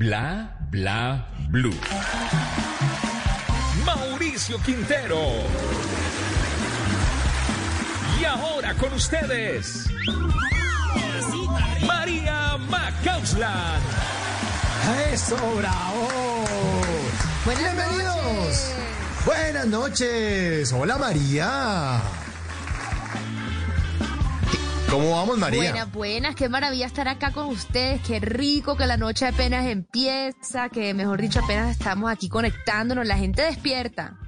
Bla Bla Blue. Mauricio Quintero. Y ahora con ustedes. María Macausland. Eso, bravo. Buenas Bienvenidos. noches. Buenas noches. Hola María. ¿Cómo vamos María? Buenas, buenas, qué maravilla estar acá con ustedes, qué rico que la noche apenas empieza, que mejor dicho apenas estamos aquí conectándonos, la gente despierta.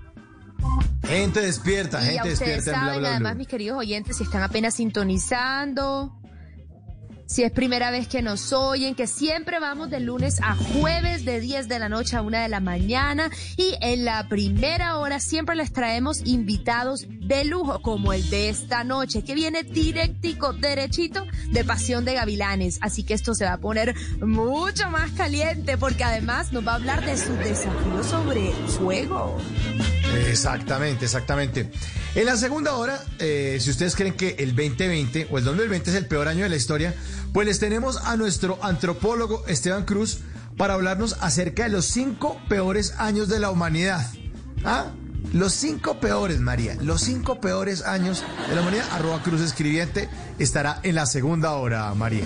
Gente despierta, y gente ya ustedes despierta en Bla saben, Bla además mis queridos oyentes, si están apenas sintonizando, si es primera vez que nos oyen, que siempre vamos de lunes a jueves de 10 de la noche a 1 de la mañana y en la primera hora siempre les traemos invitados de lujo como el de esta noche que viene directico, derechito de Pasión de Gavilanes. Así que esto se va a poner mucho más caliente porque además nos va a hablar de sus desafíos sobre fuego. Exactamente, exactamente. En la segunda hora, eh, si ustedes creen que el 2020 o el 2020 es el peor año de la historia, pues les tenemos a nuestro antropólogo Esteban Cruz para hablarnos acerca de los cinco peores años de la humanidad. ¿Ah? Los cinco peores, María, los cinco peores años de la humanidad. Arroba Cruz Escribiente estará en la segunda hora, María.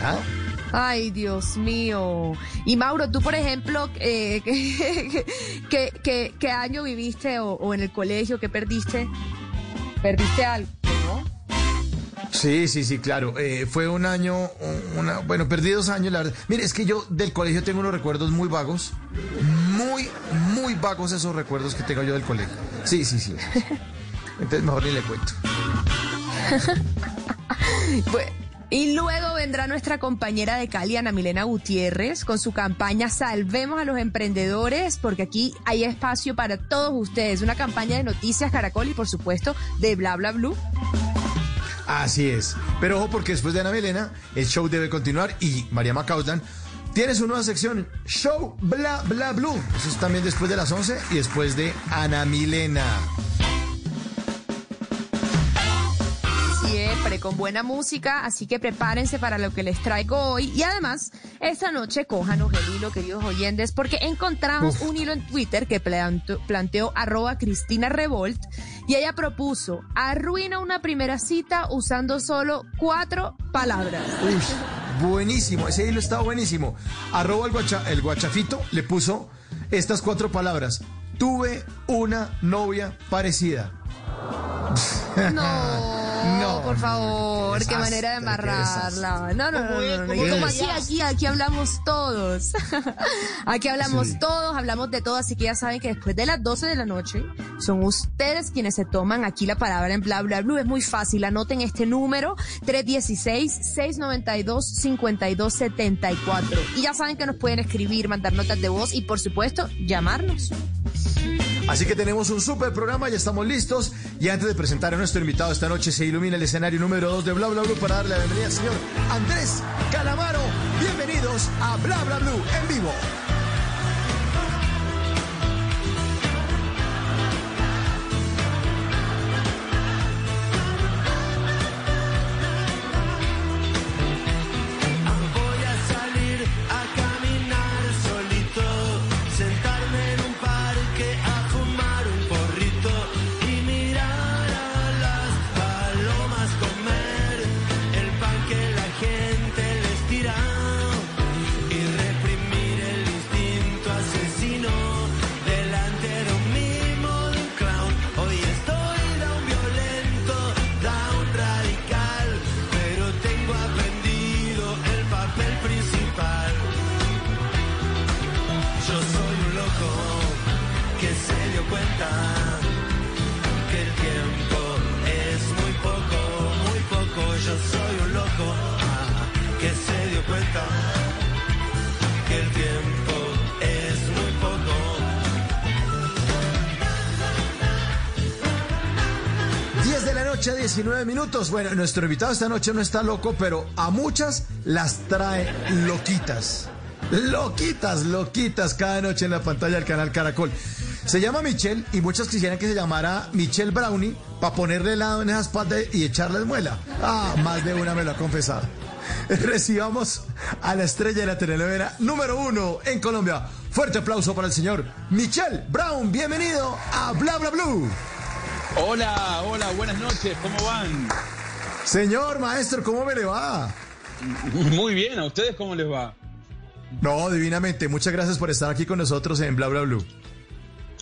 ¿Ah? Ay, Dios mío. Y Mauro, tú, por ejemplo, eh, ¿qué, qué- qué- qué año viviste o, o en el colegio que perdiste? ¿Perdiste algo? ¿no? Sí, sí, sí, claro. Eh, fue un año, una, bueno, perdí dos años, la verdad. Mire, es que yo del colegio tengo unos recuerdos muy vagos, muy, muy vagos esos recuerdos que tengo yo del colegio. Sí, sí, sí. Entonces mejor ni le cuento. Pues, y luego vendrá nuestra compañera de Cali, Ana Milena Gutiérrez, con su campaña Salvemos a los Emprendedores, porque aquí hay espacio para todos ustedes. Una campaña de noticias Caracol y, por supuesto, de Bla Bla Blue. Así es. Pero ojo porque después de Ana Melena, el show debe continuar y María Macauslan tiene su nueva sección, Show Bla Bla Blue. Eso es también después de las 11 y después de Ana Milena. Siempre con buena música, así que prepárense para lo que les traigo hoy. Y además, esta noche cójanos el hilo, queridos oyentes, porque encontramos un hilo en Twitter que planteó arroba Cristina Revolt y ella propuso, arruina una primera cita usando solo cuatro palabras. Uy, buenísimo, ese hilo estaba buenísimo. Arroba el, guacha- el guachafito le puso estas cuatro palabras. Tuve una novia parecida. No, No, por favor, qué manera de amarrarla. No, no, no, no, no. Y ¿Cómo como es? aquí, aquí, aquí hablamos todos. aquí hablamos Sí. todos, hablamos de todo, así que ya saben que después de las 12 de la noche son ustedes quienes se toman aquí la palabra en bla bla blue. Es muy fácil, anoten este número 316-692-5274. Y ya saben que nos pueden escribir, mandar notas de voz y por supuesto llamarnos. Así que tenemos un super programa, ya estamos listos. Y antes de presentar a nuestro invitado esta noche, se ilumina el escenario número 2 de Bla Bla Blue para darle la bienvenida al señor Andrés Calamaro. Bienvenidos a Bla Bla Blue en vivo. 19 minutos. Bueno, nuestro invitado esta noche no está loco, pero a muchas las trae loquitas. Loquitas, loquitas cada noche en la pantalla del canal Caracol. Se llama Michelle y muchos quisieran que se llamara Michelle Brownie para ponerle helado en esas patas y echarle muela. Ah, más de una me lo ha confesado. Recibamos a la estrella de la telenovela número uno en Colombia. Fuerte aplauso para el señor Michelle Brown. Bienvenido a Bla Bla Blue. Hola, hola, buenas noches, ¿cómo van? Señor maestro, ¿cómo me le va? Muy bien, ¿a ustedes cómo les va? No, divinamente. Muchas gracias por estar aquí con nosotros en Bla Bla Blue.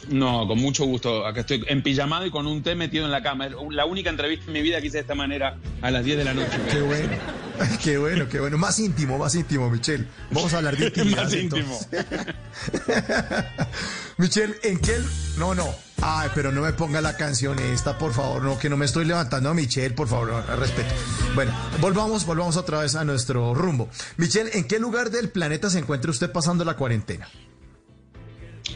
No, con mucho gusto. Acá estoy en pijamado y con un té metido en la cama. Es La única entrevista en mi vida que hice de esta manera a las 10 de la noche. Qué bueno. Qué bueno, qué bueno. Más íntimo, más íntimo, Michelle. Vamos a hablar de intimidad. Más íntimo. Michelle, ¿en qué? No, no. Ay, pero no me ponga la canción esta, por favor. No, que no me estoy levantando a Michelle, por favor, al respeto. Bueno, volvamos, volvamos otra vez a nuestro rumbo. Michelle, ¿en qué lugar del planeta se encuentra usted pasando la cuarentena?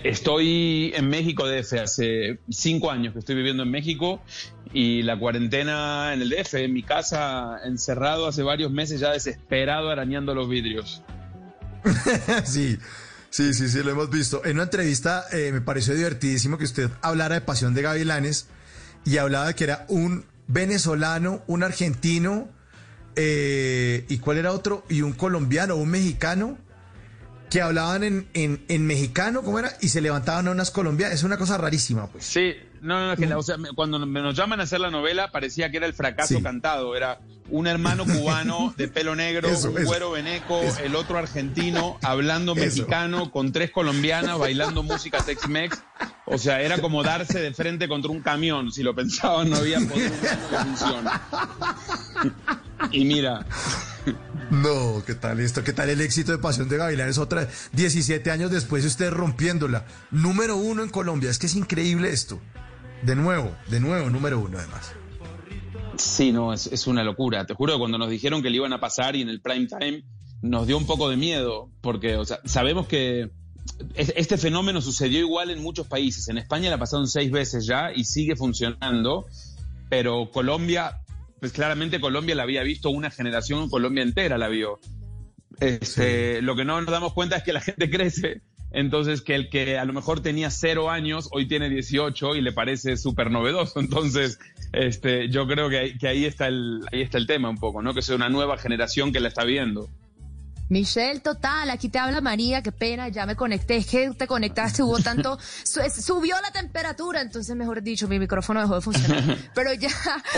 Estoy en México DF hace cinco años que estoy viviendo en México y la cuarentena en el DF, en mi casa, encerrado hace varios meses ya desesperado arañando los vidrios. sí, sí, sí, sí, lo hemos visto. En una entrevista eh, me pareció divertidísimo que usted hablara de Pasión de Gavilanes y hablaba de que era un venezolano, un argentino, eh, ¿y cuál era otro? Y un colombiano, un mexicano, que hablaban en, en, en mexicano, ¿cómo era? Y se levantaban a unas colombianas. Es una cosa rarísima, pues. Sí, no, no, que la- o sea, me- cuando me- nos llaman a hacer la novela parecía que era el fracaso Sí. cantado. Era un hermano cubano de pelo negro, Eso, un güero veneco, el otro argentino, hablando Eso. mexicano, con tres colombianas bailando música Tex-Mex. O sea, era como darse de frente contra un camión. Si lo pensaban, no había poder humano que funcione. Y mira, No, ¿qué tal esto? ¿Qué tal el éxito de Pasión de Gavilanes? Otra, 17 años después, usted rompiéndola. Número uno en Colombia. Es que es increíble esto. De nuevo, de nuevo, número uno además. Sí, no, es, es una locura. Te juro cuando nos dijeron que le iban a pasar y en el prime time nos dio un poco de miedo, porque o sea, sabemos que es- este fenómeno sucedió igual en muchos países. En España la pasaron seis veces ya y sigue funcionando, pero Colombia, pues claramente Colombia la había visto una generación, Colombia entera la vio. Este, Lo que no nos damos cuenta es que la gente crece. Entonces, que el que a lo mejor tenía cero años, hoy tiene 18 y le parece súper novedoso. Entonces, este, yo creo que, ahí- que ahí, está el, ahí está el tema un poco, ¿no? Que es una nueva generación que la está viendo. Michelle, total, aquí te habla María, qué pena, ya me conecté, es que te conectaste, hubo tanto, subió la temperatura, entonces mejor dicho, mi micrófono dejó de funcionar, pero ya,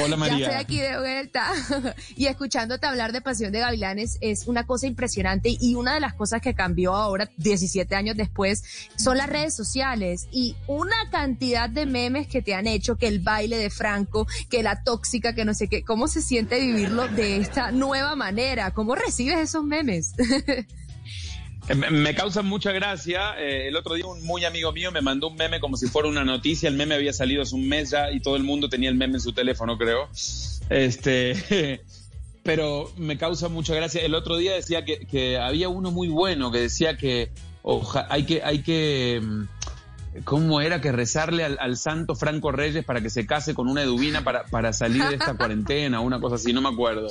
Hola, María. ya estoy aquí de vuelta y escuchándote hablar de Pasión de Gavilanes es una cosa impresionante y una de las cosas que cambió ahora, 17 años después, son las redes sociales y una cantidad de memes que te han hecho, que el baile de Franco, que la tóxica, que no sé qué, ¿cómo se siente vivirlo de esta nueva manera? ¿Cómo recibes esos memes? Me causa mucha gracia. eh, el otro día un muy amigo mío me mandó un meme como si fuera una noticia. El meme había salido hace un mes ya y todo el mundo tenía el meme en su teléfono, creo. Este, pero me causa mucha gracia. El otro día decía que, que había uno muy bueno que decía que hay que, hay que, mm, ¿cómo era? Que rezarle al, al santo Franco Reyes para que se case con una eduvina para, para salir de esta cuarentena, una cosa así, no me acuerdo.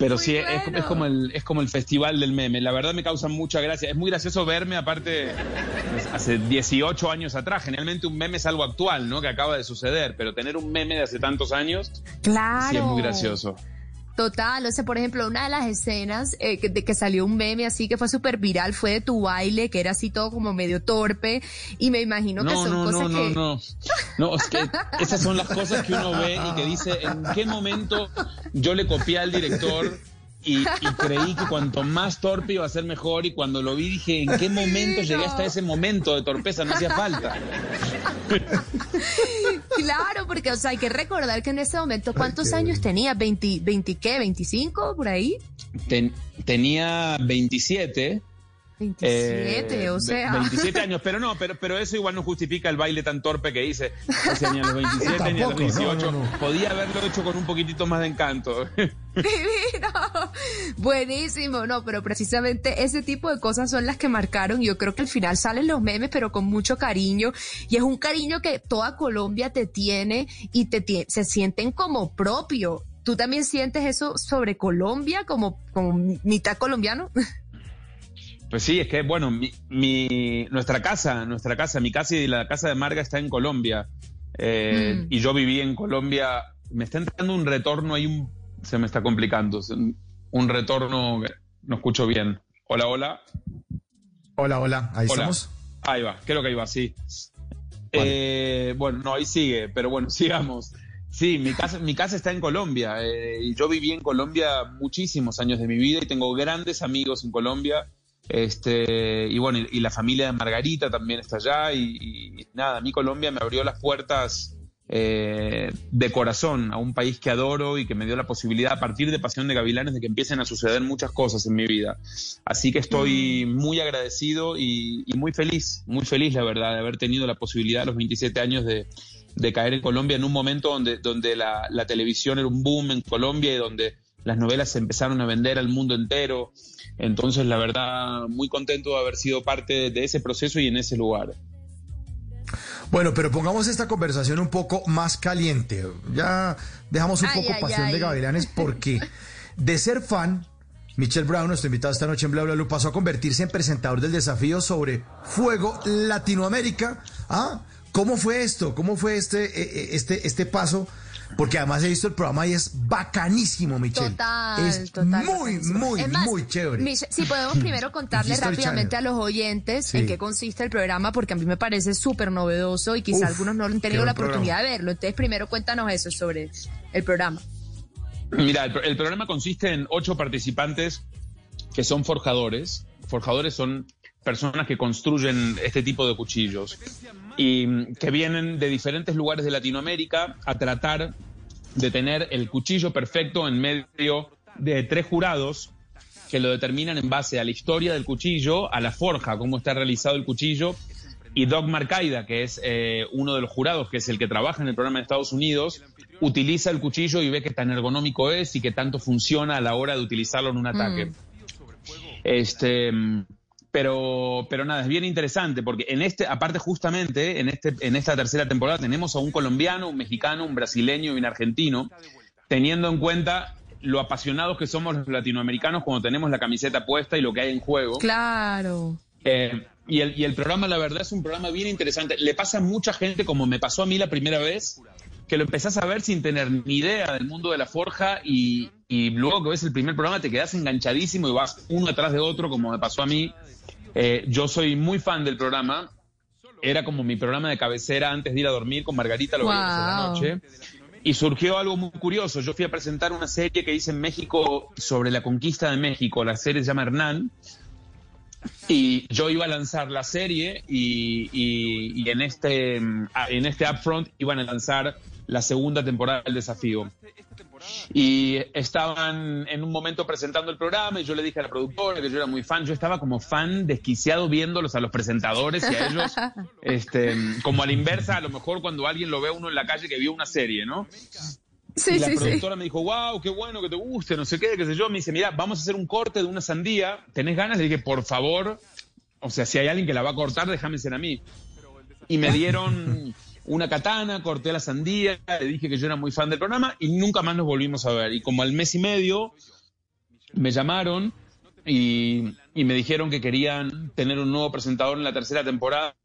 Pero Muy sí, es, bueno. es como el, es como el festival del meme. La verdad me causa mucha gracia. Es muy gracioso verme, aparte, pues, hace 18 años atrás. Generalmente un meme es algo actual, ¿no? Que acaba de suceder. Pero tener un meme de hace tantos años, Claro. sí es muy gracioso. Total, o sea, por ejemplo, una de las escenas eh, que, de que salió un meme así que fue súper viral fue de tu baile, que era así todo como medio torpe, y me imagino que No, son no, cosas no, no, que... no. No, es que esas son las cosas que uno ve y que dice, ¿en qué momento yo le copié al director y, y creí que cuanto más torpe iba a ser mejor? Y cuando lo vi dije, ¿en qué momento llegué hasta ese momento de torpeza? No hacía falta. Claro, porque, o sea, hay que recordar que en ese momento, ¿cuántos años tenía? ¿20, 20 qué? ¿25 por ahí? ten- tenía 27. 27, eh, o sea. 27 años, pero no, pero, pero eso igual no justifica el baile tan torpe que hice. Ese ni a los 27 ni a los Tampoco, no, 18. no, no. Podía haberlo hecho con un poquitito más de encanto. Divino. Buenísimo. No, pero precisamente ese tipo de cosas son las que marcaron. Yo creo que al final salen los memes, pero con mucho cariño. Y es un cariño que toda Colombia te tiene y te se sienten como propio. ¿Tú también sientes eso sobre Colombia como, como mitad colombiano? Pues sí, es que, bueno, mi, mi- nuestra casa, nuestra casa, mi casa y la casa de Marga está en Colombia. Eh, Mm. Y yo viví en Colombia. Me está entrando un retorno ahí, un- se me está complicando. Un retorno, que no escucho bien. Hola, hola. Hola, hola, ahí Hola. estamos. Ahí va, creo que ahí va, sí. Eh, bueno, no, ahí sigue, pero bueno, sigamos. Sí, mi casa, mi casa está en Colombia. eh, y yo viví en Colombia muchísimos años de mi vida y tengo grandes amigos en Colombia. Este, y bueno, y, y la familia de Margarita también está allá. Y, y nada, a mí Colombia me abrió las puertas eh, de corazón a un país que adoro y que me dio la posibilidad, a partir de Pasión de Gavilanes, de que empiecen a suceder muchas cosas en mi vida. Así que estoy muy agradecido y, y muy feliz, muy feliz, la verdad, de haber tenido la posibilidad a los 27 años de, de caer en Colombia en un momento donde, donde la, la televisión era un boom en Colombia y donde las novelas se empezaron a vender al mundo entero. Entonces, la verdad, muy contento de haber sido parte de, ese proceso y en ese lugar. Bueno, pero pongamos esta conversación un poco más caliente. Ya dejamos un Ay, poco ay, pasión ay. de gavilanes porque de ser fan, Michelle Brown, nuestro invitado esta noche en Bla Bla Blue, pasó a convertirse en presentador del desafío sobre Fuego Latinoamérica. ¿Ah? ¿Cómo fue esto? ¿Cómo fue este, eh, eh, este, este paso? Porque además he visto el programa y es bacanísimo, Michelle. Total, es total. muy, bacanísimo. muy, más, muy chévere. Mish, si podemos primero contarle rápidamente Channel. a los oyentes Sí. en qué consiste el programa, porque a mí me parece súper novedoso y quizá Uf, algunos no han tenido la oportunidad programa. de verlo. Entonces, primero cuéntanos eso sobre el programa. Mira, el, el programa consiste en ocho participantes que son forjadores. Forjadores son personas que construyen este tipo de cuchillos y que vienen de diferentes lugares de Latinoamérica a tratar de tener el cuchillo perfecto en medio de tres jurados que lo determinan en base a la historia del cuchillo, a la forja, cómo está realizado el cuchillo, y Doc Marcaida, que es eh, uno de los jurados, que es el que trabaja en el programa de Estados Unidos, utiliza el cuchillo y ve qué tan ergonómico es y qué tanto funciona a la hora de utilizarlo en un ataque. Este, mm, pero, pero nada, es bien interesante porque en este, aparte justamente en este, en esta tercera temporada tenemos a un colombiano, un mexicano, un brasileño y un argentino, teniendo en cuenta lo apasionados que somos los latinoamericanos cuando tenemos la camiseta puesta y lo que hay en juego. Claro. Eh, y, el, y el programa, la verdad, es un programa bien interesante. Le pasa a mucha gente, como me pasó a mí la primera vez, que lo empezás a ver sin tener ni idea del mundo de la forja y, y luego que ves el primer programa te quedas enganchadísimo y vas uno atrás de otro, como me pasó a mí. Eh, yo soy muy fan del programa. Era como mi programa de cabecera antes de ir a dormir con Margarita, lo veíamos en la Wow. noche. Y surgió algo muy curioso. Yo fui a presentar una serie que hice en México sobre la conquista de México. La serie se llama Hernán. Y yo iba a lanzar la serie y, y- y en, este, en este upfront iban a lanzar la segunda temporada del desafío. Y estaban en un momento presentando el programa y yo le dije a la productora que yo era muy fan. Yo estaba como fan desquiciado viéndolos a los presentadores y a ellos, este, como a la inversa, a lo mejor cuando alguien lo ve a uno en la calle que vio una serie, ¿no? Sí, y la sí, sí. productora me dijo, wow, qué bueno que te guste, no sé qué, qué sé yo. Me dice, mira, vamos a hacer un corte de una sandía. ¿Tenés ganas? Le dije, por favor, o sea, si hay alguien que la va a cortar, déjame ser a mí. Y me dieron una katana, corté la sandía, le dije que yo era muy fan del programa y nunca más nos volvimos a ver. Y como al mes y medio me llamaron y, me dijeron que querían tener un nuevo presentador en la tercera temporada.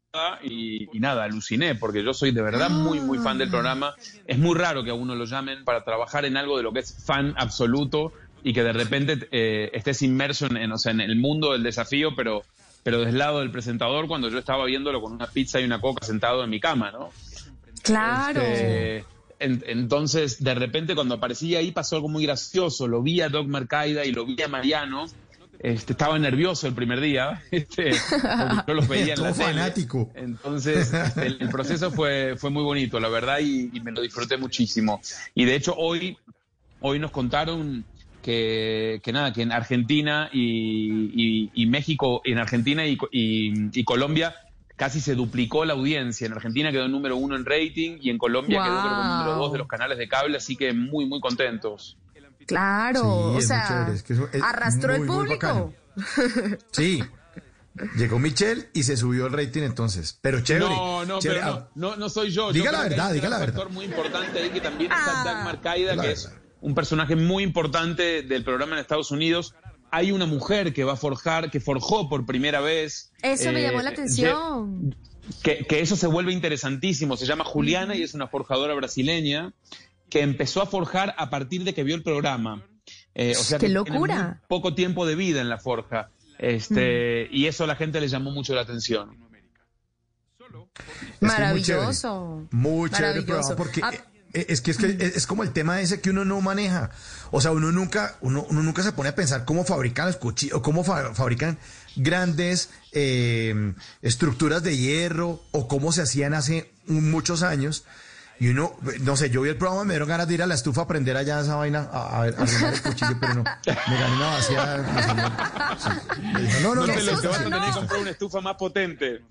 Y, nada, aluciné, porque yo soy de verdad muy, muy fan del programa. Es muy raro que a uno lo llamen para trabajar en algo de lo que es fan absoluto y que de repente eh, estés inmerso en el mundo del desafío, pero, pero del lado del presentador, cuando yo estaba viéndolo con una pizza y una coca sentado en mi cama, ¿no? Claro. Este, en- entonces, de repente, cuando aparecí ahí, pasó algo muy gracioso. Lo vi a Doc Marcaida y lo vi a Mariano. Este, estaba nervioso el primer día, este, porque yo los veía en la tele. fanático. Entonces, el, el proceso fue, fue muy bonito, la verdad, y, y me lo disfruté muchísimo. Y de hecho, hoy, hoy nos contaron que, que nada, que en Argentina y, y- y México, en Argentina y, y- y Colombia casi se duplicó la audiencia. En Argentina quedó número uno en rating y en Colombia quedó creo número dos de los canales de cable, así que muy, muy contentos. Claro, Sí, o sea, chévere, es que eso es arrastró el muy, público. Sí. Llegó Michelle y se subió el rating entonces. Pero chévere. No, no, chévere. pero no, no, no soy yo. Diga Yo la verdad, hay diga un la verdad. factor muy importante ahí que también Ah. está Dagmar Caida, La que es un personaje muy importante del programa en Estados Unidos. Hay una mujer que va a forjar, que forjó por primera vez. Eso me eh, llamó la atención. que, que eso se vuelve interesantísimo. Se llama Juliana y es una forjadora brasileña que empezó a forjar a partir de que vio el programa. Eh, o sea ¡Qué que tiene locura! muy poco tiempo de vida en la forja. Este, Y eso a la gente le llamó mucho la atención. Es que muy Maravilloso. Muy chévere el Maravilloso. programa porque Ah, eh, es que es, que es, como el tema ese que uno no maneja. O sea, uno nunca, uno, uno nunca se pone a pensar cómo fabrican los cuchillos, cómo fa- fabrican grandes eh, estructuras de hierro o cómo se hacían hace muchos años. Y uno, no sé, yo vi el programa, me dieron ganas de ir a la estufa a aprender allá esa vaina, a, a ver, a armar el cuchillo, pero no, me gané una vacía. Sí. Dijo, no, no, No no, te lo susto, te vas a tener no. que comprar una estufa más potente.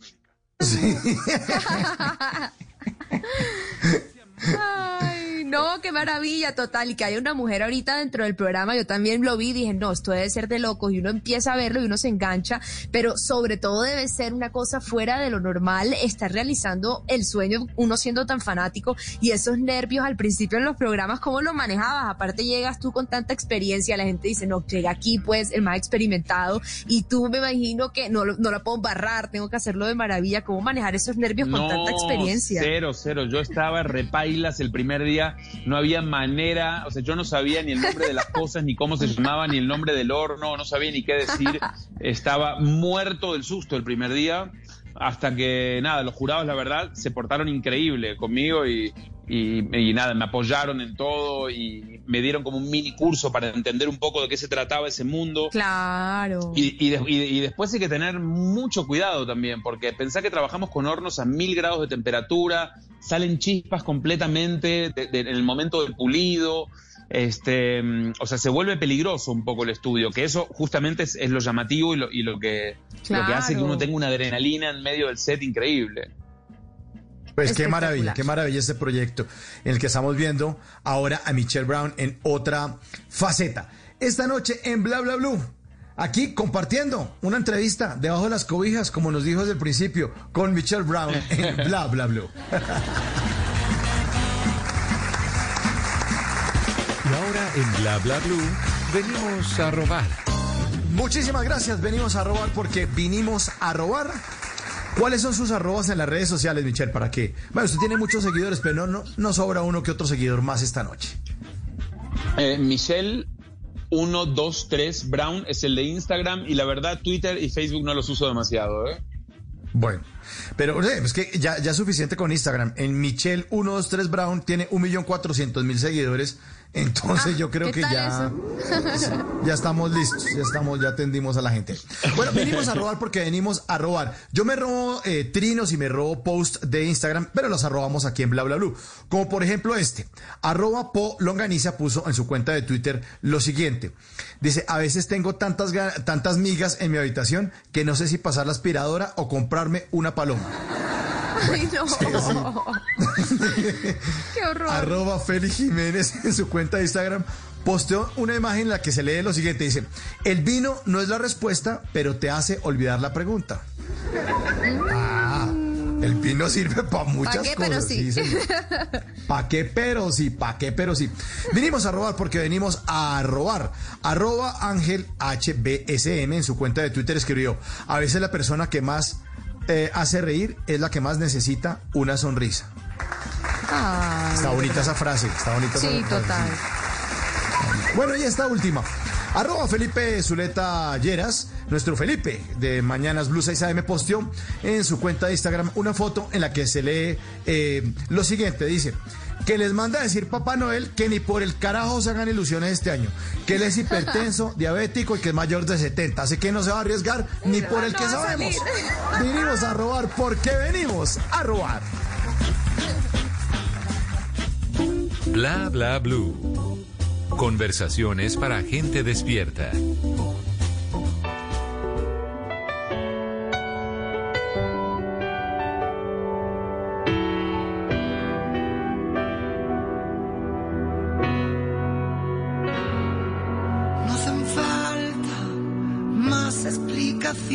Ay, Ah. No, qué maravilla, total. Y que haya una mujer ahorita dentro del programa, yo también lo vi, dije, no, esto debe ser de locos. Y uno empieza a verlo y uno se engancha, pero sobre todo debe ser una cosa fuera de lo normal, estar realizando el sueño, uno siendo tan fanático y esos nervios al principio en los programas, ¿cómo lo manejabas? Aparte llegas tú con tanta experiencia, la gente dice, no, llega aquí pues el más experimentado y tú me imagino que no, no la puedo barrar, tengo que hacerlo de maravilla. ¿Cómo manejar esos nervios con tanta experiencia? Cero, cero. Yo estaba repailas el primer día. No había manera. O sea, yo no sabía ni el nombre de las cosas, ni cómo se llamaba, ni el nombre del horno. No sabía ni qué decir. Estaba muerto del susto el primer día. Hasta que, nada, los jurados, la verdad, se portaron increíble conmigo y, y, y nada, me apoyaron en todo y me dieron como un mini curso para entender un poco de qué se trataba ese mundo. Claro. Y, y de- y- después hay que tener mucho cuidado también, porque pensá que trabajamos con hornos a mil grados de temperatura, salen chispas completamente de- de- en el momento del pulido, este, mm, o sea, se vuelve peligroso un poco el estudio, que eso justamente es, es lo llamativo y lo, y lo que, lo que hace que uno tenga una adrenalina en medio del set increíble. Pues qué maravilla, qué maravilla este proyecto en el que estamos viendo ahora a Michelle Brown en otra faceta. Esta noche en Bla Bla Blue, aquí compartiendo una entrevista debajo de las cobijas, como nos dijo desde el principio, con Michelle Brown en Bla Bla Blue. Y ahora en Bla Bla Blue venimos a robar. Muchísimas gracias, venimos a robar porque vinimos a robar. ¿Cuáles son sus arrobas en las redes sociales, Michelle? ¿Para qué? Bueno, usted tiene muchos seguidores, pero no, no, no sobra uno que otro seguidor más esta noche. Eh, Michelle 123 Brown es el de Instagram y la verdad Twitter y Facebook no los uso demasiado, ¿eh? Bueno, pero oye, es que ya, ya es suficiente con Instagram. En Michelle123 Brown tiene 1.400.000 seguidores. Entonces Ah, yo creo ¿qué que ya, ya estamos listos, ya estamos, ya atendimos a la gente. Bueno, venimos a robar porque venimos a robar. Yo me robo eh, trinos y me robo posts de Instagram, pero los arrobamos aquí en Bla Bla Blue. Como por ejemplo este, arroba Po Longaniza puso en su cuenta de Twitter lo siguiente. Dice, a veces tengo tantas, tantas migas en mi habitación que no sé si pasar la aspiradora o comprarme una paloma. Ay, no. Qué horror. Arroba Félix Jiménez en su cuenta de Instagram posteó una imagen en la que se lee lo siguiente. Dice, el vino no es la respuesta, pero te hace olvidar la pregunta. Ah, el vino sirve para muchas qué? cosas. Pero sí. ¿Para qué? Pero sí, ¿para qué? Pero sí. Vinimos a robar porque venimos a robar. Arroba Ángel HBSM en su cuenta de Twitter escribió, a veces la persona que más eh, hace reír es la que más necesita una sonrisa. Ay, Está bonita esa frase, está bonita Sí, esa frase. total. Bueno, y esta última. Arroba Felipe Zuleta Lleras, nuestro Felipe de Mañanas Blue 6 AM posteó en su cuenta de Instagram una foto en la que se lee eh, lo siguiente, dice, que les manda a decir Papá Noel que ni por el carajo se hagan ilusiones este año, que él es hipertenso, diabético y que es mayor de 70, así que no se va a arriesgar ni por el que sabemos. salir. Vinimos a robar porque venimos a robar. Bla Bla Blue. Conversaciones para gente despierta.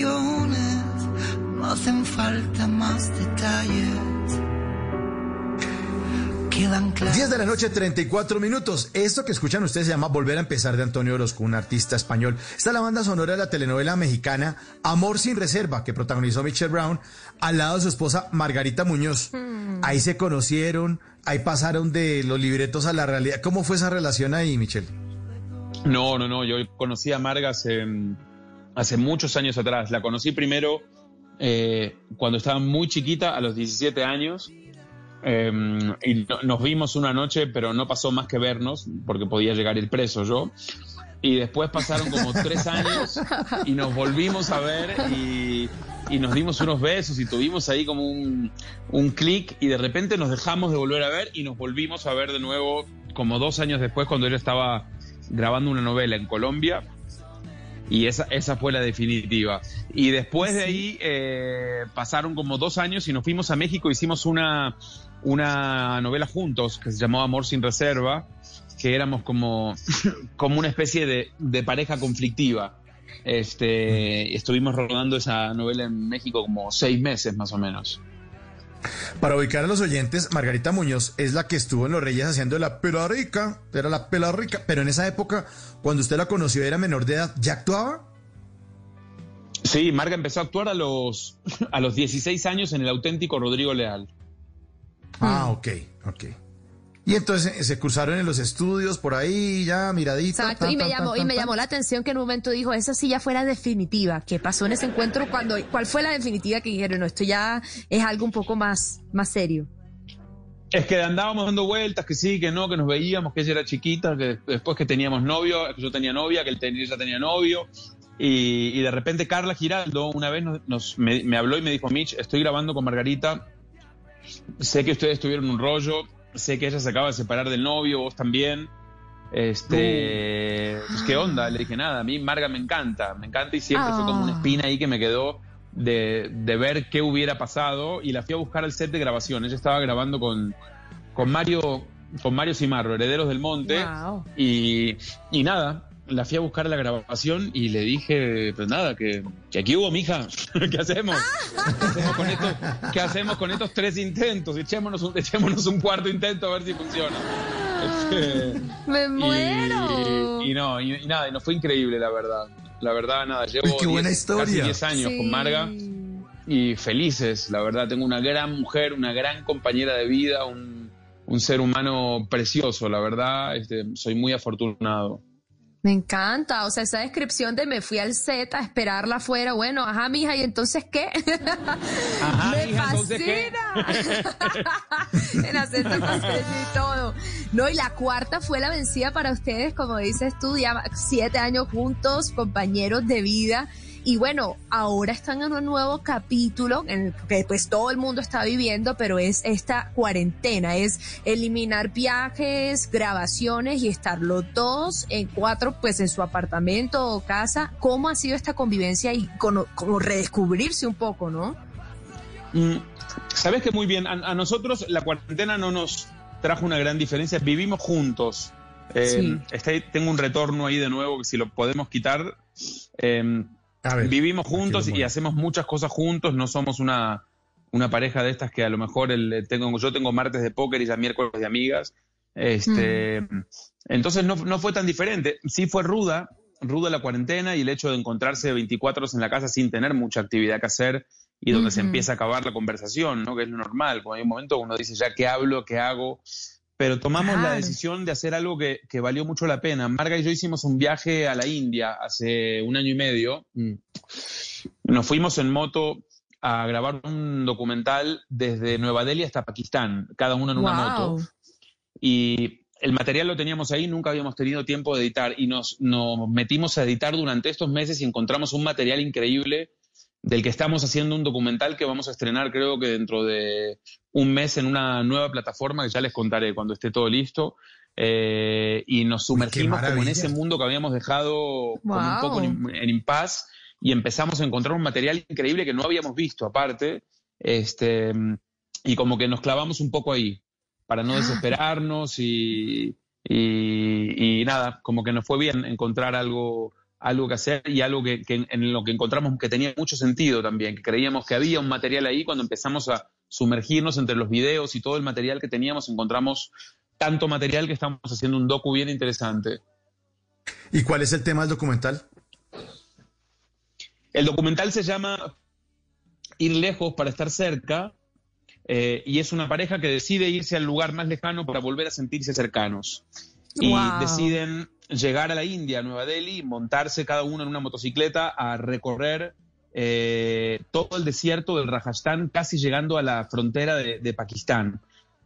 No hacen falta más detalles. Quedan claros. 10 de la noche, 34 minutos. Esto que escuchan ustedes se llama Volver a empezar de Antonio Orozco, un artista español. Esta es la banda sonora de la telenovela mexicana Amor sin reserva, que protagonizó Michelle Brown, al lado de su esposa Margarita Muñoz. Ahí se conocieron, ahí pasaron de los libretos a la realidad. ¿Cómo fue esa relación ahí, Michelle? No, no, no. Yo conocí a Marga hace, hace muchos años atrás. La conocí primero eh, cuando estaba muy chiquita, a los 17 años. Eh, y no- nos vimos una noche, pero no pasó más que vernos, porque podía llegar el preso yo. Y después pasaron como tres años y nos volvimos a ver y, y nos dimos unos besos y tuvimos ahí como un, un clic y de repente nos dejamos de volver a ver y nos volvimos a ver de nuevo como dos años después cuando ella estaba grabando una novela en Colombia y esa, esa fue la definitiva. Y después de ahí eh, pasaron como dos años y nos fuimos a México, hicimos una, una novela juntos que se llamó Amor sin Reserva, que éramos como, como una especie de, de pareja conflictiva. Este, estuvimos rodando esa novela en México como seis meses más o menos. Para ubicar a los oyentes, Margarita Muñoz es la que estuvo en Los Reyes haciendo la pela rica, era la pela rica, pero en esa época, cuando usted la conoció, era menor de edad, ¿ya actuaba? Sí, Marga empezó a actuar a los, a los 16 años en el auténtico Rodrigo Leal. Ah, ok, ok. Y entonces eh, se cruzaron en los estudios por ahí, ya miradita. Exacto, y me llamó, y me llamó la atención que en un momento dijo, esa sí ya fue la definitiva. ¿Qué pasó en ese encuentro? cuando ¿Cuál fue la definitiva que dijeron? No, esto ya es algo un poco más, más serio. Es que andábamos dando vueltas, que sí, que no, que nos veíamos, que ella era chiquita, que después que teníamos novio, que yo tenía novia, que él ella tenía novio. Y, y de repente Carla Giraldo una vez nos, nos- me, me habló y me dijo, Mitch, estoy grabando con Margarita, sé que ustedes tuvieron un rollo, sé que ella se acaba de separar del novio, vos también. Este, pues, ¿qué onda? Le dije, nada, a mí Marga me encanta, me encanta y siempre fue como una Ah. espina ahí que me quedó de, de ver qué hubiera pasado y la fui a buscar al set de grabación. Ella estaba grabando con, con Mario con Mario Cimarro, Herederos del Monte, Wow. y, y nada, la fui a buscar la grabación y le dije, pues nada, que, que aquí hubo, mija, ¿qué hacemos? ¿Qué hacemos con estos, qué hacemos con estos tres intentos? Echémonos un, echémonos un cuarto intento a ver si funciona. Este, ¡Me y- muero! Y, no, y, y nada, y nos fue increíble, la verdad. La verdad, nada, llevo qué buena 10 historia. casi 10 años Sí. con Marga y felices, la verdad. Tengo una gran mujer, una gran compañera de vida, un, un ser humano precioso, la verdad. Este, soy muy afortunado. Me encanta, o sea, esa descripción de me fui al set a esperarla afuera, bueno, ajá, mija, ¿y entonces qué? Ajá, me fascina. en acento y todo. No, y la cuarta fue la vencida para ustedes, como dices tú, ya siete años juntos, compañeros de vida. Y bueno, ahora están en un nuevo capítulo en el que pues todo el mundo está viviendo, pero es esta cuarentena, es eliminar viajes, grabaciones y estar los dos en cuatro, pues en su apartamento o casa. ¿Cómo ha sido esta convivencia y como, como redescubrirse un poco, no? Mm, Sabes que muy bien, a, a nosotros la cuarentena no nos trajo una gran diferencia, vivimos juntos. Eh, Sí. tengo un retorno ahí de nuevo que si lo podemos quitar. eh, A ver, Vivimos juntos y hacemos muchas cosas juntos, no somos una, una pareja de estas que a lo mejor el, tengo, yo tengo martes de póker y ya miércoles de amigas. Este, Entonces no, no fue tan diferente. Sí fue ruda, ruda la cuarentena y el hecho de encontrarse 24 horas en la casa sin tener mucha actividad que hacer y donde se empieza a acabar la conversación, ¿no? que es lo normal. Cuando hay un momento uno dice ya qué hablo, qué hago. Pero tomamos la decisión de hacer algo que, que valió mucho la pena. Marga y yo hicimos un viaje a la India hace un año y medio. Mm. Nos fuimos en moto a grabar un documental desde Nueva Delhi hasta Pakistán, cada uno en una Wow. moto. Y el material lo teníamos ahí, nunca habíamos tenido tiempo de editar y nos, nos metimos a editar durante estos meses y encontramos un material increíble del que estamos haciendo un documental que vamos a estrenar creo que dentro de un mes en una nueva plataforma que ya les contaré cuando esté todo listo. eh, y nos sumergimos como en ese mundo que habíamos dejado como un poco en, en impas y empezamos a encontrar un material increíble que no habíamos visto aparte, este, y como que nos clavamos un poco ahí para no desesperarnos y, y, y nada, como que nos fue bien encontrar algo, algo que hacer y algo que, que en, en lo que encontramos que tenía mucho sentido también, que creíamos que había un material ahí cuando empezamos a sumergirnos entre los videos y todo el material que teníamos, encontramos tanto material que estamos haciendo un docu bien interesante. ¿Y cuál es el tema del documental? El documental se llama Ir lejos para estar cerca eh, y es una pareja que decide irse al lugar más lejano para volver a sentirse cercanos. Y Wow. deciden llegar a la India, a Nueva Delhi, montarse cada uno en una motocicleta a recorrer eh, todo el desierto del Rajasthan, casi llegando a la frontera de, de Pakistán.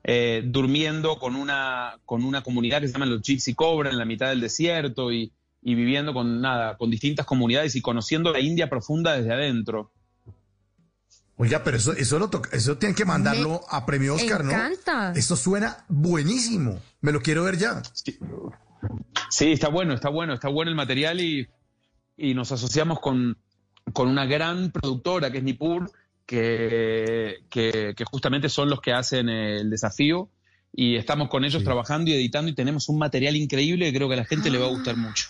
eh, durmiendo con una, con una comunidad que se llama los Gypsy Cobra en la mitad del desierto y, y viviendo con nada, con distintas comunidades y conociendo la India profunda desde adentro. Oiga, pero eso, eso, lo toca- eso tienen que mandarlo a premio Oscar, ¿no? encanta. Esto suena buenísimo. Me lo quiero ver ya. Sí. Sí, está bueno, está bueno, está bueno el material y, y nos asociamos con, con una gran productora que es Nippur, que, que, que justamente son los que hacen el desafío y estamos con ellos trabajando y editando y tenemos un material increíble que creo que a la gente le va a gustar mucho.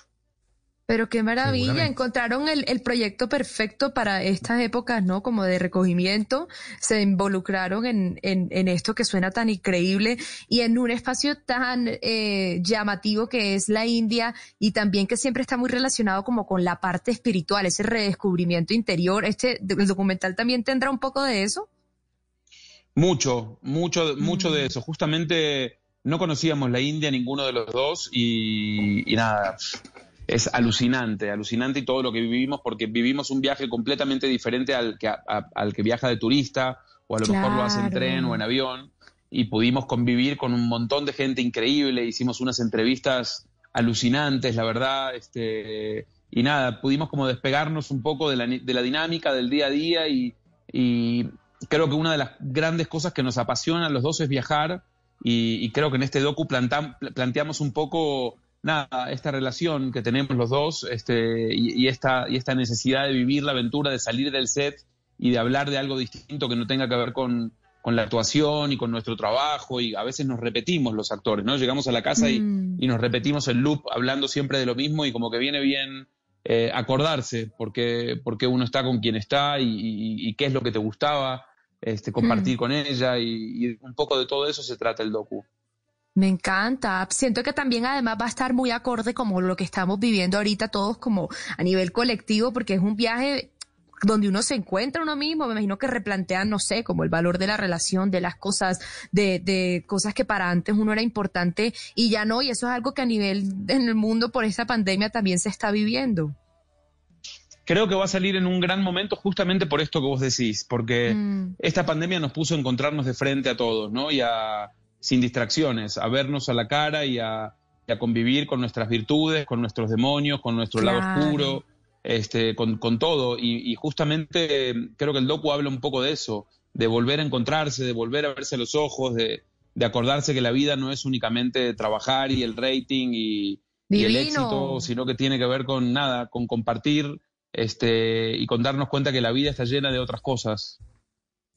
Pero qué maravilla, encontraron el, el proyecto perfecto para estas épocas, ¿no? Como de recogimiento, se involucraron en, en, en esto que suena tan increíble y en un espacio tan eh, llamativo que es la India y también que siempre está muy relacionado como con la parte espiritual, ese redescubrimiento interior. Este, el documental también tendrá un poco de eso. Mucho, mucho, mucho de eso. Justamente no conocíamos la India ninguno de los dos y, y nada, es alucinante, alucinante y todo lo que vivimos porque vivimos un viaje completamente diferente al que, a- al que viaja de turista o a lo mejor lo hace en tren o en avión y pudimos convivir con un montón de gente increíble, hicimos unas entrevistas alucinantes, la verdad, este, y nada, pudimos como despegarnos un poco de la, de la dinámica del día a día y, y creo que una de las grandes cosas que nos apasiona a los dos es viajar y, y creo que en este docu plantam- planteamos un poco nada esta relación que tenemos los dos este, y, y esta, y esta necesidad de vivir la aventura, de salir del set y de hablar de algo distinto que no tenga que ver con, con la actuación y con nuestro trabajo y a veces nos repetimos los actores, ¿no? Llegamos a la casa y, Mm. y nos repetimos el loop hablando siempre de lo mismo y como que viene bien eh, acordarse porque, porque uno está con quien está y, y- y qué es lo que te gustaba, este, compartir con ella y, y un poco de todo eso se trata el docu. Me encanta. Siento que también además va a estar muy acorde como lo que estamos viviendo ahorita todos como a nivel colectivo, porque es un viaje donde uno se encuentra uno mismo, me imagino que replantean, no sé, como el valor de la relación, de las cosas, de, de cosas que para antes uno era importante y ya no, y eso es algo que a nivel en el mundo por esta pandemia también se está viviendo. Creo que va a salir en un gran momento justamente por esto que vos decís, porque Mm. esta pandemia nos puso a encontrarnos de frente a todos, ¿no? Y a, sin distracciones, a vernos a la cara y a, y a convivir con nuestras virtudes, con nuestros demonios, con nuestro lado Claro. oscuro, este, con, con todo. Y, y justamente eh, creo que el docu habla un poco de eso, de volver a encontrarse, de volver a verse a los ojos, de, de acordarse que la vida no es únicamente trabajar y el rating y, y el éxito, sino que tiene que ver con nada, con compartir este, y con darnos cuenta que la vida está llena de otras cosas.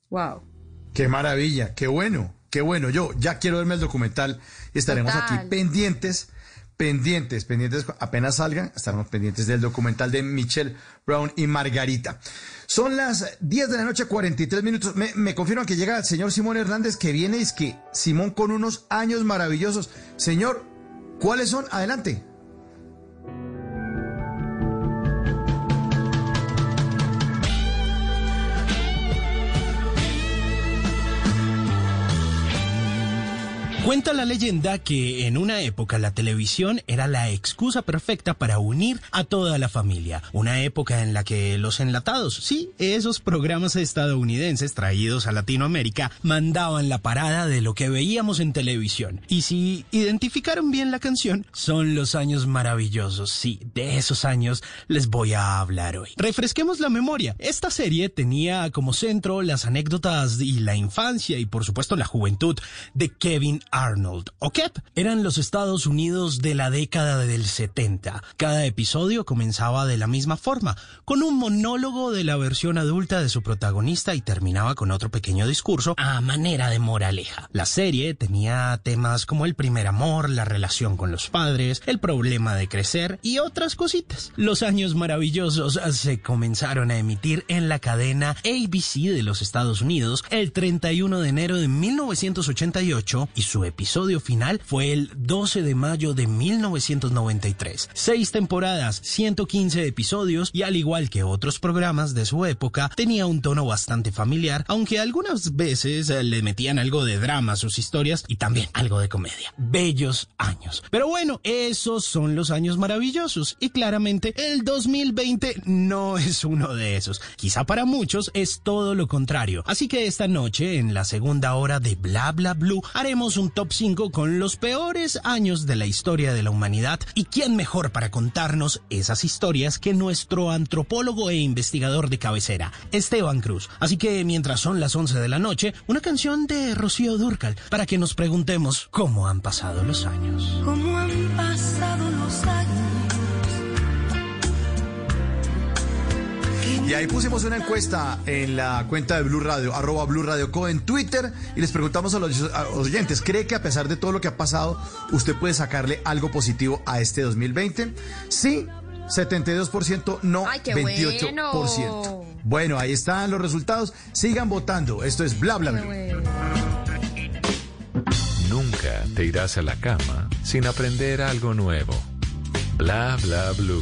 Wow. Qué maravilla, qué bueno, qué bueno. Yo ya quiero verme el documental y estaremos Total. aquí pendientes, pendientes, pendientes. Apenas salgan, estaremos pendientes del documental de Michelle Brown y Margarita. Son las 10 de la noche, 43 minutos. Me, me confirman que llega el señor Simón Hernández, que viene, es que Simón con unos años maravillosos. Señor, ¿cuáles son? Adelante. Cuenta la leyenda que en una época la televisión era la excusa perfecta para unir a toda la familia. Una época en la que los enlatados, sí, esos programas estadounidenses traídos a Latinoamérica, mandaban la parada de lo que veíamos en televisión. Y si identificaron bien la canción, son los años maravillosos. Sí, de esos años les voy a hablar hoy. Refresquemos la memoria. Esta serie tenía como centro las anécdotas y la infancia y por supuesto la juventud de Kevin Arnold, o KEP. Eran los Estados Unidos de la década del 70. Cada episodio comenzaba de la misma forma, con un monólogo de la versión adulta de su protagonista y terminaba con otro pequeño discurso a manera de moraleja. La serie tenía temas como el primer amor, la relación con los padres, el problema de crecer y otras cositas. Los años maravillosos se comenzaron a emitir en la cadena ABC de los Estados Unidos el 31 de enero de 1988 y su episodio final fue el 12 de mayo de 1993. Seis temporadas, 115 episodios y al igual que otros programas de su época, tenía un tono bastante familiar, aunque algunas veces eh, le metían algo de drama a sus historias y también algo de comedia. Bellos años. Pero bueno, esos son los años maravillosos y claramente el 2020 no es uno de esos. Quizá para muchos es todo lo contrario. Así que esta noche, en la segunda hora de Bla Bla Blue, haremos un top 5 con los peores años de la historia de la humanidad. ¿Y quién mejor para contarnos esas historias que nuestro antropólogo e investigador de cabecera, Esteban Cruz? Así que mientras son las 11 de la noche, una canción de Rocío Durcal para que nos preguntemos cómo han pasado los años. ¿Cómo han pasado los años? Y ahí pusimos una encuesta en la cuenta de Blue Radio, arroba Blue Radio Co en Twitter, y les preguntamos a los, a los oyentes, ¿cree que a pesar de todo lo que ha pasado, usted puede sacarle algo positivo a este 2020? Sí, 72%, no, Ay, qué 28%. bueno. Bueno, ahí están los resultados. Sigan votando. Esto es Bla Bla Blue. Nunca te irás a la cama sin aprender algo nuevo. Bla bla blue.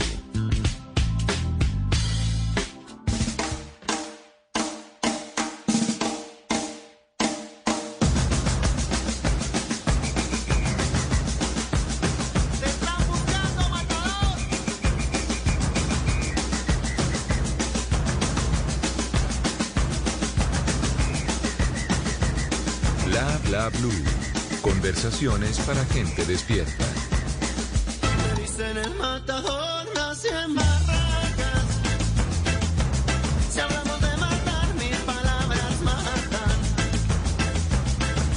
Blue. Conversaciones para gente despierta. Me dicen el matador, nací en barracas. Si hablamos de matar, mis palabras matan.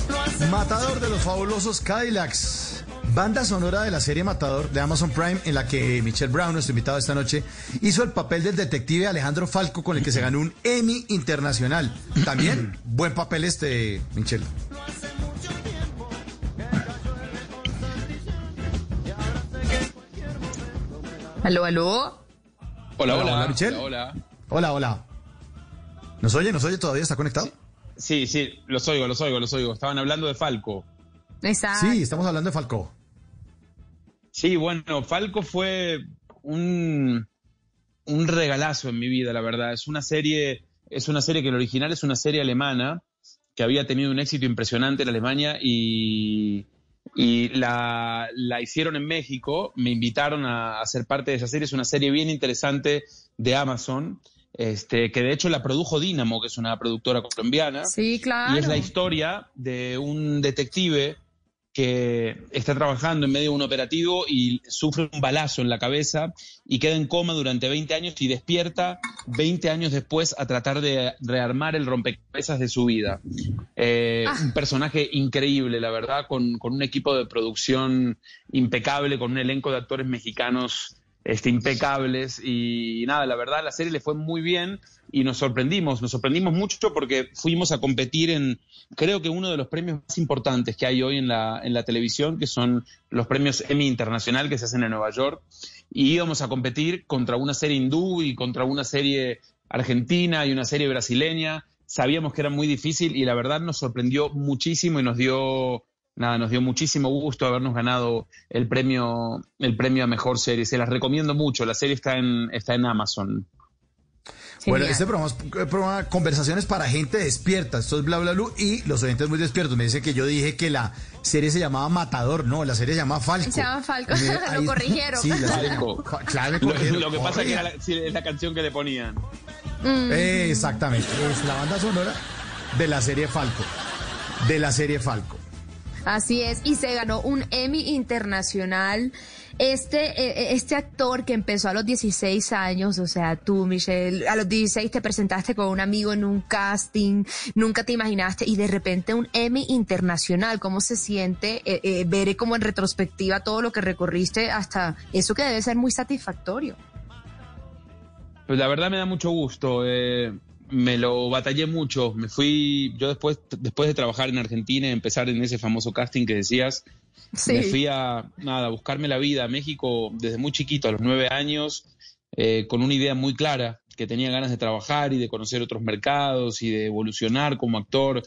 Lo hacemos Matador de los fabulosos Cadillacs. Banda sonora de la serie Matador de Amazon Prime, en la que Michelle Brown, nuestro invitado esta noche, hizo el papel del detective Alejandro Falco, con el que se ganó un Emmy internacional. También, buen papel este, Michelle. Aló, aló. Hola, Hola, hola, hola, Michelle. Hola. Hola, hola. ¿Nos oye? ¿Nos oye todavía? ¿Está conectado? Sí, sí, los oigo, los oigo, los oigo. Estaban hablando de Falco. Exacto. Sí, estamos hablando de Falco. Sí, bueno, Falco fue un, un regalazo en mi vida, la verdad. Es una serie, es una serie que el original es una serie alemana que había tenido un éxito impresionante en Alemania y, y la, la hicieron en México. Me invitaron a, a ser parte de esa serie. Es una serie bien interesante de Amazon. Este, que de hecho la produjo Dynamo, que es una productora colombiana. Sí, claro. Y es la historia de un detective que está trabajando en medio de un operativo y sufre un balazo en la cabeza y queda en coma durante 20 años y despierta 20 años después a tratar de rearmar el rompecabezas de su vida. Eh, Ah. Un personaje increíble, la verdad, con, con un equipo de producción impecable, con un elenco de actores mexicanos este, impecables. Y nada, la verdad la serie le fue muy bien y nos sorprendimos, nos sorprendimos mucho porque fuimos a competir en, creo que uno de los premios más importantes que hay hoy en la, en la televisión, que son los premios Emmy Internacional que se hacen en Nueva York, y íbamos a competir contra una serie hindú y contra una serie argentina y una serie brasileña. Sabíamos que era muy difícil y la verdad nos sorprendió muchísimo y nos dio nada, nos dio muchísimo gusto habernos ganado el premio, el premio a mejor serie. Se las recomiendo mucho. La serie está en, está en Amazon. Bueno, este programa es eh, programa conversaciones para gente despierta. Esto es bla bla bla y los oyentes muy despiertos. Me dicen que yo dije que la serie se llamaba Matador. No, la serie se llama Falco. Se llama Falco. Me- Lo ahí- corrigieron. Sí, la serie- Claro, me Lo, corrigieron. lo que pasa es que Corrija. era la, sí, es la canción que le ponían. Mm. Eh, Exactamente. Es la banda sonora de la serie Falco. De la serie Falco. Así es, y se ganó un Emmy internacional. Este, eh, este actor que empezó a los 16 años, o sea, tú, Michelle, a los 16 te presentaste con un amigo en un casting, nunca te imaginaste, y de repente un Emmy internacional, ¿cómo se siente eh, eh, ver como en retrospectiva todo lo que recorriste hasta eso que debe ser muy satisfactorio? Pues la verdad me da mucho gusto. eh, me lo batallé mucho. Me fui, yo después, después de trabajar en Argentina y empezar en ese famoso casting que decías, me fui a, nada, a buscarme la vida a México desde muy chiquito, a los nueve años, eh, con una idea muy clara, que tenía ganas de trabajar y de conocer otros mercados y de evolucionar como actor.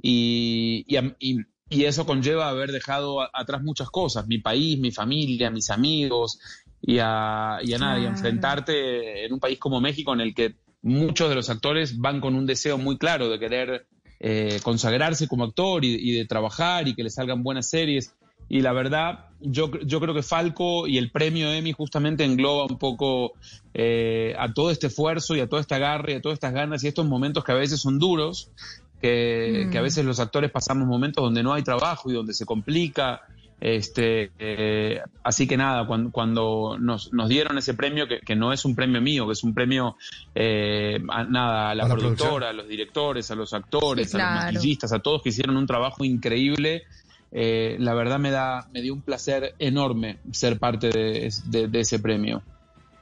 Y, y, y- y eso conlleva haber dejado a- atrás muchas cosas, mi país, mi familia, mis amigos, y a, y a nada, y a enfrentarte en un país como México en el que muchos de los actores van con un deseo muy claro de querer eh, consagrarse como actor y, y de trabajar y que le salgan buenas series. Y la verdad, yo, yo creo que Falco y el premio Emmy justamente engloba un poco eh, a todo este esfuerzo y a toda esta garra y a todas estas ganas y estos momentos que a veces son duros, que, Mm. que a veces los actores pasamos momentos donde no hay trabajo y donde se complica. Este, eh, así que nada, cuando, cuando nos, nos dieron ese premio, que, que no es un premio mío, que es un premio eh, a, nada, a la A la productora, producción. a los directores, a los actores, Sí, a los maquillistas, a todos que hicieron un trabajo increíble. eh, la verdad me da me dio un placer enorme ser parte de, de- de ese premio.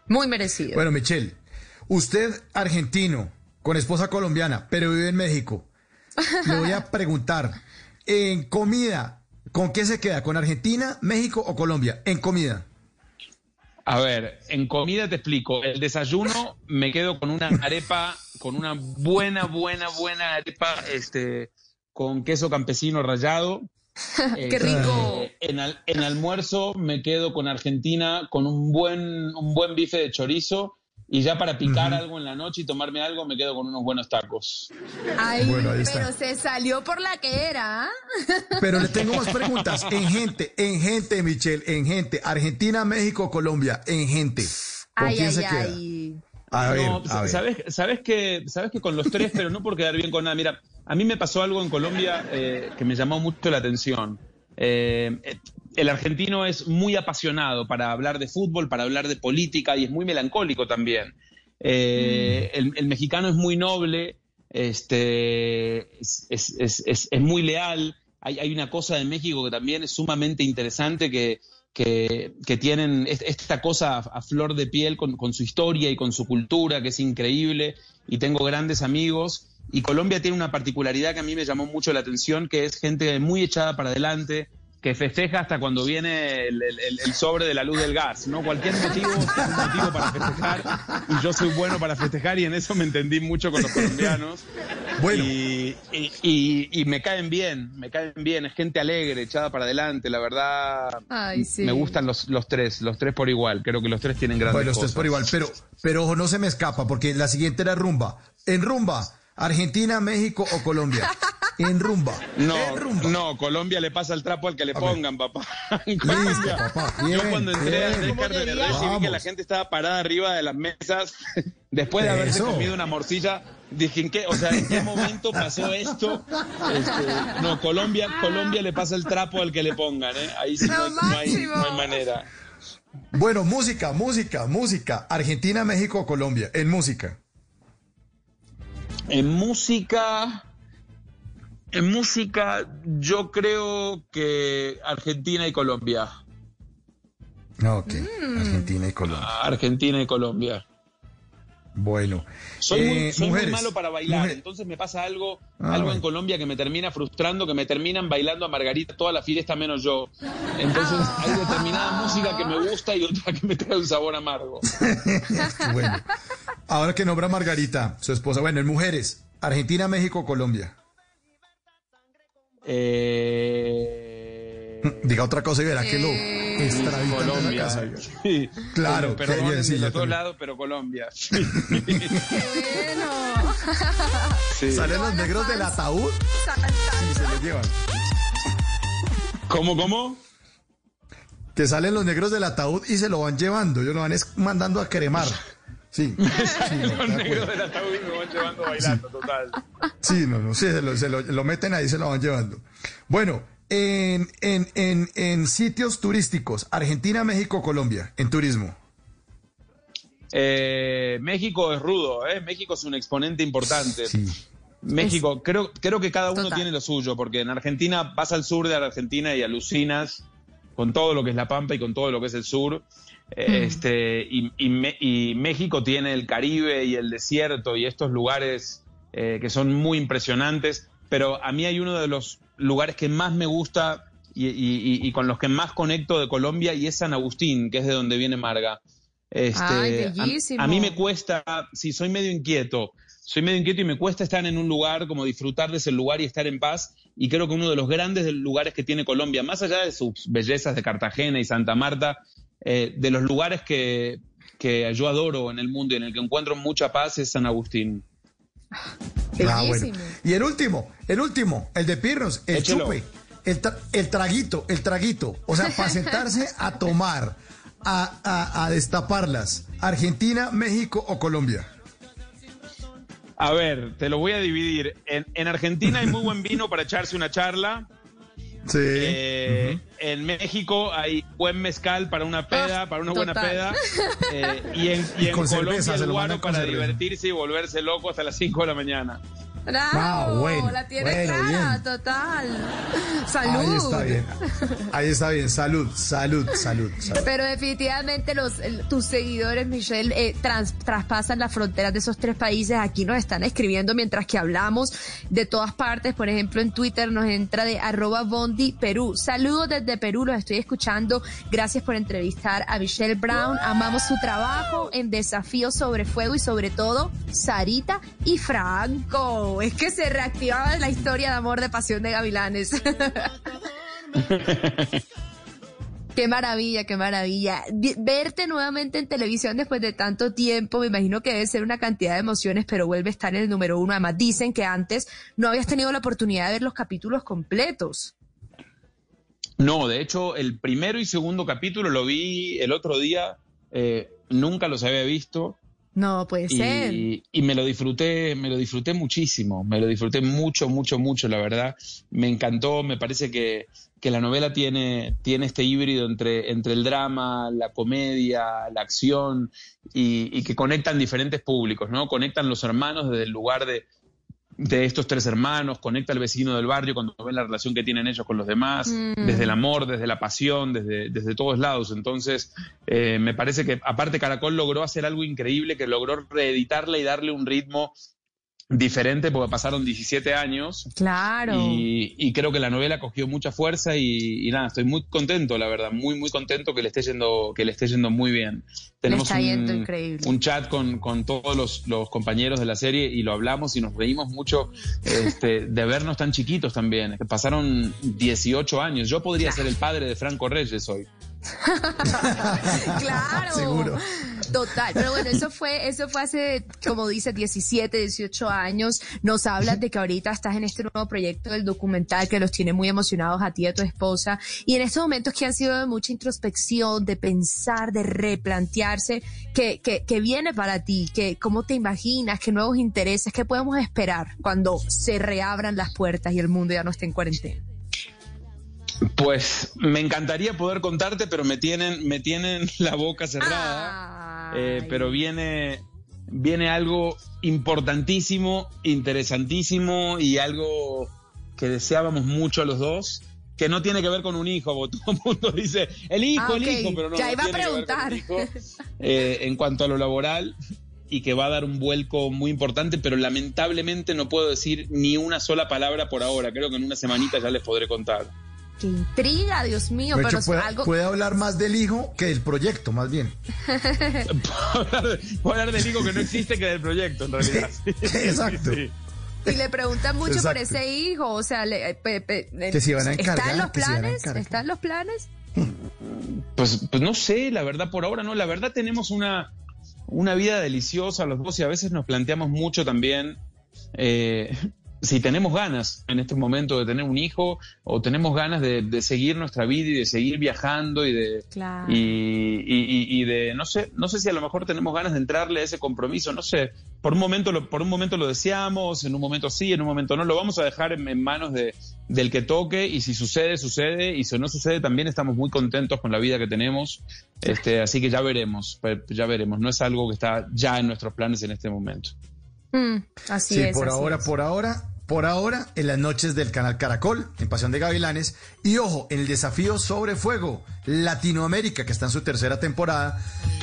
Muy merecido. Bueno, Michelle, usted argentino, con esposa colombiana, pero vive en México. Le voy a preguntar, en comida, ¿con qué se queda? ¿Con Argentina, México o Colombia? En comida. A ver, en comida te explico. El desayuno me quedo con una arepa, con una buena, buena, buena arepa, este, con queso campesino rallado. ¡Qué rico! Eh, en, al- en almuerzo me quedo con Argentina con un buen, un buen bife de chorizo. Y ya para picar algo en la noche y tomarme algo, me quedo con unos buenos tacos. Ay, Bueno, ahí está. pero se salió por la que era. ¿ah? Pero le tengo más preguntas. En gente, en gente, Michelle, en gente. Argentina, México, Colombia, en gente. ¿Con Ay, quién ay, se queda? ay. A ver, No, a ver. ¿sabes, sabes, que, sabes que con los tres, pero no por quedar bien con nada. Mira, a mí me pasó algo en Colombia eh, que me llamó mucho la atención. Eh, el argentino es muy apasionado para hablar de fútbol, para hablar de política y es muy melancólico también. Eh, el, mexicano es muy noble, este, es, muy leal. Hay, una cosa de México que también es sumamente interesante que, tienen est- esta cosa a, flor de piel con su historia y con su cultura, que es increíble, y tengo grandes amigos. Y Colombia tiene una particularidad que a mí me llamó mucho la atención, que es gente muy echada para adelante, que festeja hasta cuando viene el, el- el- el sobre de la luz del gas, ¿no? Cualquier motivo es un motivo para festejar, y yo soy bueno para festejar, y en eso me entendí mucho con los colombianos. Bueno. Y, y- y- y me caen bien, me caen bien, es gente alegre, echada para adelante, la verdad. Ay, sí. Me gustan los, los tres, los tres por igual, creo que los tres tienen grandes Bueno, usted es cosas. por igual, pero, pero ojo, no se me escapa, porque la siguiente era rumba. En rumba, Argentina, México o Colombia. En rumba. No, en rumba. no, Colombia le pasa el trapo al que le pongan, papá. Listo, papá. Bien, Yo cuando entré a Red y vi que la gente estaba parada arriba de las mesas, después de haberse Eso. comido una morcilla, dije, ¿en qué? O sea, ¿en qué momento pasó esto? Este, no, Colombia, Colombia le pasa el trapo al que le pongan, ¿eh? Ahí sí no, hay- no hay, máximo. no hay manera. Bueno, música, música, música. Argentina, México o Colombia. En música. En música, en música, yo creo que Argentina y Colombia. Ah, Ok, Mm. Argentina y Colombia. Argentina y Colombia. Bueno. Soy, muy, Eh, soy muy mujeres, malo para bailar, mujer- entonces me pasa algo, Ah, algo bueno. en Colombia que me termina frustrando, que me terminan bailando a Margarita toda la fiesta menos yo. Entonces hay determinada música que me gusta y otra que me trae un sabor amargo. Bueno. Ahora que nombra Margarita, su esposa. Bueno, en mujeres. Argentina, México Colombia. Eh, Diga otra cosa y verá que lo Eh, de la Colombia. casa. Sí. Claro, Perdón, quería decir, de también. lados, pero Colombia. Bueno. Sí. ¿Salen los negros del ataúd? Sí, se los llevan. ¿Cómo, cómo? Que salen los negros del ataúd y se lo van llevando. Ellos lo van es mandando a cremar. Sí. Sí, no, Los negros acuerdo. del ataúd me van llevando bailando, total. Sí, no, no, sí, se lo, se lo- lo meten ahí y se lo van llevando. Bueno, en, en, en, en sitios turísticos, Argentina, México, Colombia, en turismo. Eh, México es rudo, ¿eh? México es un exponente importante. Sí. México, creo, creo que cada uno Total. tiene lo suyo, porque en Argentina vas al sur de Argentina y alucinas con todo lo que es la Pampa y con todo lo que es el sur. Eh, Este, y, y Me- y México tiene el Caribe y el desierto y estos lugares eh, que son muy impresionantes, pero a mí hay uno de los lugares que más me gusta y, y- con los que más conecto de Colombia y es San Agustín, que es de donde viene Marga. Este, Ay, a- a mí me cuesta, sí, soy medio inquieto. Soy medio inquieto y me cuesta estar en un lugar, como disfrutar de ese lugar y estar en paz. Y creo que uno de los grandes lugares que tiene Colombia, más allá de sus bellezas de Cartagena y Santa Marta, eh, de los lugares que, que yo adoro en el mundo y en el que encuentro mucha paz es San Agustín. Ah, bueno. Y el último, el último, el de Pirnos, el Échelo. chupe, el, tra- el traguito, el traguito. O sea, para sentarse a tomar, a, a- a destaparlas. Argentina, México o Colombia. A ver, te lo voy a dividir. En, en Argentina hay muy buen vino para echarse una charla. Sí. Eh, En México hay buen mezcal para una peda, Ah, para una buena peda. Eh, y en, y Y en con Colombia el guaro para cerveza. divertirse y volverse loco hasta las 5 de la mañana. Bravo, Ah, bueno, la tiene bueno, clara, bien. total. Salud. Ahí está bien. Ahí está bien. Salud, salud, salud. salud. Pero definitivamente los tus seguidores, Michelle, eh, trans- traspasan las fronteras de esos tres países. Aquí nos están escribiendo mientras que hablamos de todas partes. Por ejemplo, en Twitter nos entra de arroba Bondi Perú. Saludos desde Perú, los estoy escuchando. Gracias por entrevistar a Michelle Brown. Amamos su trabajo en Desafío sobre Fuego y sobre todo Sarita y Franco. Es que se reactivaba la historia de amor de pasión de Gavilanes. Qué maravilla, qué maravilla. Vi- Verte nuevamente en televisión después de tanto tiempo, me imagino que debe ser una cantidad de emociones, pero vuelve a estar en el número uno. Además, dicen que antes no habías tenido la oportunidad de ver los capítulos completos. No, de hecho, el primero y segundo capítulo lo vi el otro día. eh, nunca los había visto. No puede ser. Y, y me lo disfruté, me lo disfruté muchísimo, me lo disfruté mucho, mucho, mucho, la verdad. Me encantó, me parece que, que la novela tiene, tiene este híbrido entre, entre el drama, la comedia, la acción, y, y que conectan diferentes públicos, ¿no? Conectan los hermanos desde el lugar de, de estos tres hermanos, conecta al vecino del barrio cuando ven la relación que tienen ellos con los demás, Mm. desde el amor, desde la pasión, desde, desde todos lados. Entonces, eh, me parece que aparte Caracol logró hacer algo increíble, que logró reeditarla y darle un ritmo diferente, porque pasaron 17 años. Claro. Y, y creo que la novela cogió mucha fuerza y, y nada, estoy muy contento, la verdad, muy, muy contento que le esté yendo, que le esté yendo muy bien. Tenemos está yendo un, increíble. un chat con, con todos los, los compañeros de la serie y lo hablamos y nos reímos mucho este, de vernos tan chiquitos también, pasaron 18 años. Yo podría ser el padre de Franco Reyes hoy. claro. Seguro. Total, pero bueno, eso fue, eso fue hace, como dice, 17, 18 años. Nos hablas de que ahorita estás en este nuevo proyecto del documental que los tiene muy emocionados a ti y a tu esposa. Y en estos momentos que han sido de mucha introspección, de pensar, de replantearse, ¿qué, viene para ti? ¿Qué, ¿Cómo te imaginas? ¿Qué nuevos intereses? ¿Qué podemos esperar cuando se reabran las puertas y el mundo ya no esté en cuarentena? Pues me encantaría poder contarte, pero me tienen, me tienen la boca cerrada. Eh, pero viene, viene algo importantísimo, interesantísimo y algo que deseábamos mucho a los dos, que no tiene que ver con un hijo, todo el mundo dice el hijo, Ah, el hijo, pero no, Ya no iba a tiene que ver con preguntar. un hijo, eh, en cuanto a lo laboral y que va a dar un vuelco muy importante, pero lamentablemente no puedo decir ni una sola palabra por ahora. Creo que en una semanita ya les podré contar. Qué intriga, Dios mío, De pero hecho, puede, algo... puede hablar más del hijo que del proyecto, más bien. Puedo hablar, del hijo que no existe que del proyecto, en realidad. Exacto. Sí. Y le preguntan mucho por ese hijo, o sea, le- pe- pe- Que se iban a ¿Están los que se iban a planes? encargar. ¿Están los planes? Pues, pues no sé, la verdad por ahora no. La verdad tenemos una, una vida deliciosa los dos y a veces nos planteamos mucho también eh, si tenemos ganas en este momento de tener un hijo o tenemos ganas de, de seguir nuestra vida y de seguir viajando y de Claro. y, y- y- y de no sé no sé si a lo mejor tenemos ganas de entrarle a ese compromiso no sé por un momento lo, por un momento lo deseamos en un momento sí en un momento no lo vamos a dejar en, en manos de, del que toque y si sucede, sucede y si no sucede también estamos muy contentos con la vida que tenemos. Este, así que ya veremos, ya veremos. No es algo que está ya en nuestros planes en este momento. Mm, así Sí, es. por así ahora, es. por ahora, por ahora, en las noches del canal Caracol, en Pasión de Gavilanes. Y ojo, en el desafío sobre fuego, Latinoamérica, que está en su tercera temporada.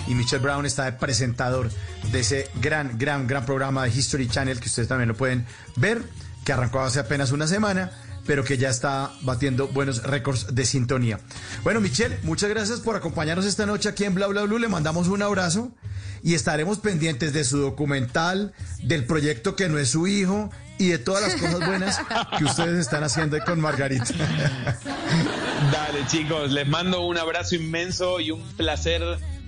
Y Michelle Brown está de presentador de ese gran, gran, gran programa de History Channel, que ustedes también lo pueden ver, que arrancó hace apenas una semana pero que ya está batiendo buenos récords de sintonía. Bueno, Michelle, muchas gracias por acompañarnos esta noche aquí en Bla Bla Blue. Le mandamos un abrazo y estaremos pendientes de su documental, del proyecto que no es su hijo y de todas las cosas buenas que ustedes están haciendo ahí con Margarita. Dale, chicos, les mando un abrazo inmenso y un placer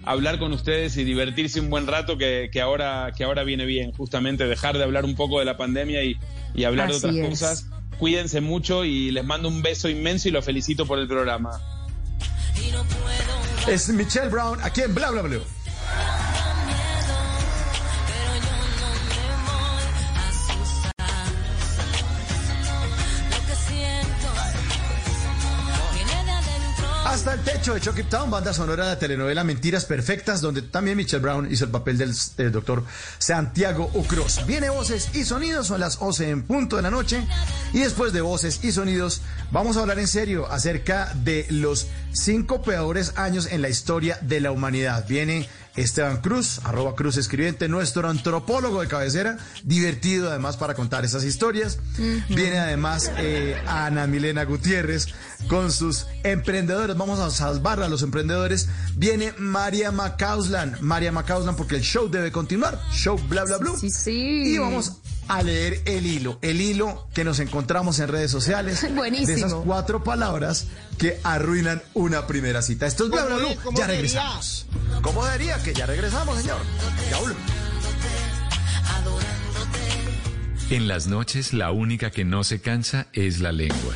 hablar con ustedes y divertirse un buen rato que, que ahora, que ahora viene bien, justamente dejar de hablar un poco de la pandemia y, y hablar Así de otras es. cosas. Cuídense mucho y les mando un beso inmenso y los felicito por el programa. Es Michelle Brown aquí en Bla Bla Blue. Hasta el techo de Chucky Town, banda sonora de la telenovela Mentiras Perfectas, donde también Michelle Brown hizo el papel del eh, doctor Santiago Ucros. Viene voces y sonidos, son las 11 en punto de la noche. Y después de voces y sonidos, vamos a hablar en serio acerca de los cinco peores años en la historia de la humanidad. Viene Esteban Cruz, arroba Cruz Escribiente, nuestro antropólogo de cabecera, divertido además para contar esas historias. Viene además eh, Ana Milena Gutiérrez con sus emprendedores. Vamos a salvar a los emprendedores. Viene María Macauslan, María Macauslan porque el show debe continuar. Show bla bla bla. Sí, sí. Y vamos a leer el hilo, el hilo que nos encontramos en redes sociales. Buenísimo. De esas cuatro palabras que arruinan una primera cita. Esto es bla bla. Ya regresamos. ¿Cómo diría que ya regresamos, señor? Ya volvemos. En las noches la única que no se cansa es la lengua.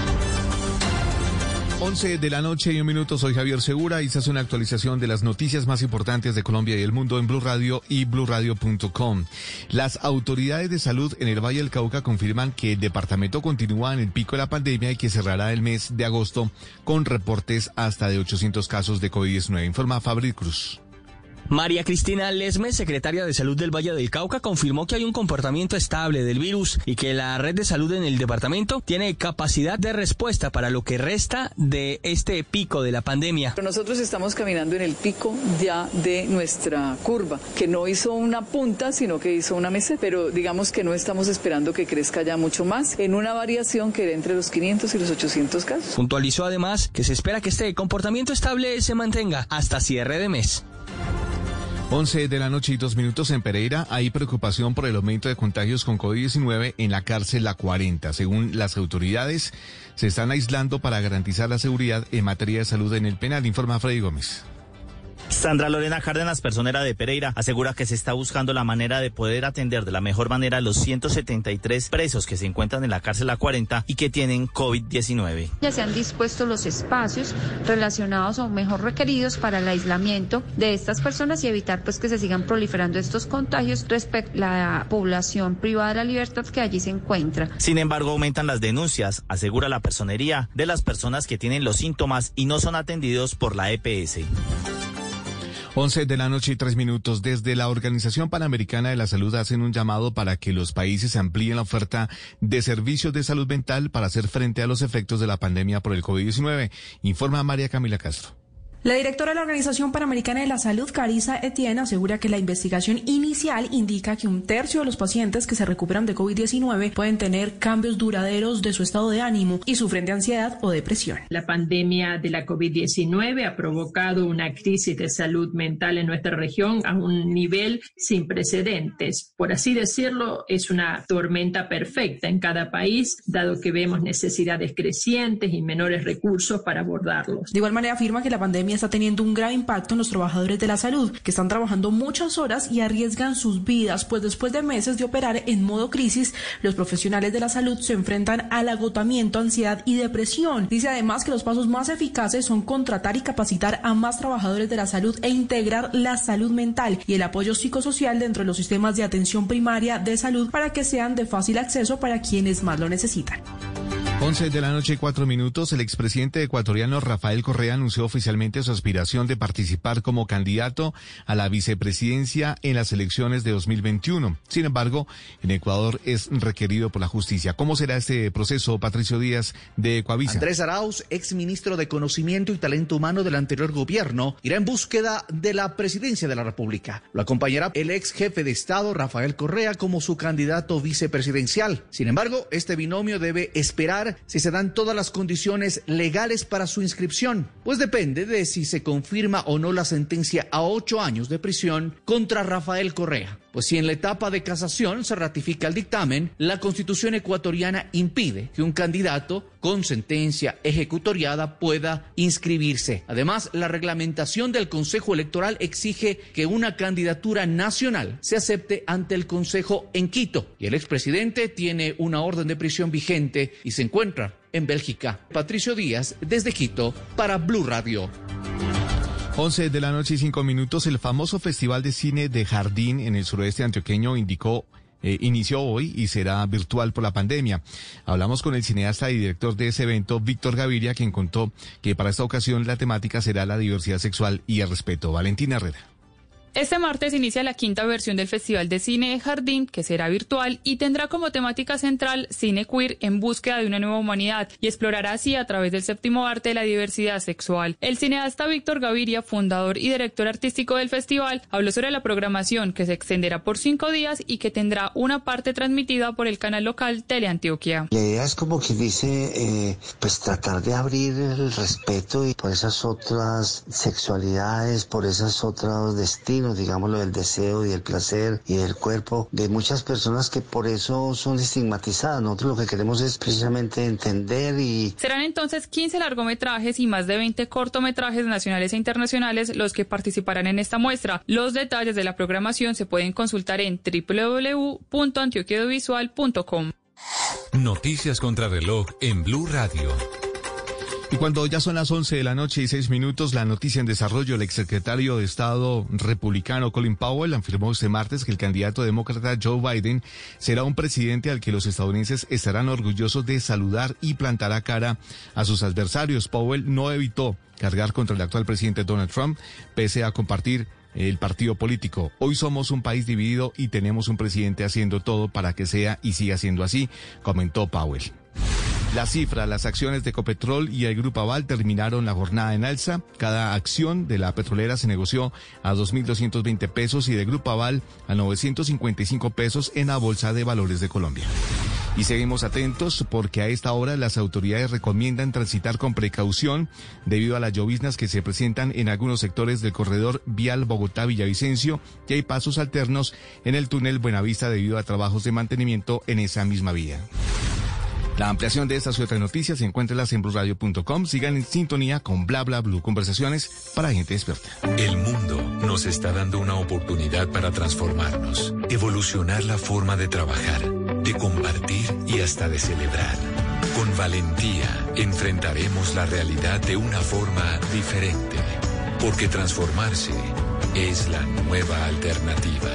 11 de la noche y un minuto, soy Javier Segura y se hace una actualización de las noticias más importantes de Colombia y el mundo en Blue Radio y bluradio.com. Las autoridades de salud en el Valle del Cauca confirman que el departamento continúa en el pico de la pandemia y que cerrará el mes de agosto con reportes hasta de 800 casos de COVID-19, informa Fabri Cruz. María Cristina Lesme, secretaria de Salud del Valle del Cauca, confirmó que hay un comportamiento estable del virus y que la red de salud en el departamento tiene capacidad de respuesta para lo que resta de este pico de la pandemia. Pero nosotros estamos caminando en el pico ya de nuestra curva, que no hizo una punta, sino que hizo una meseta, pero digamos que no estamos esperando que crezca ya mucho más, en una variación que de entre los 500 y los 800 casos. Puntualizó además que se espera que este comportamiento estable se mantenga hasta cierre de mes. 11 de la noche y dos minutos en Pereira. Hay preocupación por el aumento de contagios con COVID-19 en la cárcel La 40. Según las autoridades, se están aislando para garantizar la seguridad en materia de salud en el penal, informa Freddy Gómez. Sandra Lorena Cárdenas, personera de Pereira, asegura que se está buscando la manera de poder atender de la mejor manera a los 173 presos que se encuentran en la cárcel A 40 y que tienen COVID-19. Ya se han dispuesto los espacios relacionados o mejor requeridos para el aislamiento de estas personas y evitar pues que se sigan proliferando estos contagios respecto a la población privada de la libertad que allí se encuentra. Sin embargo, aumentan las denuncias, asegura la personería, de las personas que tienen los síntomas y no son atendidos por la EPS. 11 de la noche y tres minutos. Desde la Organización Panamericana de la Salud hacen un llamado para que los países amplíen la oferta de servicios de salud mental para hacer frente a los efectos de la pandemia por el COVID-19. Informa María Camila Castro. La directora de la Organización Panamericana de la Salud, Carissa Etienne, asegura que la investigación inicial indica que un tercio de los pacientes que se recuperan de COVID-19 pueden tener cambios duraderos de su estado de ánimo y sufren de ansiedad o depresión. La pandemia de la COVID-19 ha provocado una crisis de salud mental en nuestra región a un nivel sin precedentes. Por así decirlo, es una tormenta perfecta en cada país, dado que vemos necesidades crecientes y menores recursos para abordarlos. De igual manera, afirma que la pandemia está teniendo un grave impacto en los trabajadores de la salud, que están trabajando muchas horas y arriesgan sus vidas, pues después de meses de operar en modo crisis, los profesionales de la salud se enfrentan al agotamiento, ansiedad y depresión. Dice además que los pasos más eficaces son contratar y capacitar a más trabajadores de la salud e integrar la salud mental y el apoyo psicosocial dentro de los sistemas de atención primaria de salud para que sean de fácil acceso para quienes más lo necesitan. 11 de la noche, cuatro minutos. El expresidente ecuatoriano Rafael Correa anunció oficialmente su aspiración de participar como candidato a la vicepresidencia en las elecciones de 2021. Sin embargo, en Ecuador es requerido por la justicia. ¿Cómo será este proceso, Patricio Díaz, de Ecuavisa? Andrés Arauz, ex ministro de Conocimiento y Talento Humano del anterior gobierno, irá en búsqueda de la presidencia de la República. Lo acompañará el ex jefe de Estado, Rafael Correa, como su candidato vicepresidencial. Sin embargo, este binomio debe esperar si se dan todas las condiciones legales para su inscripción, pues depende de si se confirma o no la sentencia a ocho años de prisión contra Rafael Correa. Pues si en la etapa de casación se ratifica el dictamen, la constitución ecuatoriana impide que un candidato con sentencia ejecutoriada pueda inscribirse. Además, la reglamentación del Consejo Electoral exige que una candidatura nacional se acepte ante el Consejo en Quito. Y el expresidente tiene una orden de prisión vigente y se encuentra en Bélgica. Patricio Díaz, desde Quito, para Blue Radio. 11 de la noche y 5 minutos, el famoso Festival de Cine de Jardín en el suroeste antioqueño indicó eh, inició hoy y será virtual por la pandemia. Hablamos con el cineasta y director de ese evento, Víctor Gaviria, quien contó que para esta ocasión la temática será la diversidad sexual y el respeto. Valentina Herrera. Este martes inicia la quinta versión del Festival de Cine de Jardín, que será virtual y tendrá como temática central cine queer en búsqueda de una nueva humanidad y explorará así a través del séptimo arte la diversidad sexual. El cineasta Víctor Gaviria, fundador y director artístico del festival, habló sobre la programación que se extenderá por cinco días y que tendrá una parte transmitida por el canal local Teleantioquia. La idea es como que dice, eh, pues tratar de abrir el respeto y por esas otras sexualidades, por esas otros destinos digamos, lo del deseo y el placer y el cuerpo de muchas personas que por eso son estigmatizadas. Nosotros lo que queremos es precisamente entender y... Serán entonces 15 largometrajes y más de 20 cortometrajes nacionales e internacionales los que participarán en esta muestra. Los detalles de la programación se pueden consultar en www.antioquedovisual.com. Noticias contra reloj en Blue Radio. Y cuando ya son las 11 de la noche y 6 minutos, la noticia en desarrollo, el exsecretario de Estado republicano Colin Powell afirmó este martes que el candidato demócrata Joe Biden será un presidente al que los estadounidenses estarán orgullosos de saludar y plantará cara a sus adversarios. Powell no evitó cargar contra el actual presidente Donald Trump, pese a compartir el partido político. Hoy somos un país dividido y tenemos un presidente haciendo todo para que sea y siga siendo así, comentó Powell. La cifra, las acciones de Ecopetrol y el Grupo Aval terminaron la jornada en alza. Cada acción de la petrolera se negoció a 2.220 pesos y de Grupo Aval a 955 pesos en la Bolsa de Valores de Colombia. Y seguimos atentos porque a esta hora las autoridades recomiendan transitar con precaución debido a las lloviznas que se presentan en algunos sectores del corredor vial Bogotá-Villavicencio y hay pasos alternos en el túnel Buenavista debido a trabajos de mantenimiento en esa misma vía. La ampliación de estas y otras noticias encuéntrelas en blueradio.com. Sigan en sintonía con Bla Bla Blue, conversaciones para gente experta. El mundo nos está dando una oportunidad para transformarnos, evolucionar la forma de trabajar, de compartir y hasta de celebrar. Con valentía enfrentaremos la realidad de una forma diferente, porque transformarse es la nueva alternativa.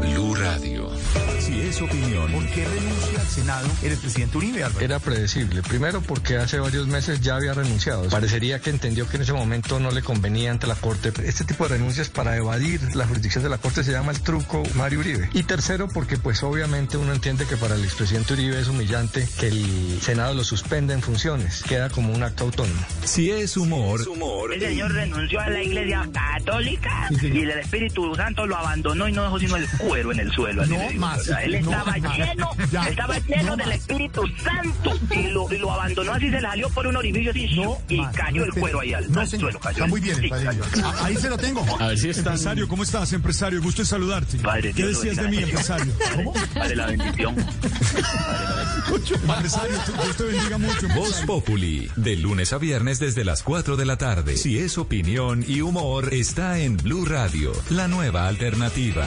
Blue Radio. Si es opinión, ¿por qué renuncia al Senado el presidente Uribe, Álvaro? Era predecible. Primero porque hace varios meses ya había renunciado. Parecería que entendió que en ese momento no le convenía ante la Corte. Este tipo de renuncias para evadir la jurisdicción de la Corte se llama el truco Mario Uribe. Y tercero porque pues obviamente uno entiende que para el expresidente Uribe es humillante que el Senado lo suspenda en funciones. Queda como un acto autónomo. Si es humor, El señor renunció a la iglesia católica y el Espíritu Santo lo abandonó y no dejó sino el cuero en el suelo. digo. Más, O sea, él no, estaba más. lleno, Ya, estaba lleno no del más. Espíritu Santo y lo, y lo abandonó así, se le salió por un orificio así y cayó el cuero ahí al, No, suelo. Cayó está el- muy bien, sí, padre. cayó. Ah, Ahí se lo tengo. A ver si está- Empresario, ¿cómo estás, empresario? Gusto en saludarte. Padre, ¿Qué Dios decías de mí, empresario? ¿Cómo? Padre, la bendición. Empresario, Dios te bendiga mucho. Voz Populi, de lunes a viernes desde las 4 de la tarde. Si es opinión y humor, está en Blue Radio, la nueva alternativa.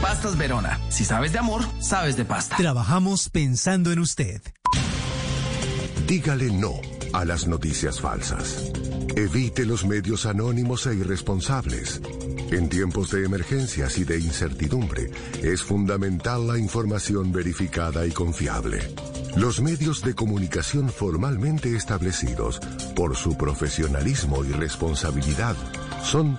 Pastas Verona. Si sabes de amor, sabes de pasta. Trabajamos pensando en usted. Dígale no a las noticias falsas. Evite los medios anónimos e irresponsables. En tiempos de emergencias y de incertidumbre, es fundamental la información verificada y confiable. Los medios de comunicación formalmente establecidos, por su profesionalismo y responsabilidad, son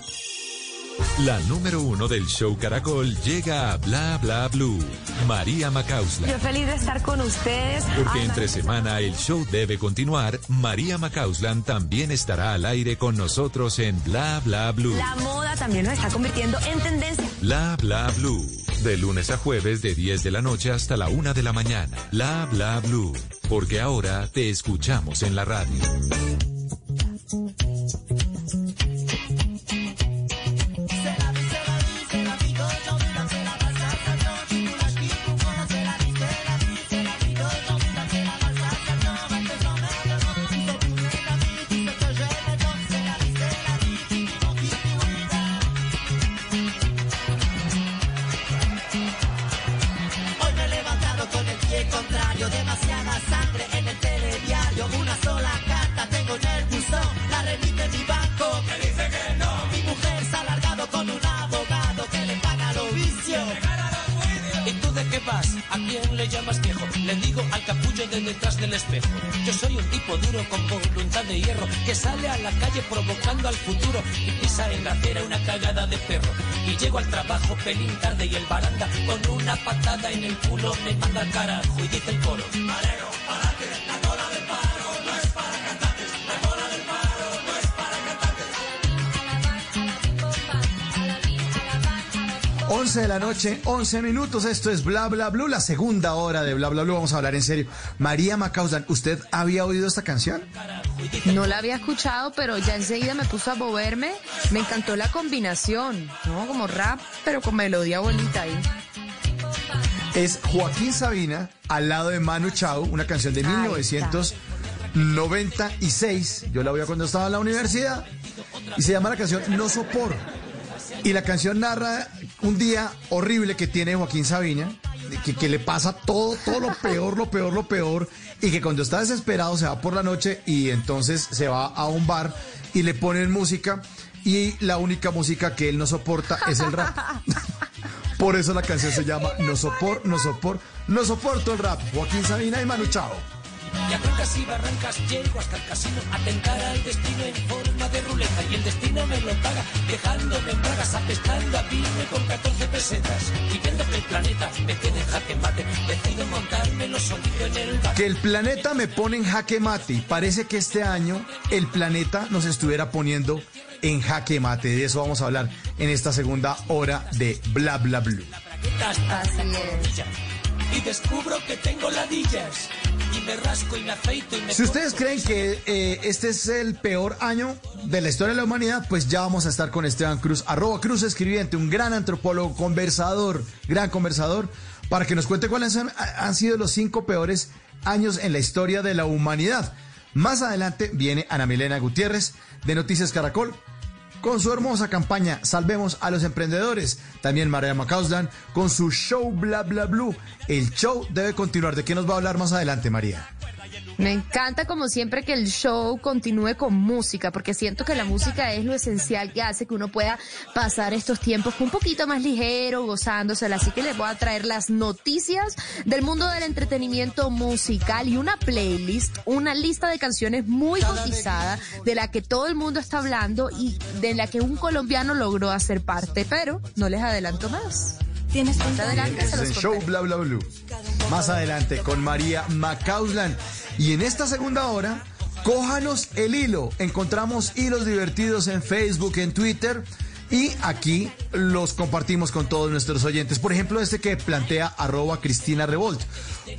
La número uno del show Caracol llega a Bla Bla Blue. María Macausla. Yo feliz de estar con ustedes. Porque Ana- entre semana el show debe continuar, María Macauslan también estará al aire con nosotros en Bla Bla Blue. La moda también nos está convirtiendo en tendencia. Bla Bla Blue. De lunes a jueves de 10 de la noche hasta la 1 de la mañana. Bla Bla Blue. Porque ahora te escuchamos en la radio. Detrás del espejo. Yo soy un tipo duro con voluntad de hierro que sale a la calle provocando al futuro y pisa en la acera una cagada de perro. Y llego al trabajo pelín tarde y el baranda con una patada en el culo me manda al carajo y dice el coro. 11 de la noche, 11 minutos. Esto es Bla Bla Blue, la segunda hora de Bla Bla Blue. Vamos a hablar en serio. María Macauslan, ¿usted había oído esta canción? No la había escuchado, pero ya enseguida me puso a moverme. Me encantó la combinación, ¿no? Como rap, pero con melodía bonita ahí. Es Joaquín Sabina al lado de Manu Chao, una canción de 1996. Yo la oía cuando estaba en la universidad y se llama la canción No Sopor. Y la canción narra un día horrible que tiene Joaquín Sabina, que, le pasa todo, todo lo peor, lo peor, lo peor, y que cuando está desesperado se va por la noche y entonces se va a un bar y le ponen música y la única música que él no soporta es el rap. Por eso la canción se llama No sopor, no sopor, no soporto el rap. Joaquín Sabina y Manu Chao. Y a trancas y barrancas llego hasta el casino a tentar al destino en forma de ruleta y el destino me lo paga dejándome en bragas apestando a pyme con 14 pesetas y viendo que el planeta me tiene en jaque mate decido montármelo solito en el bar. Que el planeta me pone en jaque mate y parece que este año el planeta nos estuviera poniendo en jaque mate. De eso vamos a hablar en esta segunda hora de Bla Bla Blue. Y descubro que tengo ladillas. Me rasco y me afeito y me Si ustedes creen que eh, este es el peor año de la historia de la humanidad, pues ya vamos a estar con Esteban Cruz, arroba Cruz Escribiente, un gran antropólogo, conversador, gran conversador, para que nos cuente cuáles han, han sido los cinco peores años en la historia de la humanidad. Más adelante viene Ana Milena Gutiérrez de Noticias Caracol con su hermosa campaña Salvemos a los Emprendedores. También María Macauslan con su show Bla Bla Blue. El show debe continuar. ¿De qué nos va a hablar más adelante, María? Me encanta como siempre que el show continúe con música, porque siento que la música es lo esencial que hace que uno pueda pasar estos tiempos un poquito más ligero, gozándosela. Así que les voy a traer las noticias del mundo del entretenimiento musical y una playlist, una lista de canciones muy cotizada, de la que todo el mundo está hablando y de la que un colombiano logró hacer parte, pero no les adelanto más. Tienes más adelante, se los show. Bla Bla Blue. Más adelante con María Macauslan. Y en esta segunda hora, cójanos el hilo. Encontramos hilos divertidos en Facebook, en Twitter. Y aquí los compartimos con todos nuestros oyentes. Por ejemplo, este que plantea arroba Cristina Revolt.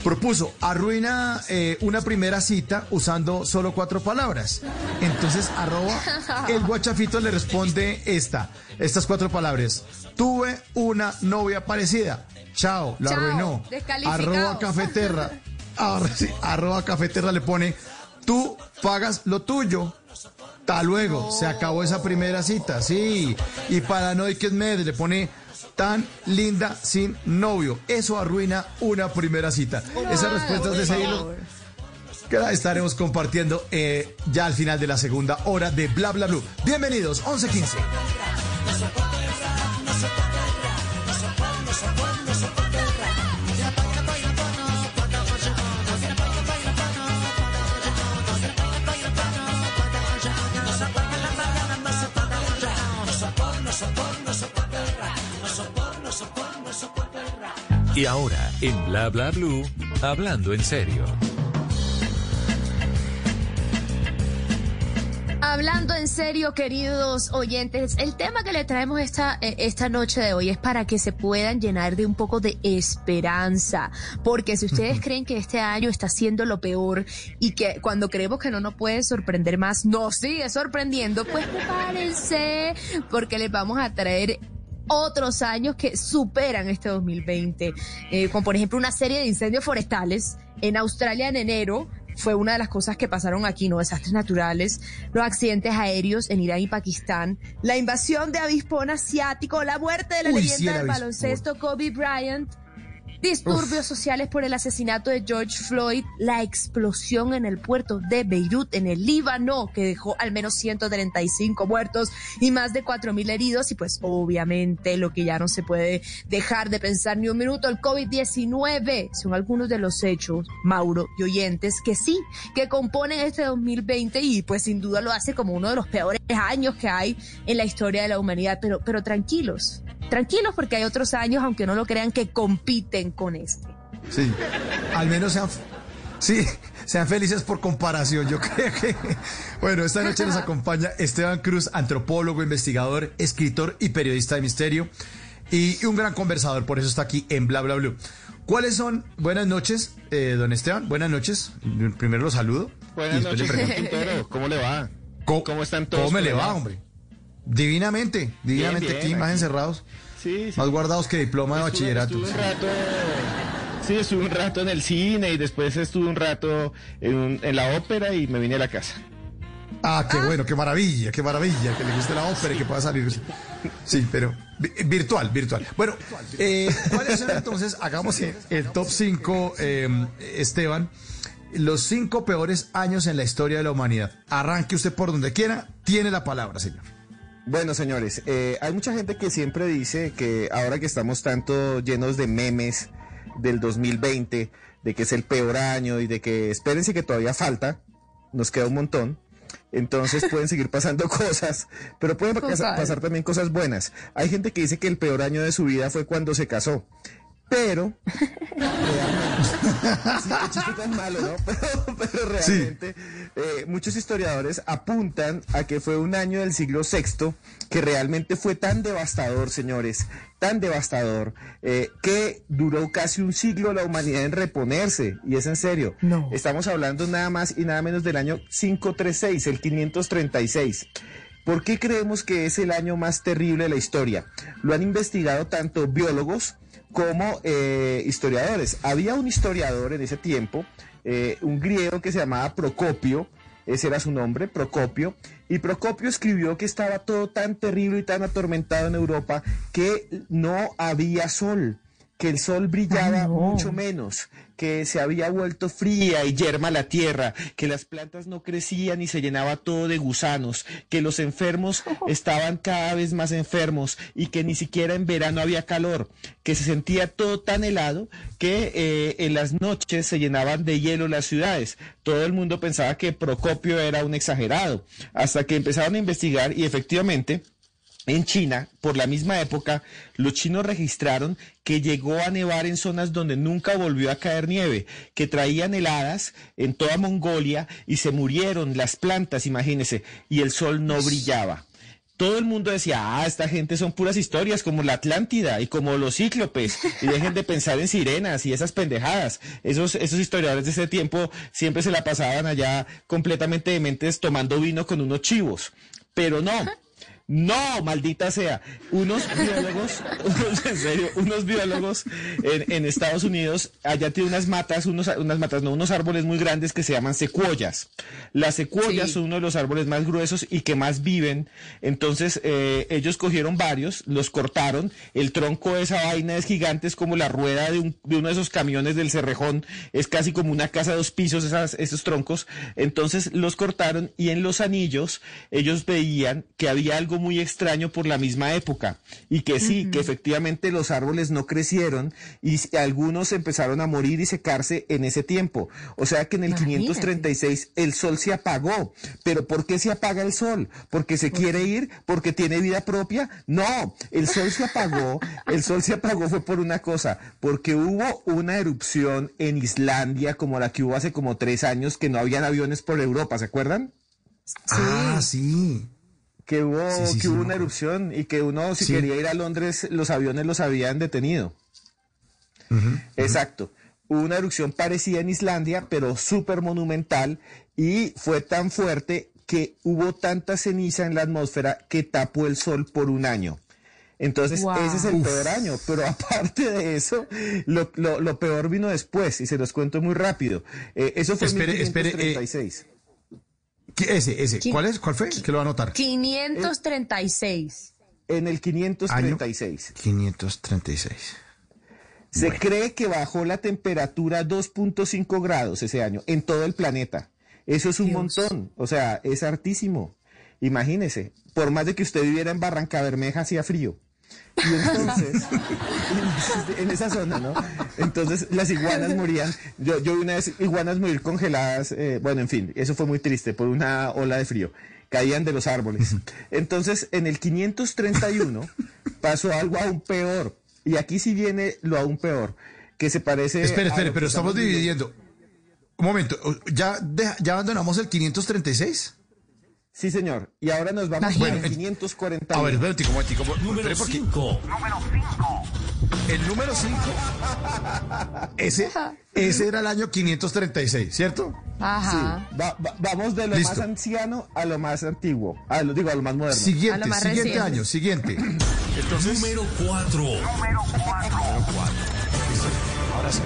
Propuso, arruina eh, una primera cita usando solo cuatro palabras. Entonces, arroba el guachafito le responde esta, estas cuatro palabras. Tuve una novia parecida. Chao, la arruinó. Arroba cafeterra. Sí, arroba cafeterra le pone, tú pagas lo tuyo. Hasta luego, se acabó esa primera cita, sí. Y Paranoiques Med le pone tan linda sin novio. Eso arruina una primera cita. Esas respuestas de ese hilo que la estaremos compartiendo eh, ya al final de la segunda hora de Bla Bla Blue. Bienvenidos, 11.15. Y ahora, en Bla Bla Blue, hablando en serio. Hablando en serio, queridos oyentes, el tema que le traemos esta, eh, esta noche de hoy es para que se puedan llenar de un poco de esperanza. Porque si ustedes creen que este año está siendo lo peor y que cuando creemos que no nos puede sorprender más, nos sigue sorprendiendo, pues prepárense porque les vamos a traer otros años que superan este 2020, eh, como por ejemplo una serie de incendios forestales en Australia en enero. Fue una de las cosas que pasaron aquí, ¿no? Desastres naturales, los accidentes aéreos en Irán y Pakistán, la invasión de avispón asiático, la muerte de la Uy, leyenda sí, el del avispón. baloncesto Kobe Bryant, disturbios sociales por el asesinato de George Floyd, la explosión en el puerto de Beirut, en el Líbano, que dejó al menos 135 muertos y más de 4.000 heridos. Y pues obviamente lo que ya no se puede dejar de pensar ni un minuto, el COVID-19. Son algunos de los hechos, Mauro y oyentes, que sí, que componen este 2020 y pues sin duda lo hace como uno de los peores años que hay en la historia de la humanidad. Pero, pero tranquilos, tranquilos porque hay otros años, aunque no lo crean, que compiten con este. Sí, al menos sean, sí, sean felices por comparación. Yo creo que, bueno, esta noche nos acompaña Esteban Cruz, antropólogo, investigador, escritor y periodista de misterio y un gran conversador, por eso está aquí en Bla Bla Blue. ¿Cuáles son? Buenas noches, eh, don Esteban, buenas noches. Primero lo saludo. Buenas después le noches, pregunto. Quintero. ¿Cómo le va? ¿Cómo, están todos ¿Cómo me le va, hombre? Divinamente, divinamente bien, aquí, más aquí. encerrados, Sí, sí. más guardados que diploma de Estuve- bachillerato. estuve un rato, sí, estuve un rato en el cine y después estuve un rato en, un- en la ópera y me vine a la casa. Ah, qué bueno, qué maravilla, qué maravilla, que le guste la ópera y que pueda salir. Sí, pero vi- virtual, virtual. Bueno, eh, ¿cuáles son entonces? Hagamos el, el top 5, Esteban. Los cinco peores años en la historia de la humanidad. Arranque usted por donde quiera, tiene la palabra, señor. Bueno, señores, eh, hay mucha gente que siempre dice que ahora que estamos tanto llenos de memes del 2020, de que es el peor año y de que espérense que todavía falta, nos queda un montón. Entonces pueden seguir pasando cosas, pero pueden pas- Total. pasar también cosas buenas. Hay gente que dice que el peor año de su vida fue cuando se casó. Pero realmente, sí, qué chiste tan malo, ¿no? Pero, pero realmente eh, muchos historiadores apuntan a que fue un año del siglo VI que realmente fue tan devastador, señores, tan devastador, eh, que duró casi un siglo la humanidad en reponerse, y es en serio. No. Estamos hablando nada más y nada menos del año 536, el 536. ¿Por qué creemos que es el año más terrible de la historia? Lo han investigado tanto biólogos como eh, historiadores. Había un historiador en ese tiempo, eh, un griego que se llamaba Procopio, ese era su nombre, Procopio, y Procopio escribió que estaba todo tan terrible y tan atormentado en Europa que no había sol, que el sol brillaba mucho menos, que se había vuelto fría y yerma la tierra, que las plantas no crecían y se llenaba todo de gusanos, que los enfermos estaban cada vez más enfermos y que ni siquiera en verano había calor, que se sentía todo tan helado que eh, en las noches se llenaban de hielo las ciudades. Todo el mundo pensaba que Procopio era un exagerado, hasta que empezaron a investigar y efectivamente en China, por la misma época, los chinos registraron que llegó a nevar en zonas donde nunca volvió a caer nieve, que traían heladas en toda Mongolia y se murieron las plantas, imagínense, y el sol no brillaba. Todo el mundo decía, ah, esta gente son puras historias como la Atlántida y como los cíclopes, y dejen de pensar en sirenas y esas pendejadas. Esos, esos historiadores de ese tiempo siempre se la pasaban allá completamente dementes tomando vino con unos chivos. Pero no, no, maldita sea. Unos biólogos, unos, en serio, unos biólogos en, en Estados Unidos, allá tiene unas matas, unos, unas matas, no, unos árboles muy grandes que se llaman secuoyas. Las secuoyas Sí. son uno de los árboles más gruesos y que más viven. Entonces, eh, ellos cogieron varios, los cortaron. El tronco de esa vaina es gigante, es como la rueda de, un- de uno de esos camiones del Cerrejón. Es casi como una casa de dos pisos, esas, esos troncos. Entonces, los cortaron y en los anillos ellos veían que había algo muy extraño por la misma época. Y que sí, que efectivamente los árboles no crecieron y algunos empezaron a morir y secarse en ese tiempo. O sea que en el Imagínate. 536 el sol se apagó. ¿Pero por qué se apaga el sol? ¿Porque se quiere ir? ¿Porque tiene vida propia? No, el sol se apagó. El sol se apagó fue por una cosa, porque hubo una erupción en Islandia como la que hubo hace como tres años que no habían aviones por Europa, ¿se acuerdan? Ah, sí. Que hubo, Sí, sí, que sí, hubo una erupción y que uno si quería ir a Londres los aviones los habían detenido. Exacto. Hubo una erupción parecida en Islandia, pero súper monumental y fue tan fuerte que hubo tanta ceniza en la atmósfera que tapó el sol por un año. Entonces, Wow. ese es el Uf. peor año, pero aparte de eso, lo, lo- lo peor vino después y se los cuento muy rápido. Eh, eso fue en espere, eh, 1536. ¿Qué- Ese, ese. ¿Cuál es? ¿Cuál fue? Que lo va a anotar. 536. En el 536. 536. Se Bueno. cree que bajó la temperatura 2.5 grados ese año en todo el planeta. Eso es un Dios. montón, o sea, es hartísimo. Imagínese, por más de que usted viviera en Barranca Bermeja, hacía frío. Y entonces, en esa zona, ¿no? Entonces las iguanas morían. Yo, yo vi una vez iguanas morir congeladas. eh, bueno, en fin, eso fue muy triste por una ola de frío. Caían de los árboles. Entonces, en el 531 pasó algo aún peor. Y aquí sí viene lo aún peor, que se parece. Espere, a espere, pero estamos dividiendo. Un momento, ¿ya, deja- ya abandonamos el 536? Sí, señor. Y ahora nos vamos Bueno, en- 540. A ver, espérate, un momentico, mo- Número espere, porque 5. El número 5. Ese, ese era el año 536, ¿cierto? Ajá. Va- va- vamos de lo Listo. más anciano a lo más antiguo. A lo, digo, a lo más moderno. A Siguiente, lo más siguiente reciente. año, siguiente. Entonces, Número 4. ahora sí.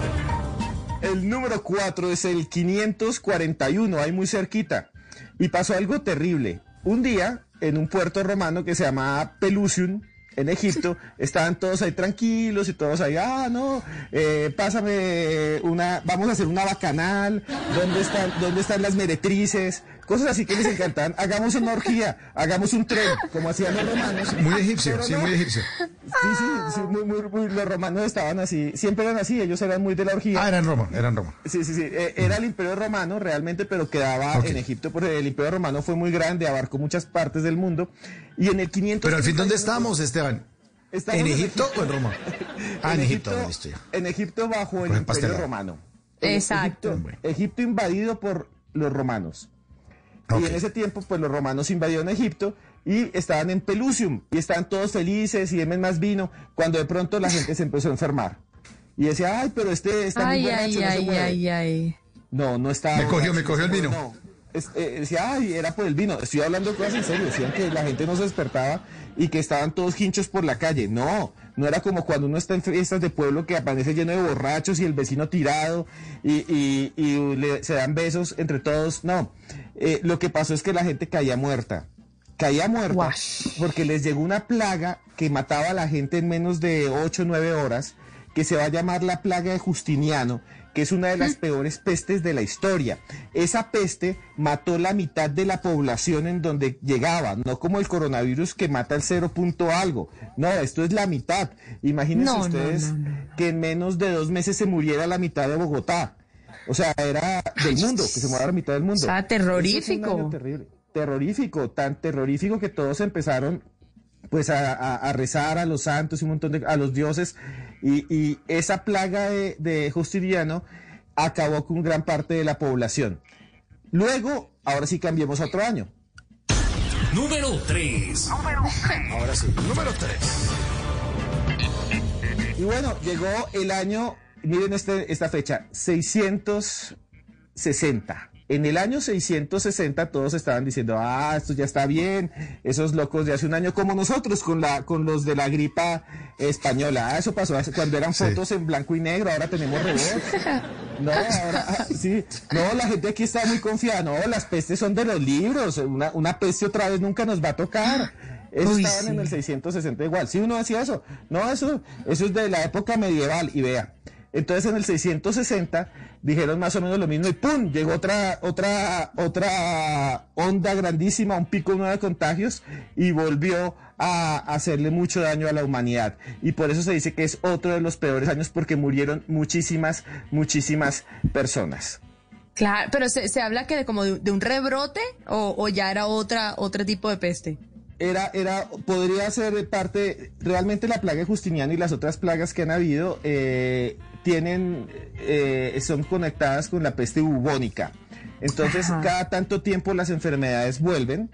El número 4 es el 541, ahí muy cerquita. Y pasó algo terrible. Un día, en un puerto romano que se llamaba Pelusium, en Egipto, estaban todos ahí tranquilos y todos ahí, ah, no, eh, pásame una, vamos a hacer una bacanal, ¿dónde están, dónde están las meretrices? Cosas así que les encantaban. Hagamos una orgía, hagamos un tren, como hacían los romanos. Muy egipcio, sí, no. muy egipcio. Sí, sí, sí, muy, muy, muy- los romanos estaban así, siempre eran así, ellos eran muy de la orgía. Ah, era en Roma, era en Roma. Sí, sí, sí. eh, era el Imperio Romano realmente, pero quedaba en Egipto porque el Imperio Romano fue muy grande, abarcó muchas partes del mundo. Y en el 500. Pero al fin, ¿dónde estamos, Esteban? Estamos ¿En Egipto o en Roma? Ah, en, Egipto, Egipto, listo ya. en Egipto bajo el Coge Imperio. Romano. Exacto. Egipto, Egipto invadido por los romanos. Y en ese tiempo, pues los romanos invadieron Egipto y estaban en Pelusium y estaban todos felices y denme más vino, cuando de pronto la gente se empezó a enfermar. Y decía, ay, pero este está muy Ay, borracho, ay, no se ay, mueve". ay, ay. No, no estaba. Me cogió, borracho, me cogió el vino. no. Es- eh, decía, ay, era por el vino. Estoy hablando de cosas en serio. Decían que la gente no se despertaba y que estaban todos hinchos por la calle. No, no era como cuando uno está en fiestas de pueblo que aparece lleno de borrachos y el vecino tirado y, y- y le- se dan besos entre todos. No, Eh, lo que pasó es que la gente caía muerta. Caía muerta porque les llegó una plaga que mataba a la gente en menos de 8 o 9 horas, que se va a llamar la plaga de Justiniano, que es una de las peores pestes de la historia. Esa peste mató la mitad de la población en donde llegaba, no como el coronavirus que mata el cero punto algo. No, esto es la mitad. Imagínense No, ustedes no, que en menos de dos meses se muriera la mitad de Bogotá. O sea, era del mundo, que se muriera la mitad del mundo. O sea, terrorífico. terrible. Terrorífico, tan terrorífico que todos empezaron pues a, a- a rezar a los santos y un montón de a los dioses y, y esa plaga de, de Justiniano acabó con gran parte de la población. Luego, ahora sí cambiemos a otro año. Número 3. Ahora sí, número 3. Y bueno, llegó el año, miren este, esta fecha, 660. En el año 660 todos estaban diciendo, ah, esto ya está bien, esos locos de hace un año como nosotros con la con los de la gripa española. Ah, eso pasó hace- cuando eran Sí. fotos en blanco y negro, ahora tenemos robots. No, ahora ah, sí, no, la gente aquí está muy confiada, no, las pestes son de los libros, una, una peste otra vez nunca nos va a tocar. Eso Uy, estaban en sí. el 660 igual. Si uno hacía eso, no, eso, eso es de la época medieval y vea. Entonces en el 660 dijeron más o menos lo mismo y ¡pum! Llegó otra, otra, otra onda grandísima, un pico nuevo de contagios y volvió a hacerle mucho daño a la humanidad. Y por eso se dice que es otro de los peores años porque murieron muchísimas, muchísimas personas. Claro, pero se, se habla que de como de, de un rebrote o, o ya era otra otro tipo de peste. era, era, podría ser parte, realmente la plaga de Justiniano y las otras plagas que han habido eh, tienen, eh, son conectadas con la peste bubónica. Entonces, Ajá. cada tanto tiempo las enfermedades vuelven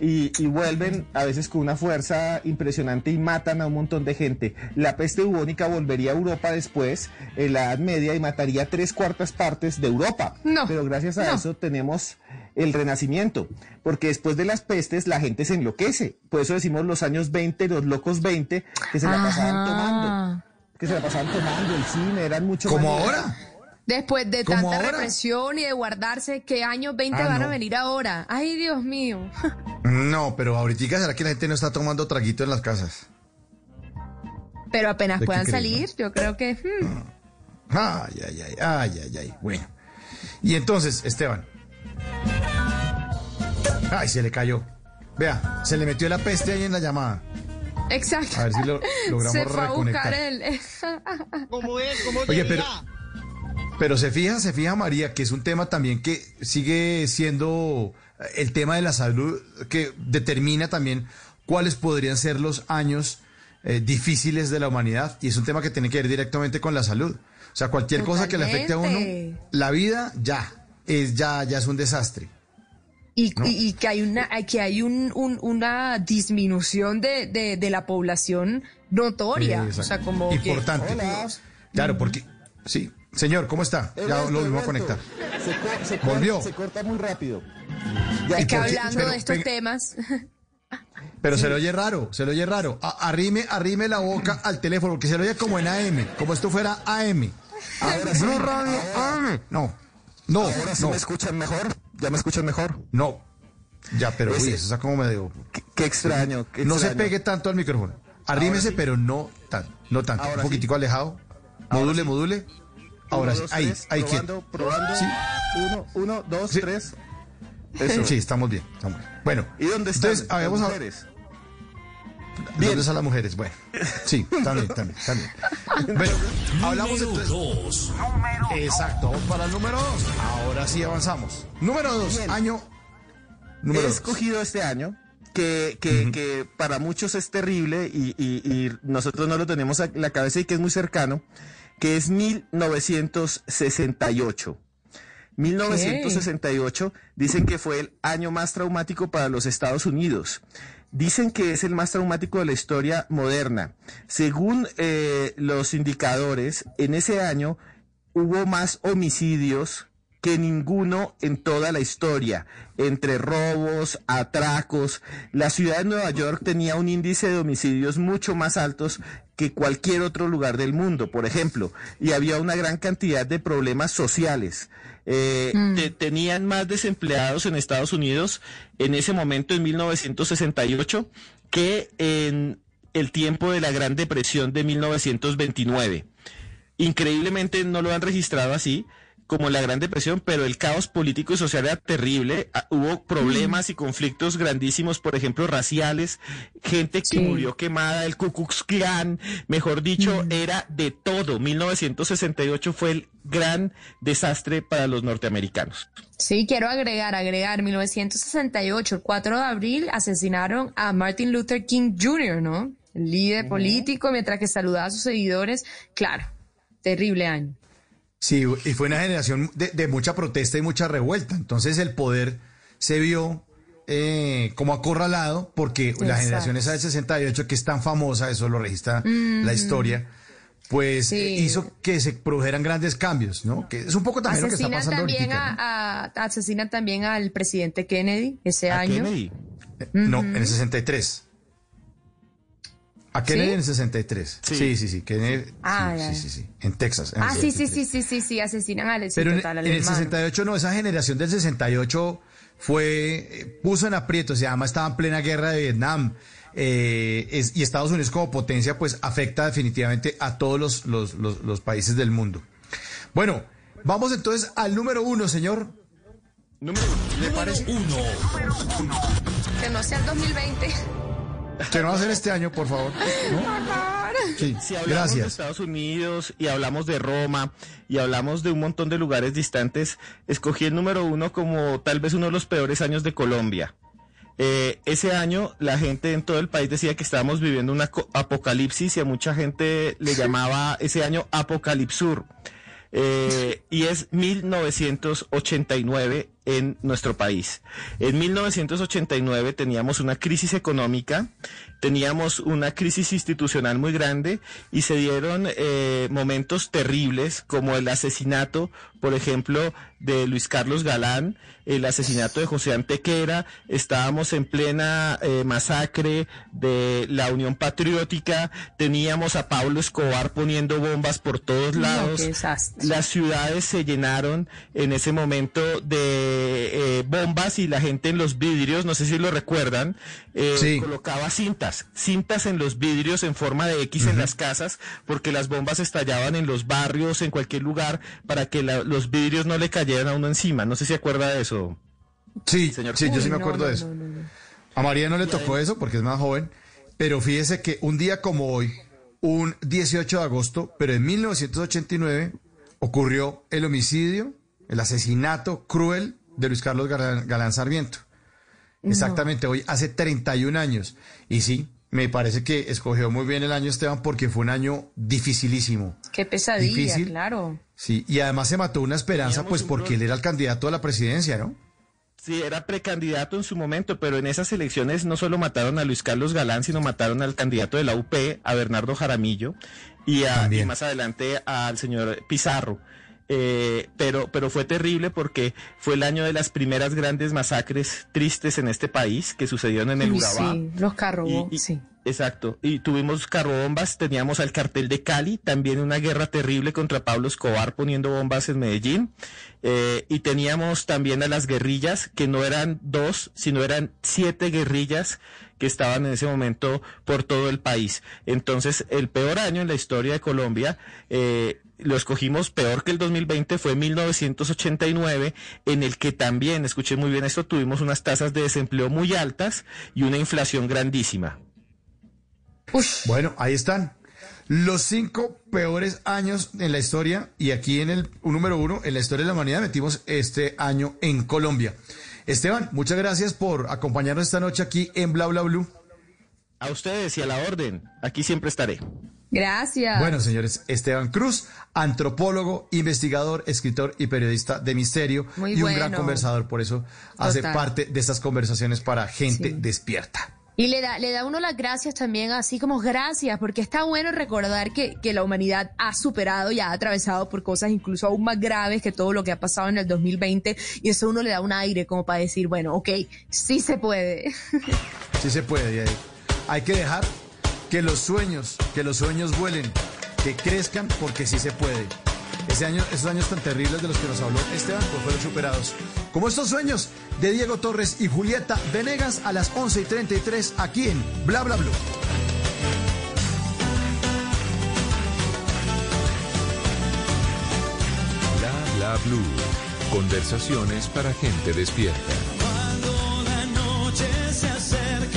y, y vuelven a veces con una fuerza impresionante y matan a un montón de gente. La peste bubónica volvería a Europa después, en la Edad Media, y mataría tres cuartas partes de Europa. No, Pero gracias a no. eso tenemos el renacimiento, porque después de las pestes la gente se enloquece. Por eso decimos los años 20, los locos 20, que se la pasaban tomando. Que se la pasaban tomando el cine, eran mucho ¿Como ahora? Después de ¿Como tanta ahora? represión y de guardarse, ¿qué años 20 Ah, van a venir ahora? Ay, Dios mío. No, pero ahorita será que la gente no está tomando traguito en las casas. Pero apenas ¿De qué puedan salir, yo creo que... hmm. Ay, ay, ay, ay, ay, ay. Bueno. Y entonces, Esteban. Ay, se le cayó. Vea, se le metió la peste ahí en la llamada. Exacto. A ver si lo logramos Se fue a buscar reconectar. el... ¿Cómo es? ¿Cómo Oye, pero, pero se fija, se fija María, que es un tema también que sigue siendo el tema de la salud, que determina también cuáles podrían ser los años eh, difíciles de la humanidad. Y es un tema que tiene que ver directamente con la salud. O sea, cualquier cosa que le afecte a uno, la vida ya es, ya, ya es un desastre. Y, No. y- y que hay una que hay un, un- una disminución de, de, de la población notoria. Exacto. O sea, como que- Importante. Claro, porque... Sí. Señor, ¿cómo está? Ya Ernesto, lo volvimos a conectar. Se, se corta- Volvió. se corta muy rápido. es que hablando Pero de estos venga- temas, Pero se le oye raro, se le oye raro. A- arrime, arrime la boca al teléfono, porque se le oye como en AM, como esto fuera AM. Ahora sí. Blue Radio AM. No, no, Ahora sí no, me escuchan mejor. ¿Ya me escuchan mejor? no. Ya, pero uy, Ese. eso está como medio... Qué, qué extraño. qué No se pegue tanto al micrófono. Arrímese, pero no tan, no tanto. Ahora Un sí. poquitico alejado. Module, module. Ahora Uno, dos, ahí, tres, ahí quieto. probando, probando. Sí. Uno, uno, dos, tres. Eso. Sí, estamos bien, estamos bien. Bueno, ¿Y dónde están entonces, habíamos mujeres? ¿Dónde están las mujeres? Bueno, sí, también, también, también. Bueno, hablamos Número entonces. 2. Exacto, vamos para el número dos. Ahora sí avanzamos. Número dos, Bien. año. He Número dos. escogido este año que, que, que para muchos es terrible y, y- y nosotros no lo tenemos en la cabeza y que es muy cercano, que es 1968. 1968 dicen que fue el año más traumático para los Estados Unidos. Dicen que es el más traumático de la historia moderna. Según eh, los indicadores, en ese año hubo más homicidios que ninguno en toda la historia, entre robos, atracos. La ciudad de Nueva York tenía un índice de homicidios mucho más altos que cualquier otro lugar del mundo, por ejemplo, y había una gran cantidad de problemas sociales. Eh, te- tenían más desempleados en Estados Unidos en ese momento, en 1968, que en el tiempo de la Gran Depresión de 1929 increíblemente no lo han registrado así como la Gran Depresión, pero el caos político y social era terrible. Ah, Hubo problemas y conflictos grandísimos, por ejemplo, raciales, gente que murió quemada, el Ku Klux Klan, mejor dicho, era de todo. 1968 fue el gran desastre para los norteamericanos. Sí, quiero agregar, agregar, 1968, el 4 de abril, asesinaron a Martin Luther King Jr., ¿no? El líder político, mientras que saludaba a sus seguidores. Claro, terrible año. Sí, y fue una generación de, de mucha protesta y mucha revuelta. Entonces el poder se vio eh, como acorralado porque la generación esa del 68, que es tan famosa, eso lo registra Mm. la historia, pues Sí. eh, hizo que se produjeran grandes cambios, ¿no? Que es un poco también lo que está pasando también, ahorita. a, a- asesinan también al presidente Kennedy ese ¿A año. Kennedy? No, en el 63. A Kennedy ¿Sí? en el 63. Sí, sí, sí. Kennedy, Ah, sí, ya. sí, sí, sí, En Texas. en Ah, sí, sí, 63. sí, sí, sí, sí, asesinan al sí, Pero en, total, al en el hermano. 68 no, esa generación del 68 fue, eh, puso en aprietos, se llama, estaba en plena guerra de Vietnam. eh, es- y Estados Unidos como potencia, pues afecta definitivamente a todos los, los, los- los países del mundo. Bueno, vamos entonces al número uno, señor. Número ¿Le parece? Uno. Que no sea el 2020. Que no va a ser este año, por favor. Sí, Si hablamos de gracias. Estados Unidos y hablamos de Roma y hablamos de un montón de lugares distantes, escogí el número uno como tal vez uno de los peores años de Colombia. Eh, ese año la gente en todo el país decía que estábamos viviendo un apocalipsis y a mucha gente le llamaba ese año apocalipsur. Eh, y es 1989 en nuestro país. En 1989 teníamos una crisis económica, teníamos una crisis institucional muy grande y se dieron eh, momentos terribles como el asesinato, por ejemplo, de Luis Carlos Galán, el asesinato de José Antequera, estábamos en plena eh, masacre de la Unión Patriótica, teníamos a Pablo Escobar poniendo bombas por todos lados. Las ciudades se llenaron en ese momento de eh, bombas y la gente en los vidrios, no sé si lo recuerdan, eh, Sí. colocaba cintas, cintas en los vidrios en forma de X en las casas, porque las bombas estallaban en los barrios, en cualquier lugar, para que la- los vidrios no le cayeran a uno encima. No sé si acuerda de eso. Sí, Señor. sí, yo sí me acuerdo no, de eso. no, no, no. A María no le tocó eso porque es más joven, pero fíjese que un día como hoy, un 18 de agosto, pero en 1989, ocurrió el homicidio, el asesinato cruel de Luis Carlos Galán, Galán Sarmiento. Exactamente, hoy hace 31 años. Y sí, me parece que escogió muy bien el año Esteban porque fue un año dificilísimo. Qué pesadilla, Difícil. claro. Sí, y además se mató una esperanza pues porque él era el candidato a la presidencia, ¿no? Sí, era precandidato en su momento, pero en esas elecciones no solo mataron a Luis Carlos Galán, sino mataron al candidato de la UP, a Bernardo Jaramillo, y, a- y más adelante al señor Pizarro. Eh, pero, pero fue terrible porque fue el año de las primeras grandes masacres tristes en este país que sucedieron en el Urabá. sí, los y- sí. Exacto. Y tuvimos carrobombas, teníamos al cartel de Cali, también una guerra terrible contra Pablo Escobar poniendo bombas en Medellín. Eh, y teníamos también a las guerrillas, que no eran dos, sino eran siete guerrillas que estaban en ese momento por todo el país. Entonces, el peor año en la historia de Colombia, eh, lo escogimos peor que el 2020, fue 1989, en el que también, escuché muy bien esto, tuvimos unas tasas de desempleo muy altas y una inflación grandísima. Bueno, ahí están. Los cinco peores años en la historia y aquí en el número uno, en la historia de la humanidad, metimos este año en Colombia. Esteban, muchas gracias por acompañarnos esta noche aquí en Bla Bla Blue. A ustedes y a la orden. Aquí siempre estaré. Gracias. Bueno, señores, Esteban Cruz, antropólogo, investigador, escritor y periodista de misterio Muy y un gran conversador, por eso hace parte de estas conversaciones para gente Sí. despierta. Y le da, le da uno las gracias también, así como gracias, porque está bueno recordar que, que la humanidad ha superado y ha atravesado por cosas incluso aún más graves que todo lo que ha pasado en el 2020. Y eso uno le da un aire como para decir, bueno, ok, sí se puede. Sí se puede, hay que dejar que los sueños, que los sueños vuelen, que crezcan, porque sí se puede. Ese año, esos años tan terribles de los que nos habló Esteban, pues fueron superados. Como estos sueños de Diego Torres y Julieta Venegas a las 11 y 33 aquí en Bla Bla Blue. Bla bla blue. Conversaciones para gente despierta. Cuando la noche se acerca,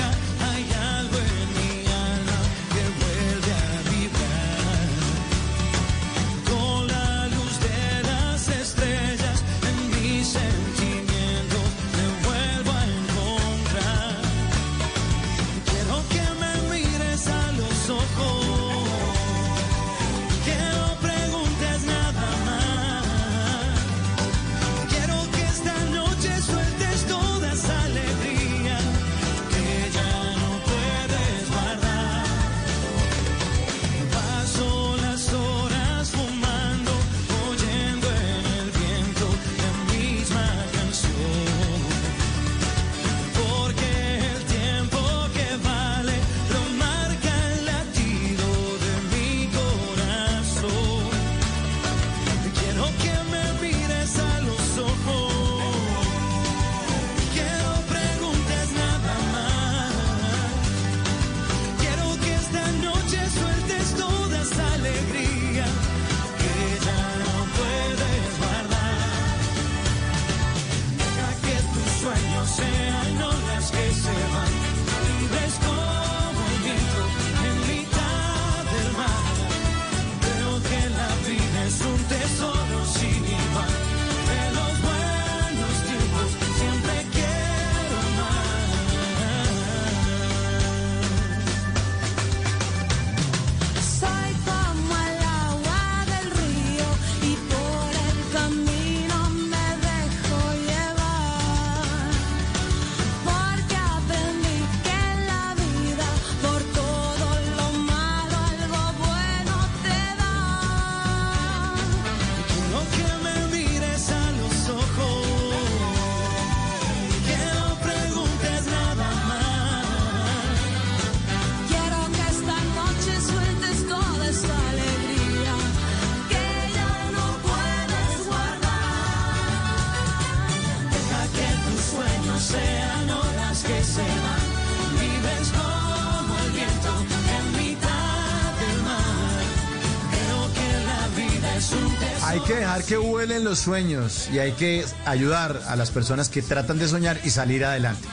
vuelen los sueños y hay que ayudar a las personas que tratan de soñar y salir adelante.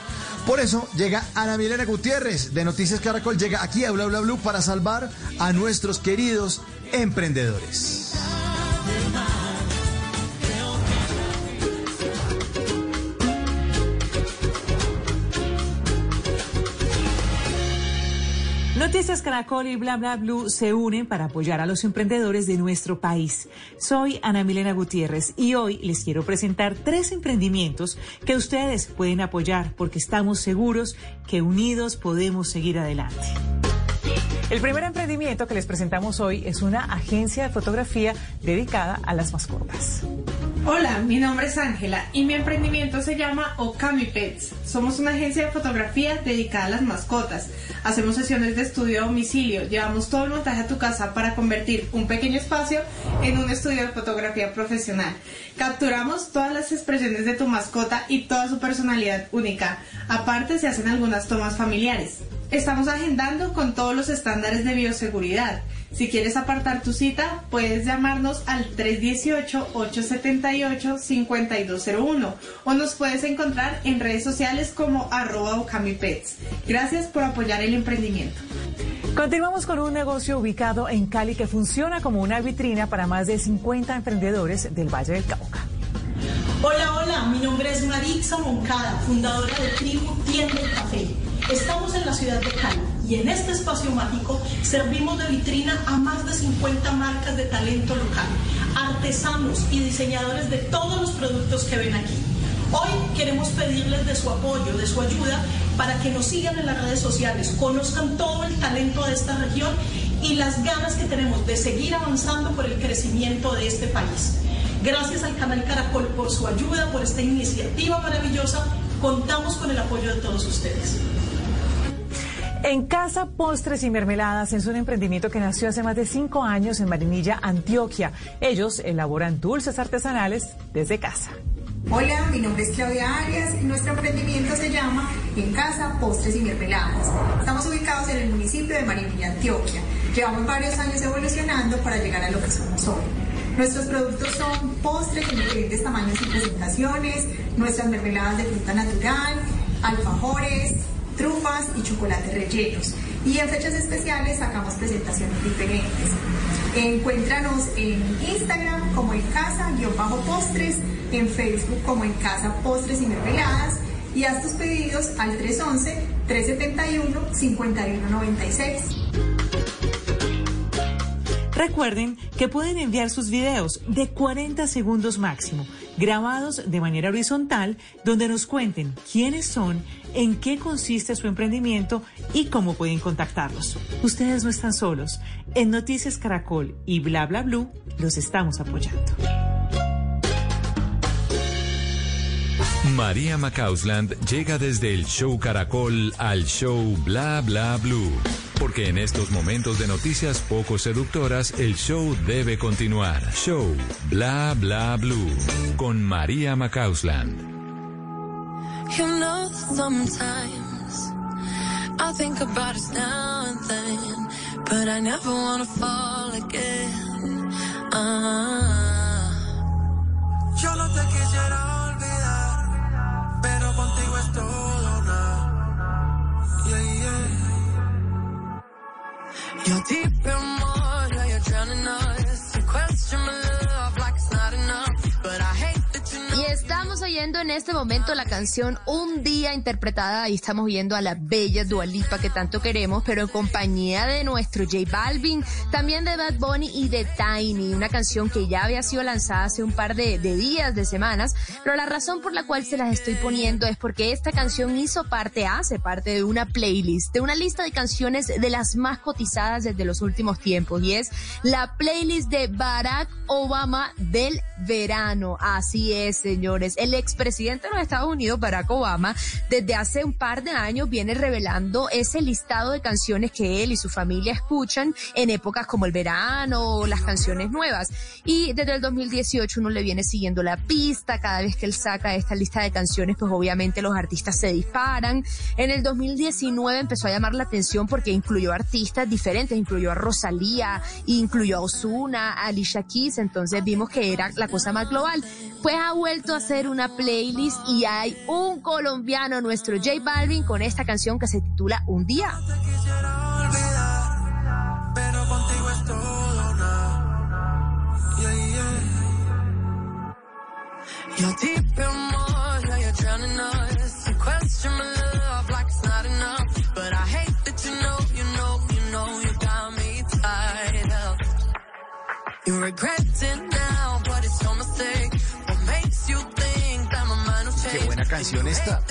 Por eso llega Ana Milena Gutiérrez de Noticias Caracol, llega aquí a Bla Bla Blue para salvar a nuestros queridos emprendedores. Noticias Caracol y Bla Bla Blue se unen para apoyar a los emprendedores de nuestro país. Soy Ana Milena Gutiérrez y hoy les quiero presentar tres emprendimientos que ustedes pueden apoyar porque estamos seguros que unidos podemos seguir adelante. El primer emprendimiento que les presentamos hoy es una agencia de fotografía dedicada a las mascotas. Hola, mi nombre es Ángela y mi emprendimiento se llama Okami Pets. Somos una agencia de fotografía dedicada a las mascotas. Hacemos sesiones de estudio a domicilio, llevamos todo el montaje a tu casa para convertir un pequeño espacio en un estudio de fotografía profesional. Capturamos todas las expresiones de tu mascota y toda su personalidad única. Aparte se hacen algunas tomas familiares. Estamos agendando con todos los estándares de bioseguridad. Si quieres apartar tu cita, puedes llamarnos al 318-878-5201 o nos puedes encontrar en redes sociales como arroba okamipets. Gracias por apoyar el emprendimiento. Continuamos con un negocio ubicado en Cali que funciona como una vitrina para más de 50 emprendedores del Valle del Cauca. Hola, hola, mi nombre es Maritza Moncada, fundadora de Tribu Tienda y Café. Estamos en la ciudad de Cali y en este espacio mágico servimos de vitrina a más de 50 marcas de talento local, artesanos y diseñadores de todos los productos que ven aquí. Hoy queremos pedirles de su apoyo, de su ayuda, para que nos sigan en las redes sociales, conozcan todo el talento de esta región y las ganas que tenemos de seguir avanzando por el crecimiento de este país. Gracias al canal Caracol por su ayuda, por esta iniciativa maravillosa. Contamos con el apoyo de todos ustedes. En Casa Postres y Mermeladas es un emprendimiento que nació hace más de cinco años en Marinilla, Antioquia. Ellos elaboran dulces artesanales desde casa. Hola, mi nombre es Claudia Arias y nuestro emprendimiento se llama En Casa Postres y Mermeladas. Estamos ubicados en el municipio de Marinilla, Antioquia. Llevamos varios años evolucionando para llegar a lo que somos hoy. Nuestros productos son postres en diferentes tamaños y presentaciones, nuestras mermeladas de fruta natural, alfajores, trufas y chocolates rellenos. Y en fechas especiales sacamos presentaciones diferentes. Encuéntranos en Instagram como en casa-postres, en Facebook como en casa postres y mermeladas y haz tus pedidos al 311-371-5196. Recuerden que pueden enviar sus videos de 40 segundos máximo, grabados de manera horizontal, donde nos cuenten quiénes son, en qué consiste su emprendimiento y cómo pueden contactarlos. Ustedes no están solos. En Noticias Caracol y Bla Bla Blue los estamos apoyando. María Macausland llega desde el show Caracol al show Bla Bla Blue. Porque en estos momentos de noticias poco seductoras, el show debe continuar. Show Bla Bla Blue con María Macausland. You know that sometimes I think about us now and then, but I never wanna fall again. Yo no te quisiera You're deep in oyendo en este momento la canción Un Día interpretada, ahí estamos viendo a la bella Dualipa que tanto queremos, pero en compañía de nuestro J Balvin, también de Bad Bunny y de Tiny, una canción que ya había sido lanzada hace un par de, de días, de semanas, pero la razón por la cual se las estoy poniendo es porque esta canción hizo parte, hace parte de una playlist, de una lista de canciones de las más cotizadas desde los últimos tiempos, y es la playlist de Barack Obama del verano. Así es, señores. El expresidente de los Estados Unidos, Barack Obama, desde hace un par de años viene revelando ese listado de canciones que él y su familia escuchan en épocas como el verano o las canciones nuevas. Y desde el 2018 uno le viene siguiendo la pista. Cada vez que él saca esta lista de canciones, pues obviamente los artistas se disparan. En el 2019 empezó a llamar la atención porque incluyó artistas diferentes, incluyó a Rosalía, incluyó a Ozuna, a Alicia Keys, entonces vimos que era la cosa más global. Pues ha vuelto a hacer una playlist y hay un colombiano, nuestro J Balvin, con esta canción que se titula Un Día. Regret canción esta.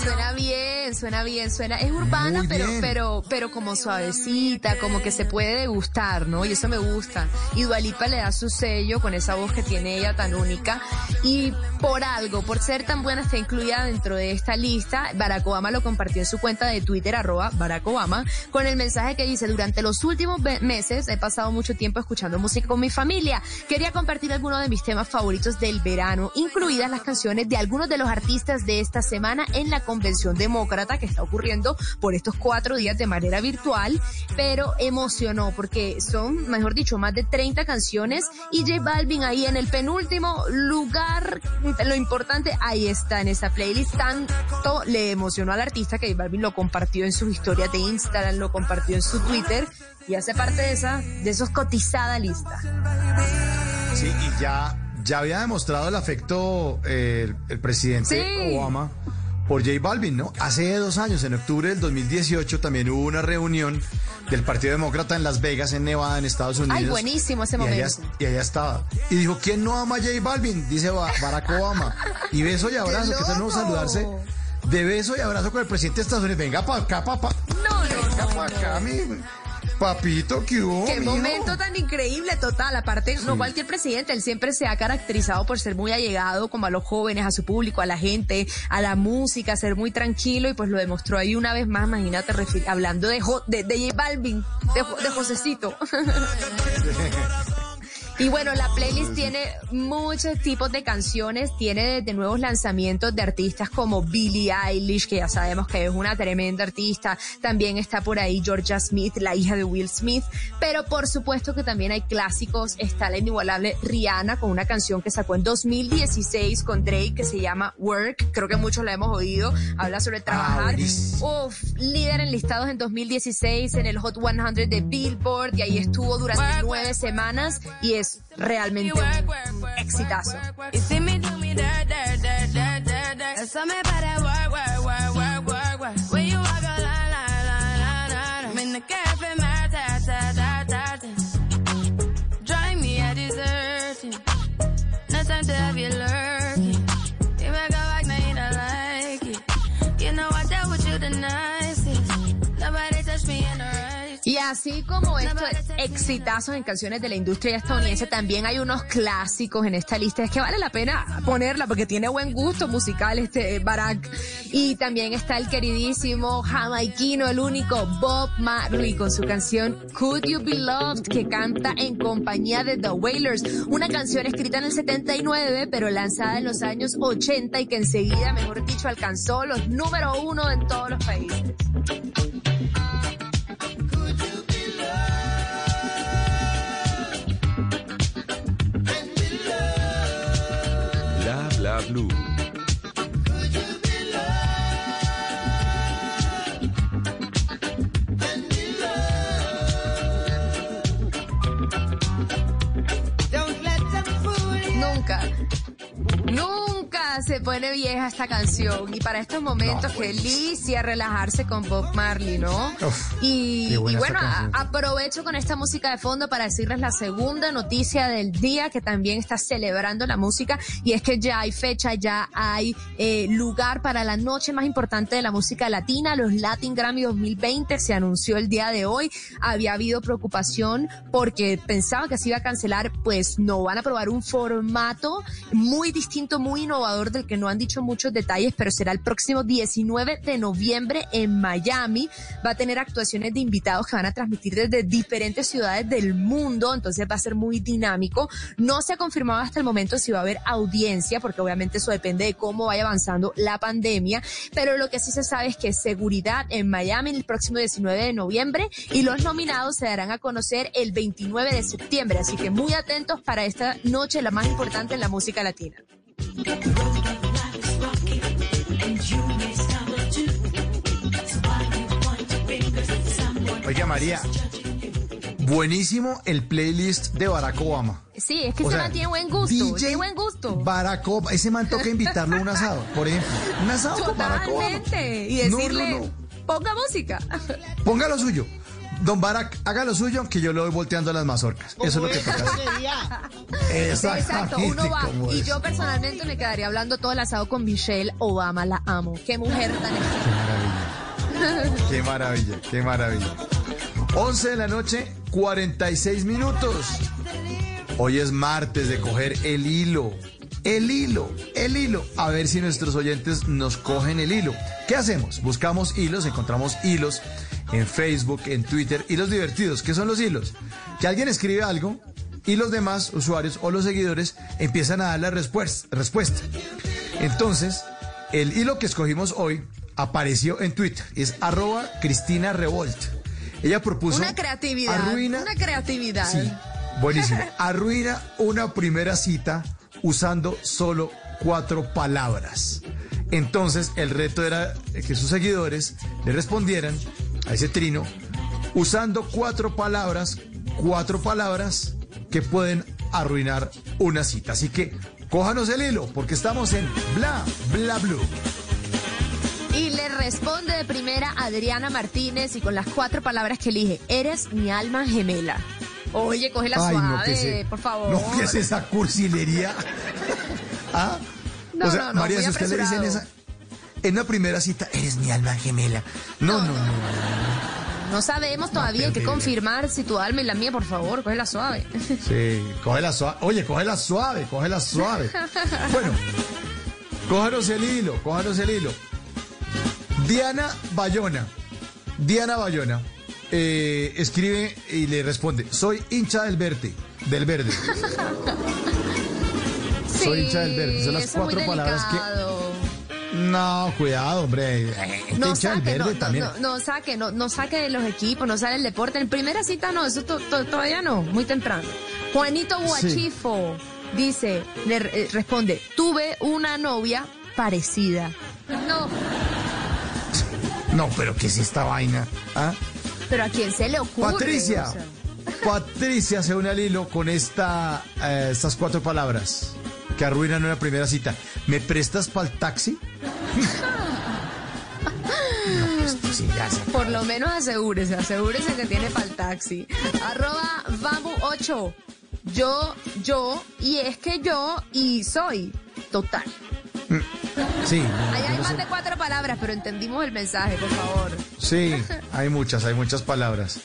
Suena bien, suena bien, suena, es urbana, pero, pero, pero como suavecita, como que se puede degustar, ¿no? Y eso me gusta. Y Dualipa le da su sello con esa voz que tiene ella tan única. Y por algo, por ser tan buena, está incluida dentro de esta lista. Barack Obama lo compartió en su cuenta de Twitter, arroba Barack Obama, con el mensaje que dice, durante los últimos meses he pasado mucho tiempo escuchando música con mi familia. Quería compartir algunos de mis temas favoritos del verano, incluidas las canciones de algunos de los artistas de esta semana en la Convención Demócrata que está ocurriendo por estos cuatro días de manera virtual, pero emocionó porque son, mejor dicho, más de 30 canciones y J Balvin ahí en el penúltimo lugar, lo importante, ahí está en esa playlist, tanto le emocionó al artista que J Balvin lo compartió en sus historias de Instagram, lo compartió en su Twitter y hace parte de esa, de esos cotizada lista. Sí, y ya, ya había demostrado el afecto eh, el, el presidente Sí. Obama por J Balvin, ¿no? Hace dos años, en octubre del 2018, también hubo una reunión del Partido Demócrata en Las Vegas, en Nevada, en Estados Unidos. Ay, buenísimo ese y allá, momento. y allá estaba. Y dijo, ¿quién no ama a J Balvin? Dice Ba- Barack Obama. Y beso y abrazo, que no saludarse de beso y abrazo con el presidente de Estados Unidos. Venga para acá, papá. No, no, Venga para acá, mi papito, que hubo, Qué mijo? momento tan increíble, total. Aparte, no cualquier presidente, él siempre se ha caracterizado por ser muy allegado como a los jóvenes, a su público, a la gente, a la música, ser muy tranquilo y pues lo demostró ahí una vez más, imagínate, hablando de, Jo- de, de J Balvin, de, Jo- de Josecito. Y bueno, la playlist tiene muchos tipos de canciones, tiene desde nuevos lanzamientos de artistas como Billie Eilish, que ya sabemos que es una tremenda artista, también está por ahí Georgia Smith, la hija de Will Smith, pero por supuesto que también hay clásicos, está la inigualable Rihanna con una canción que sacó en 2016 con Drake que se llama Work, creo que muchos la hemos oído, habla sobre trabajar. Uf, líder en listados en 2016 en el Hot 100 de Billboard. Y ahí estuvo durante nueve semanas. Y es realmente un exitazo. Me así como estos exitazos en canciones de la industria estadounidense, también hay unos clásicos en esta lista. Es que vale la pena ponerla porque tiene buen gusto musical este Barack. Y también está el queridísimo jamaiquino, el único Bob Marley con su canción Could You Be Loved que canta en compañía de The Wailers. Una canción escrita en el 79 pero lanzada en los años 80 y que enseguida, mejor dicho, alcanzó los número uno en todos los países. Vieja esta canción y para estos momentos pues. qué delicia relajarse con Bob Marley, ¿no? Uf, y, y bueno, a- aprovecho con esta música de fondo para decirles la segunda noticia del día que también está celebrando la música y es que ya hay fecha, ya hay eh, lugar para la noche más importante de la música latina, los Latin Grammy 2020 se anunció el día de hoy, había habido preocupación porque pensaba que se iba a cancelar, pues no, van a probar un formato muy distinto, muy innovador del que no han dicho muchos detalles, pero será el próximo 19 de noviembre en Miami. Va a tener actuaciones de invitados que van a transmitir desde diferentes ciudades del mundo, entonces va a ser muy dinámico. No se ha confirmado hasta el momento si va a haber audiencia, porque obviamente eso depende de cómo vaya avanzando la pandemia, pero lo que sí se sabe es que seguridad en Miami el próximo 19 de noviembre y los nominados se darán a conocer el 29 de septiembre, así que muy atentos para esta noche, la más importante en la música latina. Oiga, María, buenísimo el playlist de Barack Obama. Sí, es que O ese sea, man tiene buen gusto, DJ tiene buen gusto. Barack Obama, ese man toca invitarlo a un asado, por ejemplo. Un asado con Barack Obama. Y No, no, decirle, no. ponga música. Ponga lo suyo. Don Barack, haga lo suyo, que yo le voy volteando las mazorcas. Eso es lo que toca hacer. Exacto, uno va. Y yo personalmente me quedaría hablando todo el asado con Michelle Obama, la amo. Qué mujer tan Qué maravilla, qué maravilla. 11 de la noche, 46 minutos. Hoy es martes de coger el hilo. El hilo, el hilo. A ver si nuestros oyentes nos cogen el hilo. ¿Qué hacemos? Buscamos hilos, encontramos hilos en Facebook, en Twitter, hilos divertidos. ¿Qué son los hilos? Que alguien escribe algo y los demás usuarios o los seguidores empiezan a dar la respuesta. respuesta. Entonces, el hilo que escogimos hoy apareció en Twitter. Es arroba Cristina Revolt. Ella propuso... Una creatividad. Arruina, Una creatividad. Sí, buenísimo. Arruina una primera cita usando solo cuatro palabras. Entonces, el reto era que sus seguidores le respondieran a ese trino usando cuatro palabras, cuatro palabras que pueden arruinar una cita. Así que cójanos el hilo porque estamos en Bla Bla Blue. Y le responde de primera Adriana Martínez y con las cuatro palabras que elige, eres mi alma gemela. Oye, coge la Ay, suave, no, ¿qué es e- por favor. No, ¿qué es esa cursilería? ¿Ah? No, o sea, no, no, María, si usted le dicen esa, en una primera cita, eres mi alma gemela. No, no, no. No sabemos todavía, hay que confirmar si tu alma y la mía, por favor, coge la suave. Sí, cógela suave. Oye, cógela suave, cógela suave. Bueno, cójanos el hilo, cójanos el hilo. Diana Bayona. Diana Bayona eh, escribe y le responde: Soy hincha del verde. Del verde. Soy hincha del verde. Son las cuatro palabras que. No, cuidado, hombre. Este No hincha del saque, verde no, también. no, no saque, no, no saque de los equipos, no sale el deporte. En primera cita no, eso to- to- todavía no, muy temprano. Juanito Guachifo dice, le eh, responde, tuve una novia parecida. No, No, pero ¿qué es esta vaina? ¿Ah? pero ¿a quién se le ocurre? Patricia. O sea, Patricia se une al hilo con esta, eh, estas cuatro palabras que arruinan una primera cita. ¿Me prestas para el taxi? no, esto sí ya se- Por lo menos asegúrese, asegúrese que tiene para el taxi. Arroba Bambu 8. Yo, yo, y es que yo, y soy. Total. Sí, Ahí hay más de cuatro palabras, pero entendimos el mensaje, por favor. Sí, hay muchas, hay muchas palabras.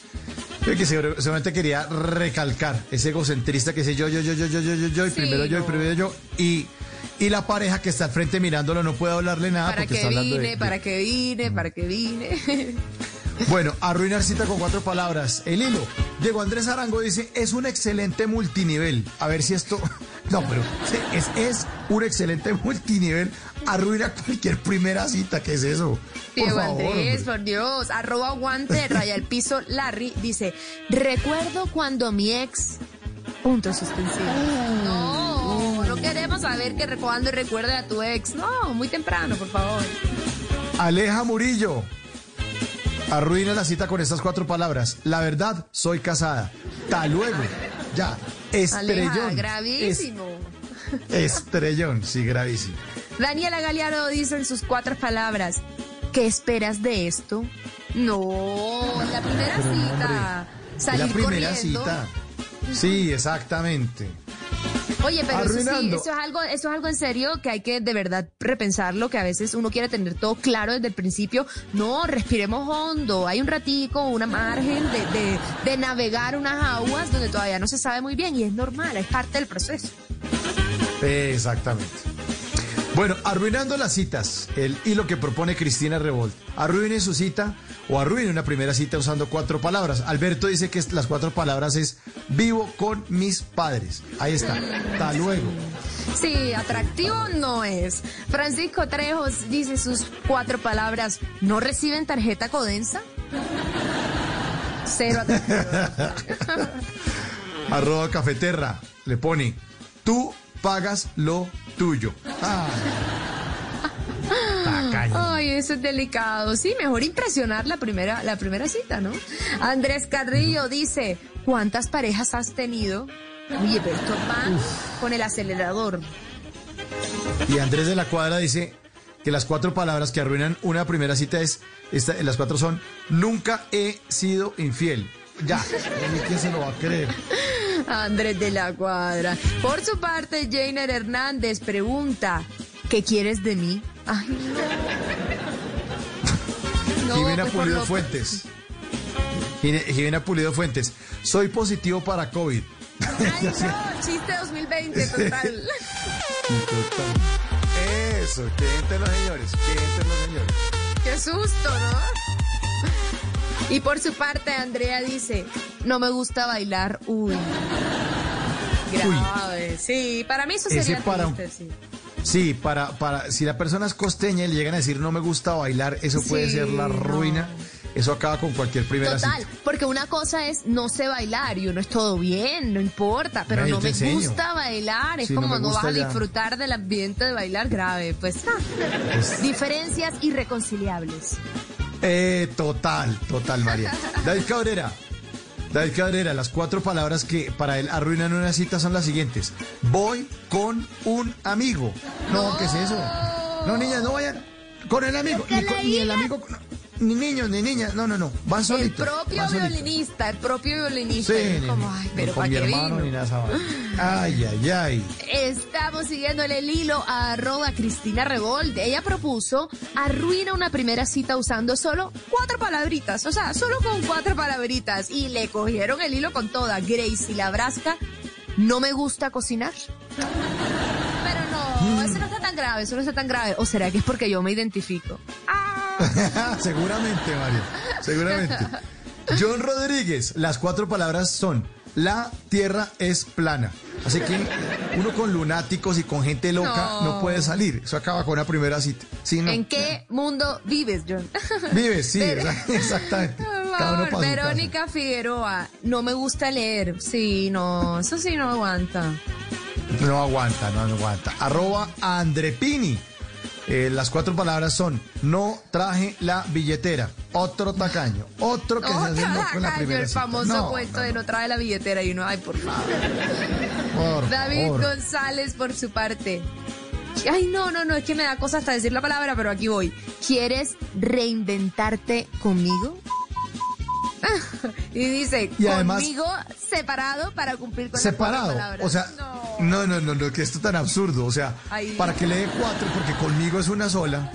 Yo que seguramente quería recalcar ese egocentrista que dice yo, yo, yo, yo, yo, yo, yo, yo, y Sí, primero yo, y primero yo, y, y la pareja que está al frente mirándolo no puede hablarle nada para porque que está hablando vine, de, para que vine, para que vine. Bueno, arruinar cita con cuatro palabras. El hilo. Diego Andrés Arango dice, es un excelente multinivel. A ver si esto... No, pero es, es un excelente multinivel. Arruina cualquier primera cita. ¿Qué es eso? Por Diego favor, Andrés, hombre. por Dios. Arroba guante, raya el piso, Larry, dice, recuerdo cuando mi ex... Punto suspensivo. No, no queremos saber que cuando recuerde a tu ex. No, muy temprano, por favor. Aleja Murillo. Arruina la cita con estas cuatro palabras. La verdad, soy casada. Ta luego. Ya. Estrellón. Aleja, gravísimo. Es- estrellón, sí, gravísimo. Daniela Galeano dice en sus cuatro palabras, ¿qué esperas de esto? No, la primera Pero cita, salir la primera corriendo. cita. Sí, exactamente. Oye, pero eso sí, eso es algo, eso es algo en serio que hay que de verdad repensarlo, que a veces uno quiere tener todo claro desde el principio. No, respiremos hondo, hay un ratico, una margen de, de, de navegar unas aguas donde todavía no se sabe muy bien y es normal, es parte del proceso. Exactamente. Bueno, arruinando las citas, el hilo que propone Cristina Revolt. Arruine su cita o arruine una primera cita usando cuatro palabras. Alberto dice que las cuatro palabras es vivo con mis padres. Ahí está. Hasta luego. Sí, atractivo no es. Francisco Trejos dice sus cuatro palabras, ¿no reciben tarjeta Codensa? Cero atractivo. Arroba cafeterra. Le pone, tú pagas lo tuyo. Ah. Ay, eso es delicado. Sí, mejor impresionar la primera, la primera cita, ¿no? Andrés Carrillo dice, ¿cuántas parejas has tenido? Oye, pero estos van con el acelerador. Y Andrés de la Cuadra dice que las cuatro palabras que arruinan una primera cita es, esta- las cuatro son, nunca he sido infiel. Ya, ¿y ¿quién se lo va a creer? Andrés de la Cuadra. Por su parte, Jainer Hernández pregunta, ¿qué quieres de mí? Ay, no. No, Jimena pues, Pulido Fuentes. Jime- Jimena Pulido Fuentes. Soy positivo para COVID. Ay, no, chiste 2020, total. Eso, que entren los señores, que entren los señores. Qué susto, ¿no? Y por su parte, Andrea dice, no me gusta bailar. Uy. Grave. Sí, para mí eso sería para un- triste, sí. Sí, para, para, si la persona es costeña y le llegan a decir no me gusta bailar, eso puede ser la no. ruina. Eso acaba con cualquier primera Total, cita. porque una cosa es no sé bailar y uno es todo bien, no importa, pero No, me enseño. gusta bailar, es Sí, como no, vas a disfrutar del ambiente de bailar grave, pues ah. diferencias irreconciliables. Eh, total, total, María. David Cabrera. David Cabrera, las cuatro palabras que para él arruinan una cita son las siguientes. Voy con un amigo. No, ¿qué es eso? No, niñas, no vayan con el amigo. Ni, con- ni el amigo, ni niños, ni niñas. No, no, no. Van El solitos. propio van solitos. violinista, el propio violinista. Sí, como, ay, pero con ¿para mi qué hermano vino? ni nada. Ay, ay, ay. Estamos siguiéndole el hilo a arroba Cristina Revolt. Ella propuso arruina una primera cita usando solo cuatro palabritas. O sea, solo con cuatro palabritas. Y le cogieron el hilo con toda. Grace y Labrasca, no me gusta cocinar. Pero no, eso no está tan grave, eso no está tan grave. ¿O será que es porque yo me identifico? seguramente, Mario. Seguramente. John Rodríguez, las cuatro palabras son la tierra es plana. Así que uno con lunáticos y con gente loca no, No. puede salir. Eso acaba con una primera cita. Sí, no. ¿En qué mundo vives, John? Vives, sí, Pero- exactamente. Cada uno. Verónica Figueroa, no me gusta leer. Sí, no, eso sí no aguanta. No aguanta, no aguanta. Arroba Andrepini. Eh, las cuatro palabras son no traje la billetera. Otro tacaño. Otro que se hace loco en la primera el cita. famoso No, cuento de no trae la billetera y uno, ay, por favor. por David favor. González, por su parte. Ay, no, no, no, es que me da cosa hasta decir la palabra, pero aquí voy. ¿Quieres reinventarte conmigo? y dice, Y además- conmigo separado para cumplir con las Separado. palabras. O sea, no, no, no, no, que esto tan absurdo. O sea, Ay. para que le dé cuatro, porque conmigo es una sola.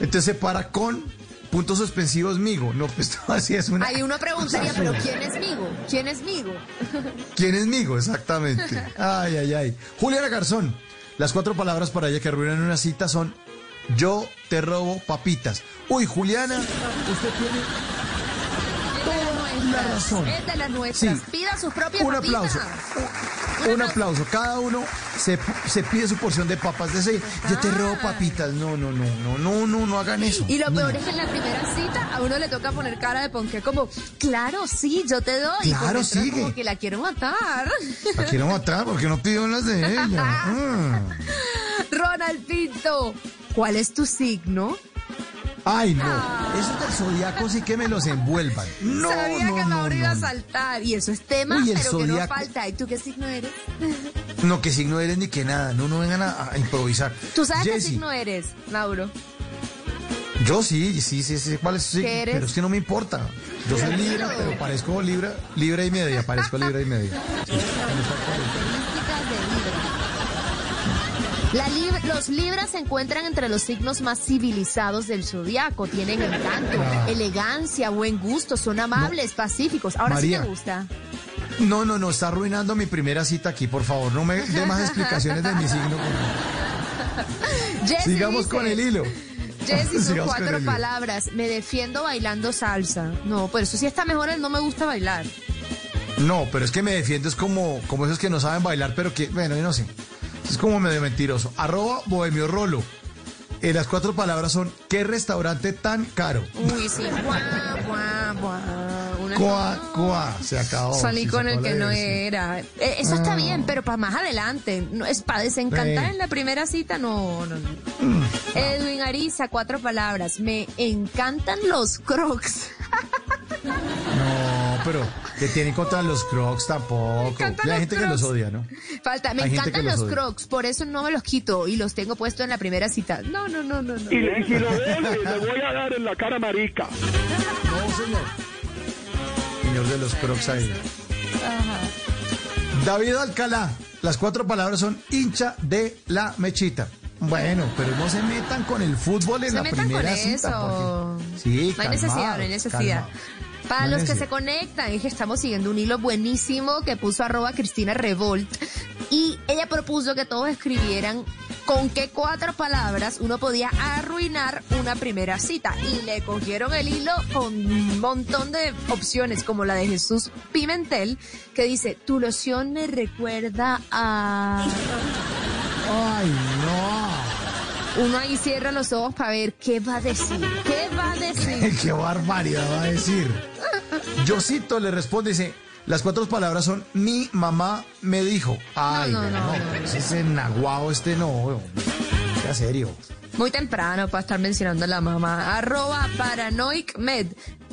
Entonces separa con puntos suspensivos migo. No, pues así es una. Ahí uno preguntaría, pero ¿quién es Migo? ¿Quién es Migo? ¿Quién es migo? Exactamente. Ay, ay, ay. Juliana Garzón. Las cuatro palabras para ella que arruinan una cita son yo te robo papitas. Uy, Juliana, usted tiene la razón. Es de las nuestras. Sí. Pida sus propias Un papitas. aplauso. Un aplauso. Cada uno se, se pide su porción de papas. De ese, yo te robo papitas. No, no, no, no, no, no, no hagan eso. Y lo No. peor es que en la primera cita a uno le toca poner cara de ponqué como, claro, sí, yo te doy. Y Claro, es sigue. Como que la quiero matar. La quiero matar porque no pidió las de ella. Mm. Ronald Pinto, ¿cuál es tu signo? Ay, no. Esos del zodiaco sí que me los envuelvan. No, Sabía no, que no, Mauro iba a saltar. Y eso es tema, Uy, pero que no falta. ¿Y tú qué signo eres? No, que signo eres ni que nada. No, no vengan a, a improvisar. ¿Tú sabes qué signo eres, Mauro? Yo sí, sí, sí, sí. ¿Cuál es su signo? ¿Qué eres? Pero es que no me importa. Yo soy libra, pero parezco libra, libra y media. Parezco libra y media. La lib- los libras se encuentran entre los signos más civilizados del zodiaco. Tienen encanto, Ah. elegancia, buen gusto, son amables, pacíficos. Ahora sí María. te gusta. No, no, no, está arruinando mi primera cita aquí, por favor. No me dé más explicaciones de mi signo. Sigamos dice- con el hilo. Jessy, son cuatro palabras. Me defiendo bailando salsa. No, pero eso sí está mejor el no me gusta bailar. No, pero es que me defiendo, es como, como esos que no saben bailar, pero que, bueno, yo no sé. Es como medio mentiroso. Arroba Bohemio Rolo. Eh, las cuatro palabras son, ¿qué restaurante tan caro? Uy, sí. Guau, guau, guau. Una- Cuá, cuá, se acabó. Salí Sí, con el acabó que la no diversión. era. Eh, eso está Ah. bien, pero para más adelante. No, es para desencantar Sí. en la primera cita, no, no, no. Mm. Edwin Ariza, cuatro palabras. Me encantan los crocs. No, pero que tienen contra los crocs tampoco. Y hay gente que los odia, ¿no? Falta, me Hay encantan los crocs, por eso no me los quito y los tengo puestos en la primera cita. No, no, no, no, no. Y, le- y si lo veo, le, voy a dar en la cara marica. No, señor. Señor de los crocs ahí. David Alcalá. Las cuatro palabras son hincha de la mechita. Bueno, pero no se metan con el fútbol en Se la metan primera con cita. porque- Sí, No hay necesidad, no hay necesidad. calmado. Para los que se conectan, es que estamos siguiendo un hilo buenísimo que puso arroba Cristina Revolt. Y ella propuso que todos escribieran con qué cuatro palabras uno podía arruinar una primera cita. Y le cogieron el hilo con un montón de opciones como la de Jesús Pimentel que dice, tu loción me recuerda a... Ay, no. Uno ahí cierra los ojos para ver qué va a decir, qué va a decir. Qué barbaridad va a decir. Josito le responde y dice, las cuatro palabras son mi mamá me dijo. Ay, No, no, no, no, no, ese es enaguado este no, sea serio. Muy temprano para estar mencionando a la mamá. Arroba Paranoic Med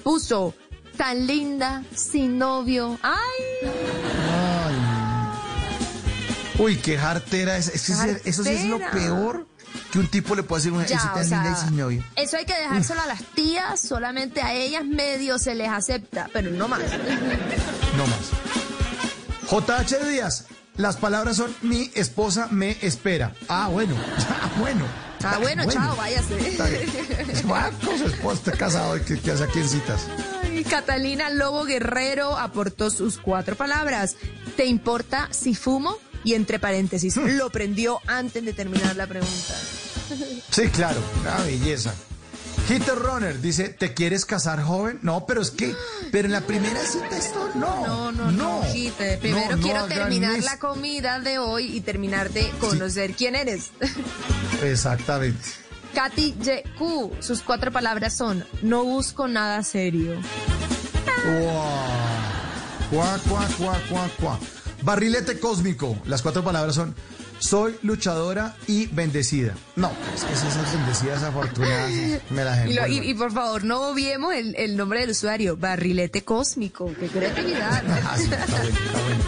puso tan linda, sin novio. ¡Ay! Uy, qué jartera es. es que ese- eso sí es lo peor que un tipo le puede decir a una Ya, "Ese o tan linda y sin novio. eso hay que dejárselo a las tías, solamente a ellas medio se les acepta, pero no más. No más. JH Díaz, las palabras son mi esposa me espera. Ah, bueno. Ah, bueno. Ah, bueno, chao, váyase. Va con su esposa, está casado y que, que hace aquí en citas. Ay, Catalina Lobo Guerrero aportó sus cuatro palabras. ¿Te importa si fumo? Y entre paréntesis, Hmm. lo prendió antes de terminar la pregunta. Sí, claro, una belleza. Hitter Runner dice, ¿te quieres casar joven? No, pero es que, pero en la primera cita esto no. No, no, no. Primero No, no quiero terminar la comida de hoy y terminar de conocer quién eres. Exactamente. Katy YQ, sus cuatro palabras son, no busco nada serio. Cuá, cuá, cuá, cuá, cuá. Barrilete cósmico. Las cuatro palabras son soy luchadora y bendecida. No, es que esas bendecidas afortunadas me las Y, lo- y- y por favor, no obviemos el, el nombre del usuario, Barrilete Cósmico, qué creatividad. Ah, sí, está bueno, está bueno.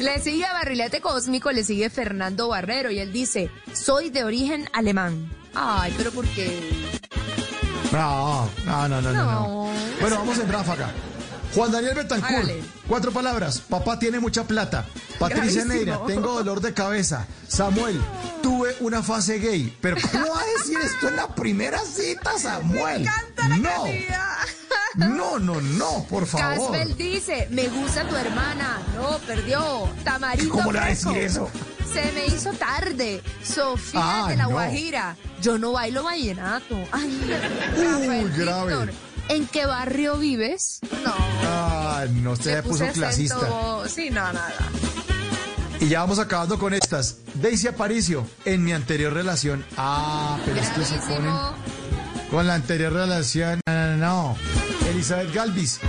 Le sigue a Barrilete Cósmico, le sigue Fernando Barrero y él dice, soy de origen alemán. Ay, pero ¿por qué? No, no, no, no, no. no. No. Bueno, vamos en ráfaga. Juan Daniel Betancourt, Hágale. cuatro palabras. Papá tiene mucha plata. Patricia Gravísimo. Neira, tengo dolor de cabeza. Samuel, tuve una fase gay. Pero ¿cómo va a decir esto en la primera cita, Samuel? no. No, no, no, por favor. Casbel dice, me gusta tu hermana. No, perdió. Tamarito ¿Cómo le va a decir eso? Se me hizo tarde. Sofía Ay, de la no. Guajira. Yo no bailo vallenato. Ay, Uy, grave. Víctor, ¿En qué barrio vives? No. Ah, no, usted se puso clasista. acento- Sí, no, nada. Y ya vamos acabando con estas. Daisy Aparicio, en mi anterior relación. Ah, pero es que se ponen Gravísimo. con la anterior relación. No, no, no. Elizabeth Galvis,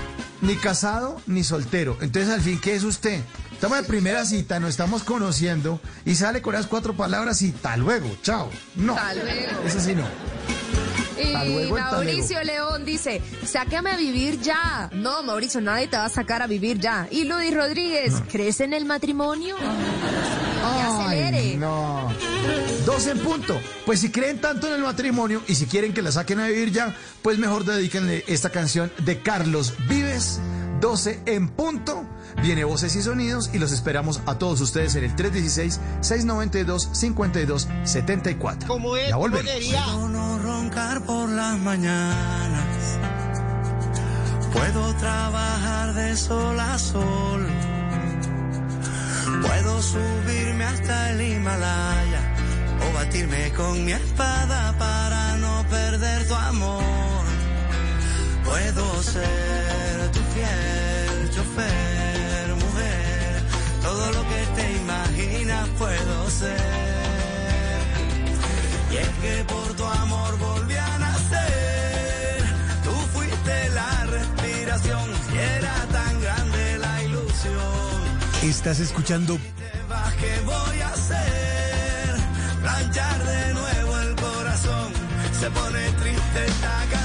ni casado ni soltero. Entonces, al fin, ¿qué es usted? Estamos en primera cita, nos estamos conociendo y sale con las cuatro palabras y tal luego, chao. No, Hasta luego. eso sí no. Y luego, Mauricio León dice, sácame a vivir ya. No, Mauricio, nadie te va a sacar a vivir ya. Y Luis Rodríguez, ¿crees en el matrimonio? Ay, no. Dos en punto. Pues si creen tanto en el matrimonio y si quieren que la saquen a vivir ya, pues mejor dedíquenle esta canción de Carlos Vives. 12 en punto. Viene Voces y Sonidos y los esperamos a todos ustedes en el 316-692-5274. ¿Cómo es? Ya volvemos. Puedo no roncar por las mañanas. Puedo trabajar de sol a sol. Puedo subirme hasta el Himalaya o batirme con mi espada para no perder tu amor. Puedo ser tu fiel chofer, mujer. Todo lo que te imaginas puedo ser. Y es que por tu amor volví a nacer. Tú fuiste la respiración y era tan grande la ilusión. Estás escuchando ¿Qué voy a hacer? Planchar de nuevo el corazón. Se pone triste esta.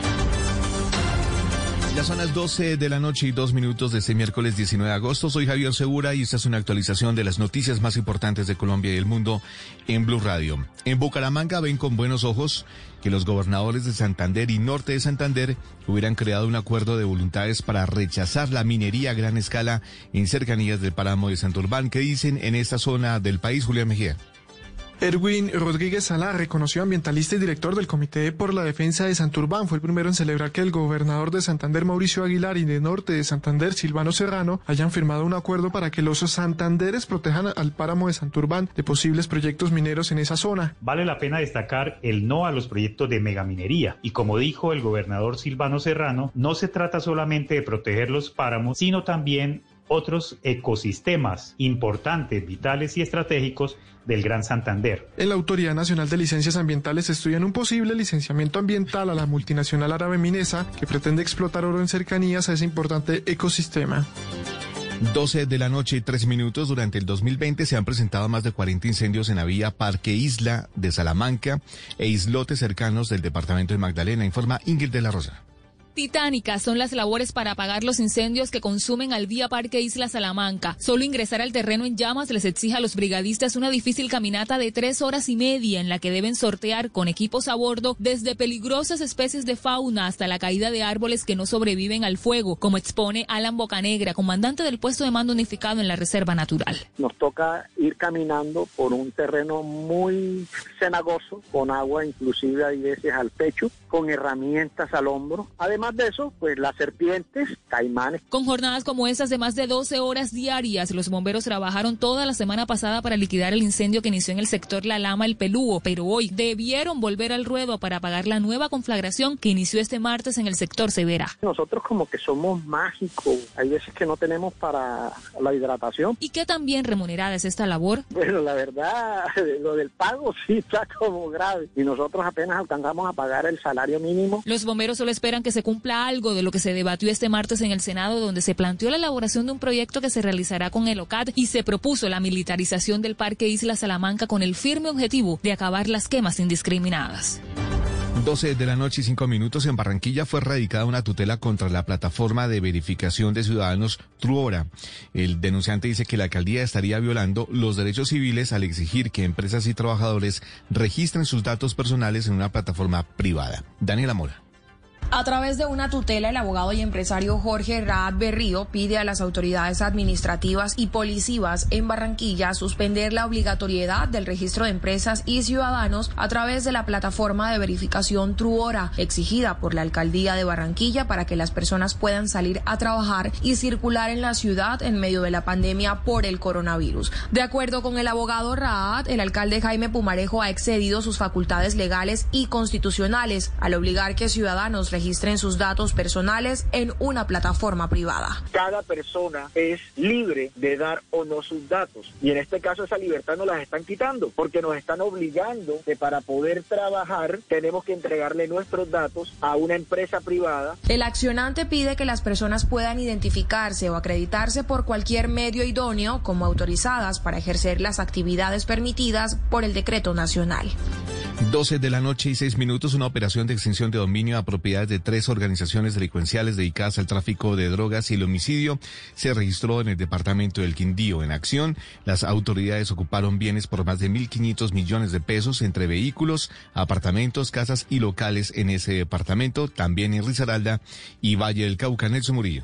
Ya son las 12 de la noche y dos minutos de este miércoles 19 de agosto. Soy Javier Segura y esta es una actualización de las noticias más importantes de Colombia y el mundo en Blue Radio. En Bucaramanga ven con buenos ojos que los gobernadores de Santander y Norte de Santander hubieran creado un acuerdo de voluntades para rechazar la minería a gran escala en cercanías del páramo de Santurbán. ¿Qué dicen en esta zona del país, Julián Mejía? Erwin Rodríguez Sala, reconocido ambientalista y director del Comité por la Defensa de Santurbán, fue el primero en celebrar que el gobernador de Santander, Mauricio Aguilar, y de Norte de Santander, Silvano Serrano, hayan firmado un acuerdo para que los santanderes protejan al páramo de Santurbán de posibles proyectos mineros en esa zona. Vale la pena destacar el no a los proyectos de megaminería. Y como dijo el gobernador Silvano Serrano, no se trata solamente de proteger los páramos, sino también otros ecosistemas importantes, vitales y estratégicos del Gran Santander. En la Autoridad Nacional de Licencias Ambientales estudian un posible licenciamiento ambiental a la multinacional árabe Minesa que pretende explotar oro en cercanías a ese importante ecosistema. 12 de la noche y 3 minutos. Durante el 2020 se han presentado más de 40 incendios en la vía Parque Isla de Salamanca e islotes cercanos del departamento de Magdalena, informa Ingrid de la Rosa. Titánicas son las labores para apagar los incendios que consumen al Vía Parque Isla Salamanca. Solo ingresar al terreno en llamas les exige a los brigadistas una difícil caminata de tres horas y media en la que deben sortear con equipos a bordo desde peligrosas especies de fauna hasta la caída de árboles que no sobreviven al fuego, como expone Alan Bocanegra, comandante del puesto de mando unificado en la Reserva Natural. Nos toca ir caminando por un terreno muy cenagoso, con agua inclusive a veces al pecho, con herramientas al hombro. Además de eso, pues las serpientes, caimanes. Con jornadas como esas de más de 12 horas diarias, los bomberos trabajaron toda la semana pasada para liquidar el incendio que inició en el sector La Lama, el Pelúo, pero hoy debieron volver al ruedo para apagar la nueva conflagración que inició este martes en el sector Severa. Nosotros como que somos mágicos, hay veces que no tenemos para la hidratación. ¿Y qué tan bien remunerada es esta labor? Bueno, la verdad, lo del pago sí está como grave y nosotros apenas alcanzamos a pagar el salario Los bomberos solo esperan que se cumpla algo de lo que se debatió este martes en el Senado, donde se planteó la elaboración de un proyecto que se realizará con el OCAD y se propuso la militarización del Parque Isla Salamanca con el firme objetivo de acabar las quemas indiscriminadas. 12 de la noche y 5 minutos en Barranquilla fue radicada una tutela contra la plataforma de verificación de ciudadanos Truora. El denunciante dice que la alcaldía estaría violando los derechos civiles al exigir que empresas y trabajadores registren sus datos personales en una plataforma privada. Daniela Mora. A través de una tutela, el abogado y empresario Jorge Raad Berrío pide a las autoridades administrativas y policivas en Barranquilla suspender la obligatoriedad del registro de empresas y ciudadanos a través de la plataforma de verificación Truora, exigida por la alcaldía de Barranquilla para que las personas puedan salir a trabajar y circular en la ciudad en medio de la pandemia por el coronavirus. De acuerdo con el abogado Raad, el alcalde Jaime Pumarejo ha excedido sus facultades legales y constitucionales al obligar que ciudadanos registren sus datos personales en una plataforma privada. Cada persona es libre de dar o no sus datos y en este caso esa libertad nos las están quitando porque nos están obligando que para poder trabajar tenemos que entregarle nuestros datos a una empresa privada. El accionante pide que las personas puedan identificarse o acreditarse por cualquier medio idóneo como autorizadas para ejercer las actividades permitidas por el decreto nacional. 12 de la noche y 6 minutos, una operación de extinción de dominio a propiedades de tres organizaciones delincuenciales dedicadas al tráfico de drogas y el homicidio se registró en el departamento del Quindío. En acción, las autoridades ocuparon bienes por más de 1.500 millones de pesos entre vehículos, apartamentos, casas y locales en ese departamento, también en Risaralda y Valle del Cauca. Nelson Murillo.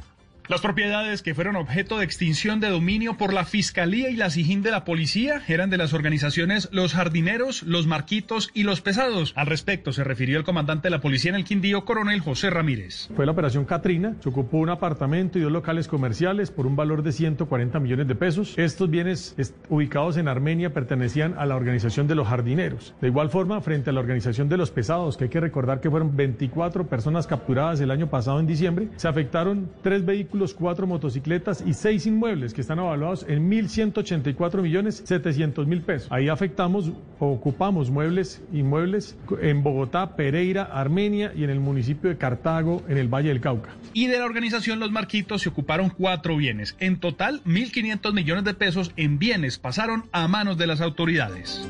Las propiedades que fueron objeto de extinción de dominio por la Fiscalía y la SIJIN de la Policía eran de las organizaciones Los Jardineros, Los Marquitos y Los Pesados. Al respecto se refirió el comandante de la policía en el Quindío, coronel José Ramírez. Fue la operación Katrina, se ocupó un apartamento y dos locales comerciales por un valor de 140 millones de pesos. Estos bienes ubicados en Armenia pertenecían a la organización de Los Jardineros. De igual forma, frente a la organización de Los Pesados, que hay que recordar que fueron 24 personas capturadas el año pasado en diciembre, se afectaron tres vehículos vehículos, cuatro motocicletas y seis inmuebles que están evaluados en 1.184 millones 700 mil pesos. Ahí afectamos o ocupamos muebles, inmuebles en Bogotá, Pereira, Armenia y en el municipio de Cartago, en el Valle del Cauca. Y de la organización Los Marquitos se ocuparon cuatro bienes. En total, 1.500 millones de pesos en bienes pasaron a manos de las autoridades.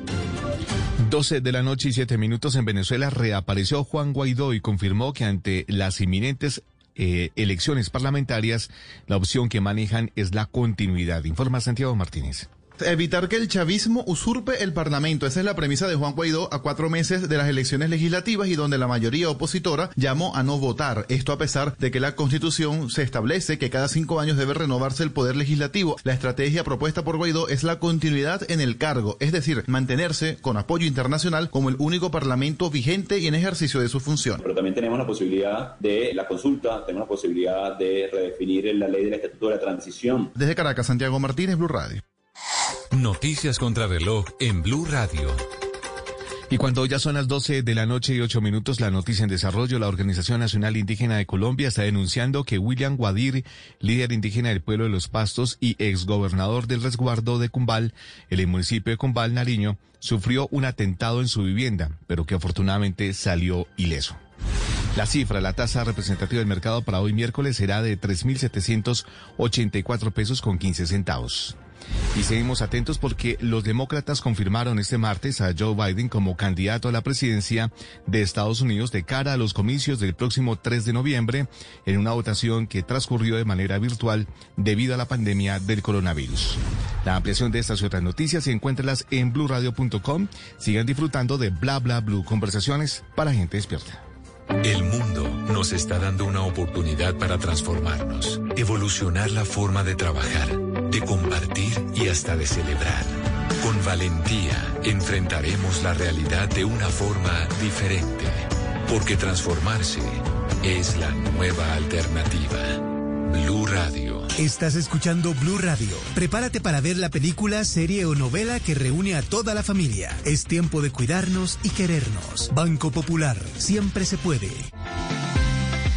12 de la noche y 7 minutos en Venezuela reapareció Juan Guaidó y confirmó que ante las inminentes eh, elecciones parlamentarias, la opción que manejan es la continuidad. Informa Santiago Martínez. Evitar que el chavismo usurpe el Parlamento. Esa es la premisa de Juan Guaidó a cuatro meses de las elecciones legislativas y donde la mayoría opositora llamó a no votar. Esto a pesar de que la Constitución se establece que cada cinco años debe renovarse el poder legislativo. La estrategia propuesta por Guaidó es la continuidad en el cargo, es decir, mantenerse con apoyo internacional como el único Parlamento vigente y en ejercicio de su función. Pero también tenemos la posibilidad de la consulta, tenemos la posibilidad de redefinir la ley del Estatuto de la Transición. Desde Caracas, Santiago Martínez, Blue Radio. Noticias contra reloj en Blue Radio. Y cuando ya son las 12 de la noche y 8 minutos, la noticia en desarrollo, la Organización Nacional Indígena de Colombia está denunciando que William Guadir, líder indígena del pueblo de los Pastos y exgobernador del resguardo de Cumbal, en el municipio de Cumbal, Nariño, sufrió un atentado en su vivienda, pero que afortunadamente salió ileso. La cifra, la tasa representativa del mercado para hoy miércoles será de 3.784 pesos con 15 centavos. Y seguimos atentos porque los demócratas confirmaron este martes a Joe Biden como candidato a la presidencia de Estados Unidos de cara a los comicios del próximo 3 de noviembre en una votación que transcurrió de manera virtual debido a la pandemia del coronavirus. La ampliación de estas y otras noticias y encuéntralas en blurradio.com. Sigan disfrutando de Bla Bla Blue, conversaciones para gente despierta. El mundo nos está dando una oportunidad para transformarnos, evolucionar la forma de trabajar, de compartir y hasta de celebrar. Con valentía enfrentaremos la realidad de una forma diferente, porque transformarse es la nueva alternativa. Blue Radio. Estás escuchando Blue Radio. Prepárate para ver la película, serie o novela que reúne a toda la familia. Es tiempo de cuidarnos y querernos. Banco Popular. Siempre se puede.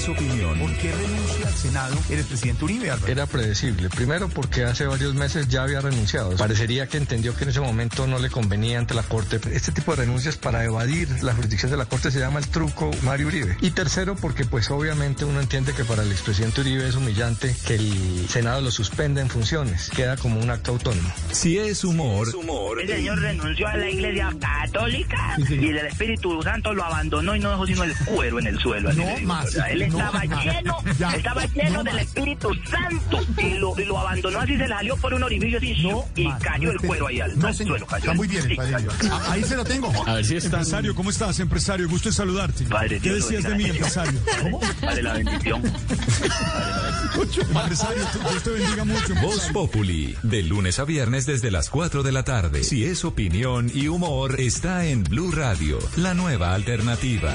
Es opinión, ¿por qué renuncia al Senado el presidente Uribe? Álvaro? Era predecible. Primero porque hace varios meses ya había renunciado. Parecería que entendió que en ese momento no le convenía ante la Corte. Este tipo de renuncias para evadir la jurisdicción de la Corte se llama el truco Mario Uribe. Y tercero porque pues obviamente uno entiende que para el expresidente Uribe es humillante que el Senado lo suspenda en funciones. Queda como un acto autónomo. Si es humor, El señor renunció a la iglesia católica y el Espíritu Santo lo abandonó y no dejó sino el cuero en el suelo. digo, más. Él no estaba más. lleno, Ya, estaba lleno no del más. Espíritu Santo y lo, y lo abandonó así, se le salió por un orificio así y cayó el cuero ahí al, No, al señor. suelo. Cayó Está muy bien el padre. Ah, Ahí se lo tengo. A ver si está- Empresario, ¿cómo estás, empresario? Gusto en saludarte. Padre ¿Qué Dios, decías de mí, empresario? ¿Cómo? Padre, la bendición. Empresario, Dios te bendiga mucho. Voz Populi, de lunes a viernes desde las 4 de la tarde. Si es opinión y humor, está en Blue Radio, la nueva alternativa.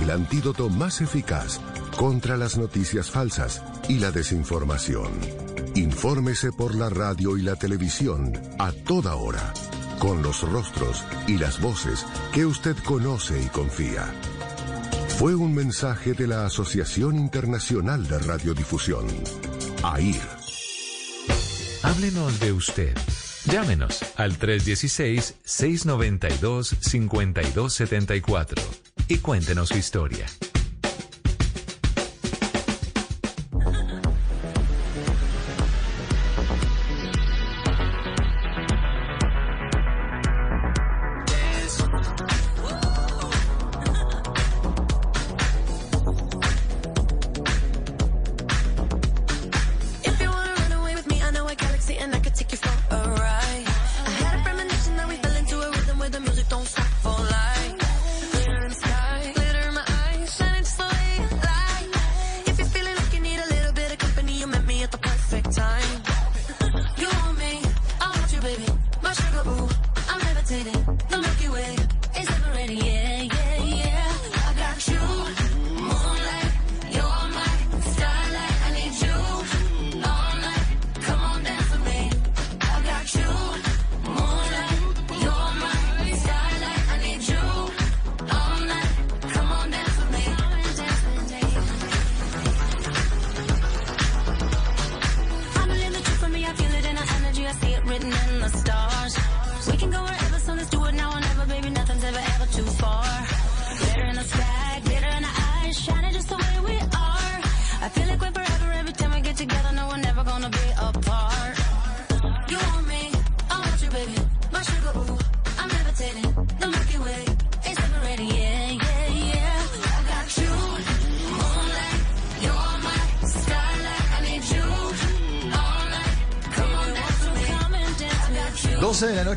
el antídoto más eficaz contra las noticias falsas y la desinformación. Infórmese por la radio y la televisión a toda hora, con los rostros y las voces que usted conoce y confía. Fue un mensaje de la Asociación Internacional de Radiodifusión, AIR. Háblenos de usted. Llámenos al 316-692-5274 y cuéntenos su historia.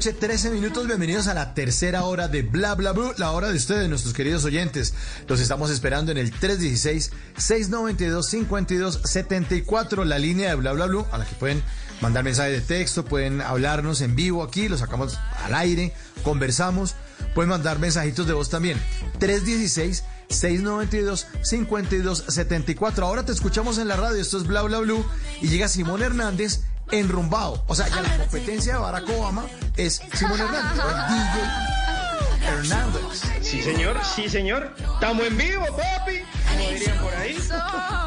Noche, 13 minutos. Bienvenidos a la tercera hora de Bla Bla Blue, la hora de ustedes, nuestros queridos oyentes. Los estamos esperando en el 316-692-5274, la línea de Bla Bla Blue, a la que pueden mandar mensajes de texto, pueden hablarnos en vivo aquí, lo sacamos al aire, conversamos. Pueden mandar mensajitos de voz también. 316 692-5274. Ahora te escuchamos en la radio, esto es Bla Bla Blue, y llega Simón Hernández enrumbado. O sea, ya la competencia de Barack Obama es Simón Hernández, DJ Hernández. Sí, señor, sí, señor. Estamos en vivo, papi. Como dirían por ahí.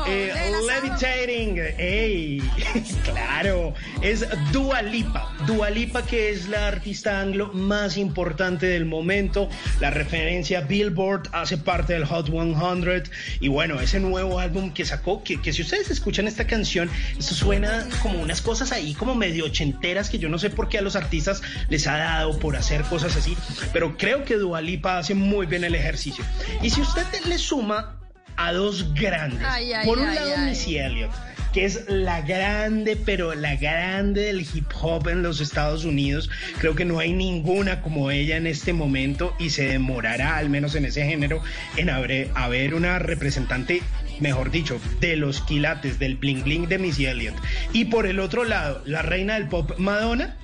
Eh, levitating. Ey, claro. Es Dua Lipa. Dua Lipa, que es la artista anglo más importante del momento. La referencia Billboard hace parte del Hot 100. Y bueno, ese nuevo álbum que sacó, que, que si ustedes escuchan esta canción, esto suena como unas cosas ahí como medio ochenteras que yo no sé por qué a los artistas les ha dado por hacer cosas así. Pero creo que Dua Lipa hace muy bien el ejercicio. Y si usted le suma a dos grandes, Ay, ay, por un ay, lado. Missy Elliott, que es la grande, pero la grande del hip hop en los Estados Unidos. Creo que no hay ninguna como ella en este momento y se demorará, al menos en ese género, en haber, haber una representante mejor dicho, de los quilates, del bling bling de Missy Elliott. Y por el otro lado, la reina del pop Madonna,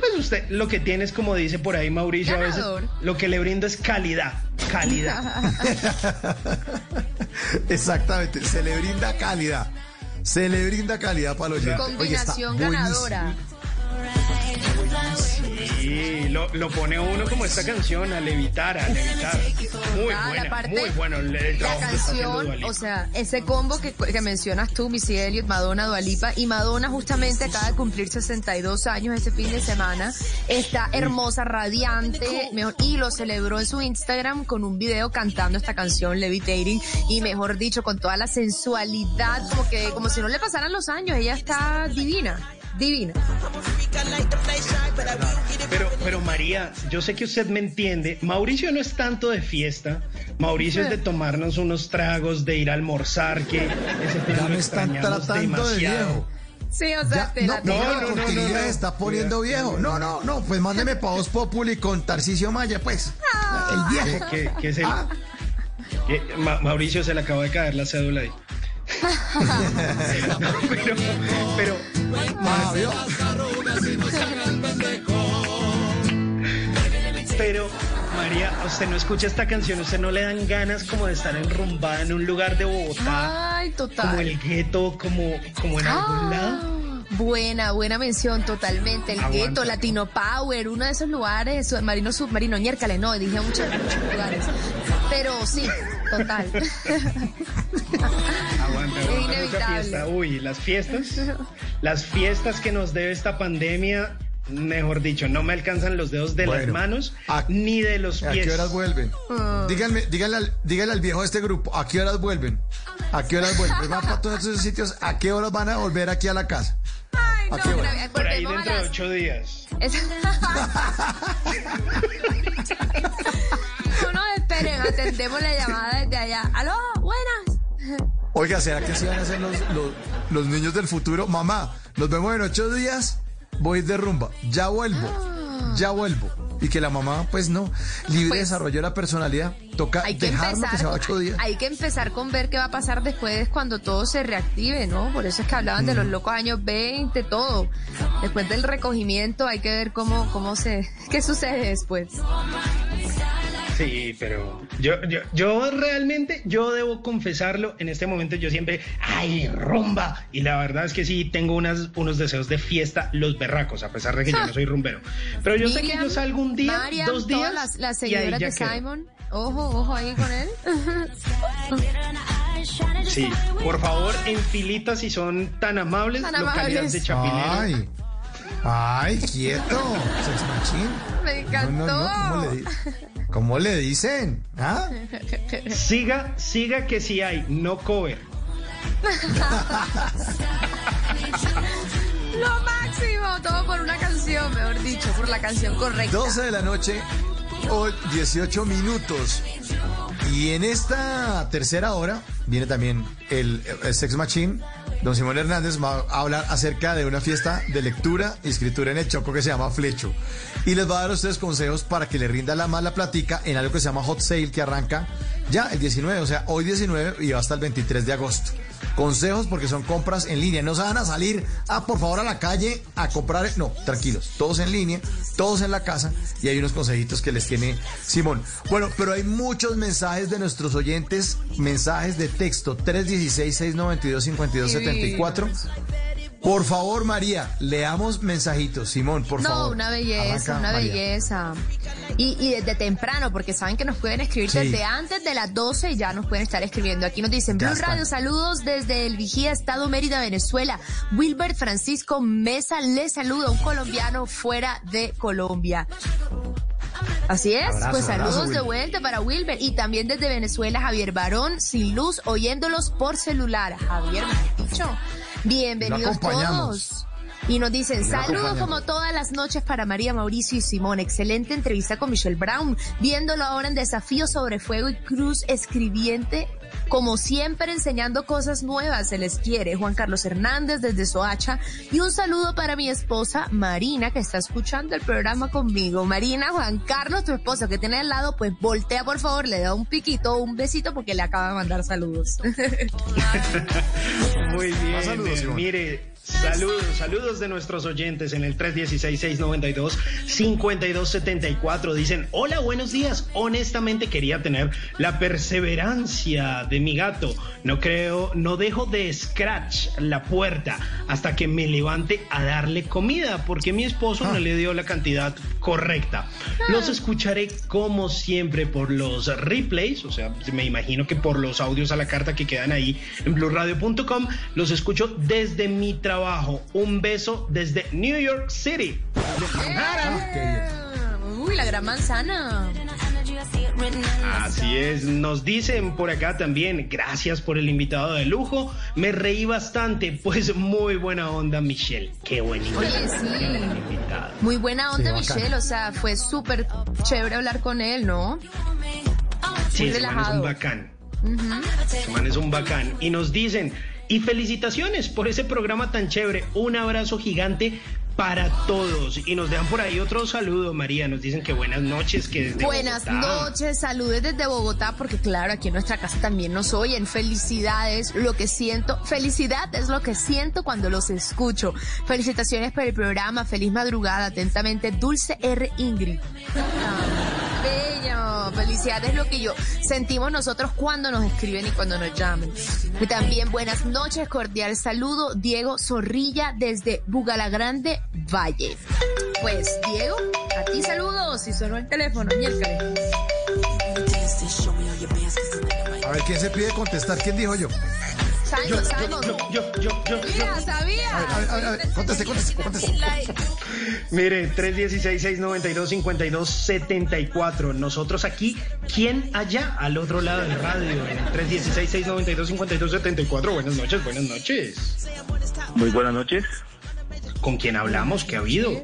pues usted lo que tiene es como dice por ahí Mauricio a veces, lo que le brinda es calidad, calidad. Exactamente, se le brinda calidad. Se le brinda calidad para los oyente. Oye, está Combinación buenísimo. ganadora. Sí, lo, lo pone uno como esta canción, a levitar, a levitar. Muy Ah, la buena, parte- muy bueno el, La canción, o sea, ese combo que, que mencionas tú, Missy Elliott, Madonna, Dualipa, y Madonna justamente acaba de cumplir 62 años este fin de semana, está hermosa, radiante, mejor, y lo celebró en su Instagram con un video cantando esta canción, Levitating, y mejor dicho, con toda la sensualidad, como que, como si no le pasaran los años, ella está divina, divina. Pero, pero María, yo sé que usted me entiende. Mauricio no es tanto de fiesta. Mauricio es de tomarnos unos tragos, de ir a almorzar, que ese Ya lo me están extrañamos tratando de demasiado. viejo. Sí, o sea, Ya, te no, la no, no, no, no, está poniendo viejo. No, no, no, pues mándeme pa' Voz Populi con Tarcisio Maya, pues. El viejo. Que, que es el- Ah. que Ma- Mauricio se le acaba de caer la cédula ahí. Pero, pero. Pero, María, usted no escucha esta canción, usted no le dan ganas como de estar enrumbada en un lugar de Bogotá, Ay, total. como el gueto, como, como en algún lado. Ah, Buena, buena mención, totalmente. El Aguanta. gueto, Latino Power, uno de esos lugares, submarino, submarino, ñércale, no, dije muchos, muchos lugares. Pero sí, total. Aguanta, Es aguanta mucha fiesta. Uy, las fiestas, las fiestas que nos debe esta pandemia, mejor dicho, no me alcanzan los dedos de las manos ¿a- ni de los ¿A pies. qué horas vuelven? Ah. Díganme, díganle, al, díganle al viejo de este grupo, ¿a qué horas vuelven? ¿A qué horas vuelven? Van para todos esos sitios, ¿a qué horas van a volver aquí a la casa? Ay, ¿A no, qué hora? pero Por ahí a dentro de las- ocho días. Es- esperen, atendemos la llamada desde allá. ¡Aló! ¡Buenas! Oiga, ¿será que así van a ser los, los, los niños del futuro? Mamá, nos vemos en ocho días, voy de rumba, ya vuelvo, ya vuelvo. Y que la mamá, pues no, libre Pues, desarrollo de la personalidad, toca Hay que, dejarlo empezar, que se va ocho días. hay que empezar con ver qué va a pasar después cuando todo se reactive, ¿no? Por eso es que hablaban de Mm. los locos años 20, todo. Después del recogimiento hay que ver cómo, cómo se, qué sucede después. Sí, pero yo, yo, yo realmente, yo debo confesarlo, en este momento yo siempre, ay, rumba. Y la verdad es que sí, tengo unas, unos deseos de fiesta, los berracos, a pesar de que yo no soy rumbero. Pero yo sé que Miriam, yo salgo un día, Mariam, dos días. todas las, las y ahí seguidoras ya de quedo. Simon. Ojo, ojo ahí con él. Sí, por favor, en filitas si son tan amables, Tan localidad amables. de Chapinero. Ay, ay, quieto, sex machine. Me No, encantó. no, no, ¿cómo le, di- cómo le dicen? ¿Ah? Siga, siga que sí hay, no cover. Lo máximo, todo por una canción, mejor dicho, por la canción correcta. 12 de la noche, o 18 minutos. Y en esta tercera hora viene también el, el Sex Machine don Simón Hernández va a hablar acerca de una fiesta de lectura y escritura en el Choco que se llama Flecho. Y les va a dar a ustedes consejos para que le rinda la mala platica en algo que se llama Hot Sale que arranca ya el 19, o sea, hoy 19 y va hasta el 23 de agosto. Consejos porque son compras en línea. No se van a salir, ah, por favor, a la calle a comprar. No, tranquilos, todos en línea, todos en la casa y hay unos consejitos que les tiene Simón. Bueno, pero hay muchos mensajes de nuestros oyentes, mensajes de texto 316-692-5274. Por favor, María, leamos mensajitos. Simón, por no, favor. No, una belleza, Arranca, una María. belleza. Y, y desde temprano, porque saben que nos pueden escribir Sí. desde antes de las 12 ya nos pueden estar escribiendo. Aquí nos dicen, Ya Blue. Radio, saludos desde el Vigía, Estado Mérida, Venezuela. Wilbert Francisco Mesa le saluda, un colombiano fuera de Colombia. Así es, Abrazo, pues abrazo, saludos de vuelta para Wilber y también desde Venezuela Javier Barón, sin luz, oyéndolos por celular. Javier, me has dicho. Bienvenidos todos. Y nos dicen, saludos como todas las noches para María Mauricio y Simón. Excelente entrevista con Michelle Brown. Viéndolo ahora en Desafío sobre Fuego y Cruz, escribiente. Como siempre, enseñando cosas nuevas, se les quiere. Juan Carlos Hernández desde Soacha. Y un saludo para mi esposa Marina, que está escuchando el programa conmigo. Marina, Juan Carlos, tu esposo que tiene al lado, pues voltea por favor, le da un piquito, un besito, porque le acaba de mandar saludos. Muy bien. Más saludos, Simón. mire, saludos, saludos de nuestros oyentes en el 316-692-5274. Dicen, hola, buenos días. Honestamente quería tener la perseverancia de mi gato. No creo, no dejo de scratch la puerta hasta que me levante a darle comida porque mi esposo no le dio la cantidad correcta. Los escucharé como siempre por los replays, o sea, me imagino que por los audios a la carta que quedan ahí en blueradio.com. Los escucho desde mi trabajo. Un beso desde New York City. Uy, la gran manzana. Así es, nos dicen por acá también, gracias por el invitado de lujo, me reí bastante, pues muy buena onda Michelle, qué buen sí. invitado. Muy buena onda, Sí. Michelle. O sea, fue súper chévere hablar con él, ¿no? Sí, Muy ese man es un relajado. bacán. Ujú. Ese man es un bacán. Y nos dicen, y felicitaciones por ese programa tan chévere. Un abrazo gigante para todos. Y nos dejan por ahí otro saludo, María. Nos dicen que buenas noches, que desde Buenas Bogotá. noches, saludos desde Bogotá, porque claro, aquí en nuestra casa también nos oyen. Felicidades, lo que siento, felicidad es lo que siento cuando los escucho. Felicitaciones por el programa, feliz madrugada, atentamente, Dulce R. Ingrid. Ah, Bello, felicidades es lo que yo sentimos nosotros cuando nos escriben y cuando nos llaman. Y también buenas noches, cordial saludo, Diego Zorrilla desde Bugalagrande, Valle. Pues, Diego, a ti saludos y sonó el teléfono, miércoles. A ver, ¿quién se pide contestar? ¿Quién dijo yo? Simon, Simon. Yo, yo, yo, Mira, sabía. A ver, a ver, a ver, conteste, conteste, conteste. Mire, 316-692-5274. Nosotros aquí, ¿quién allá al otro lado del radio? En el 316-692-5274. Buenas noches, buenas noches. Muy buenas noches. ¿Con quién hablamos? ¿Qué ha habido?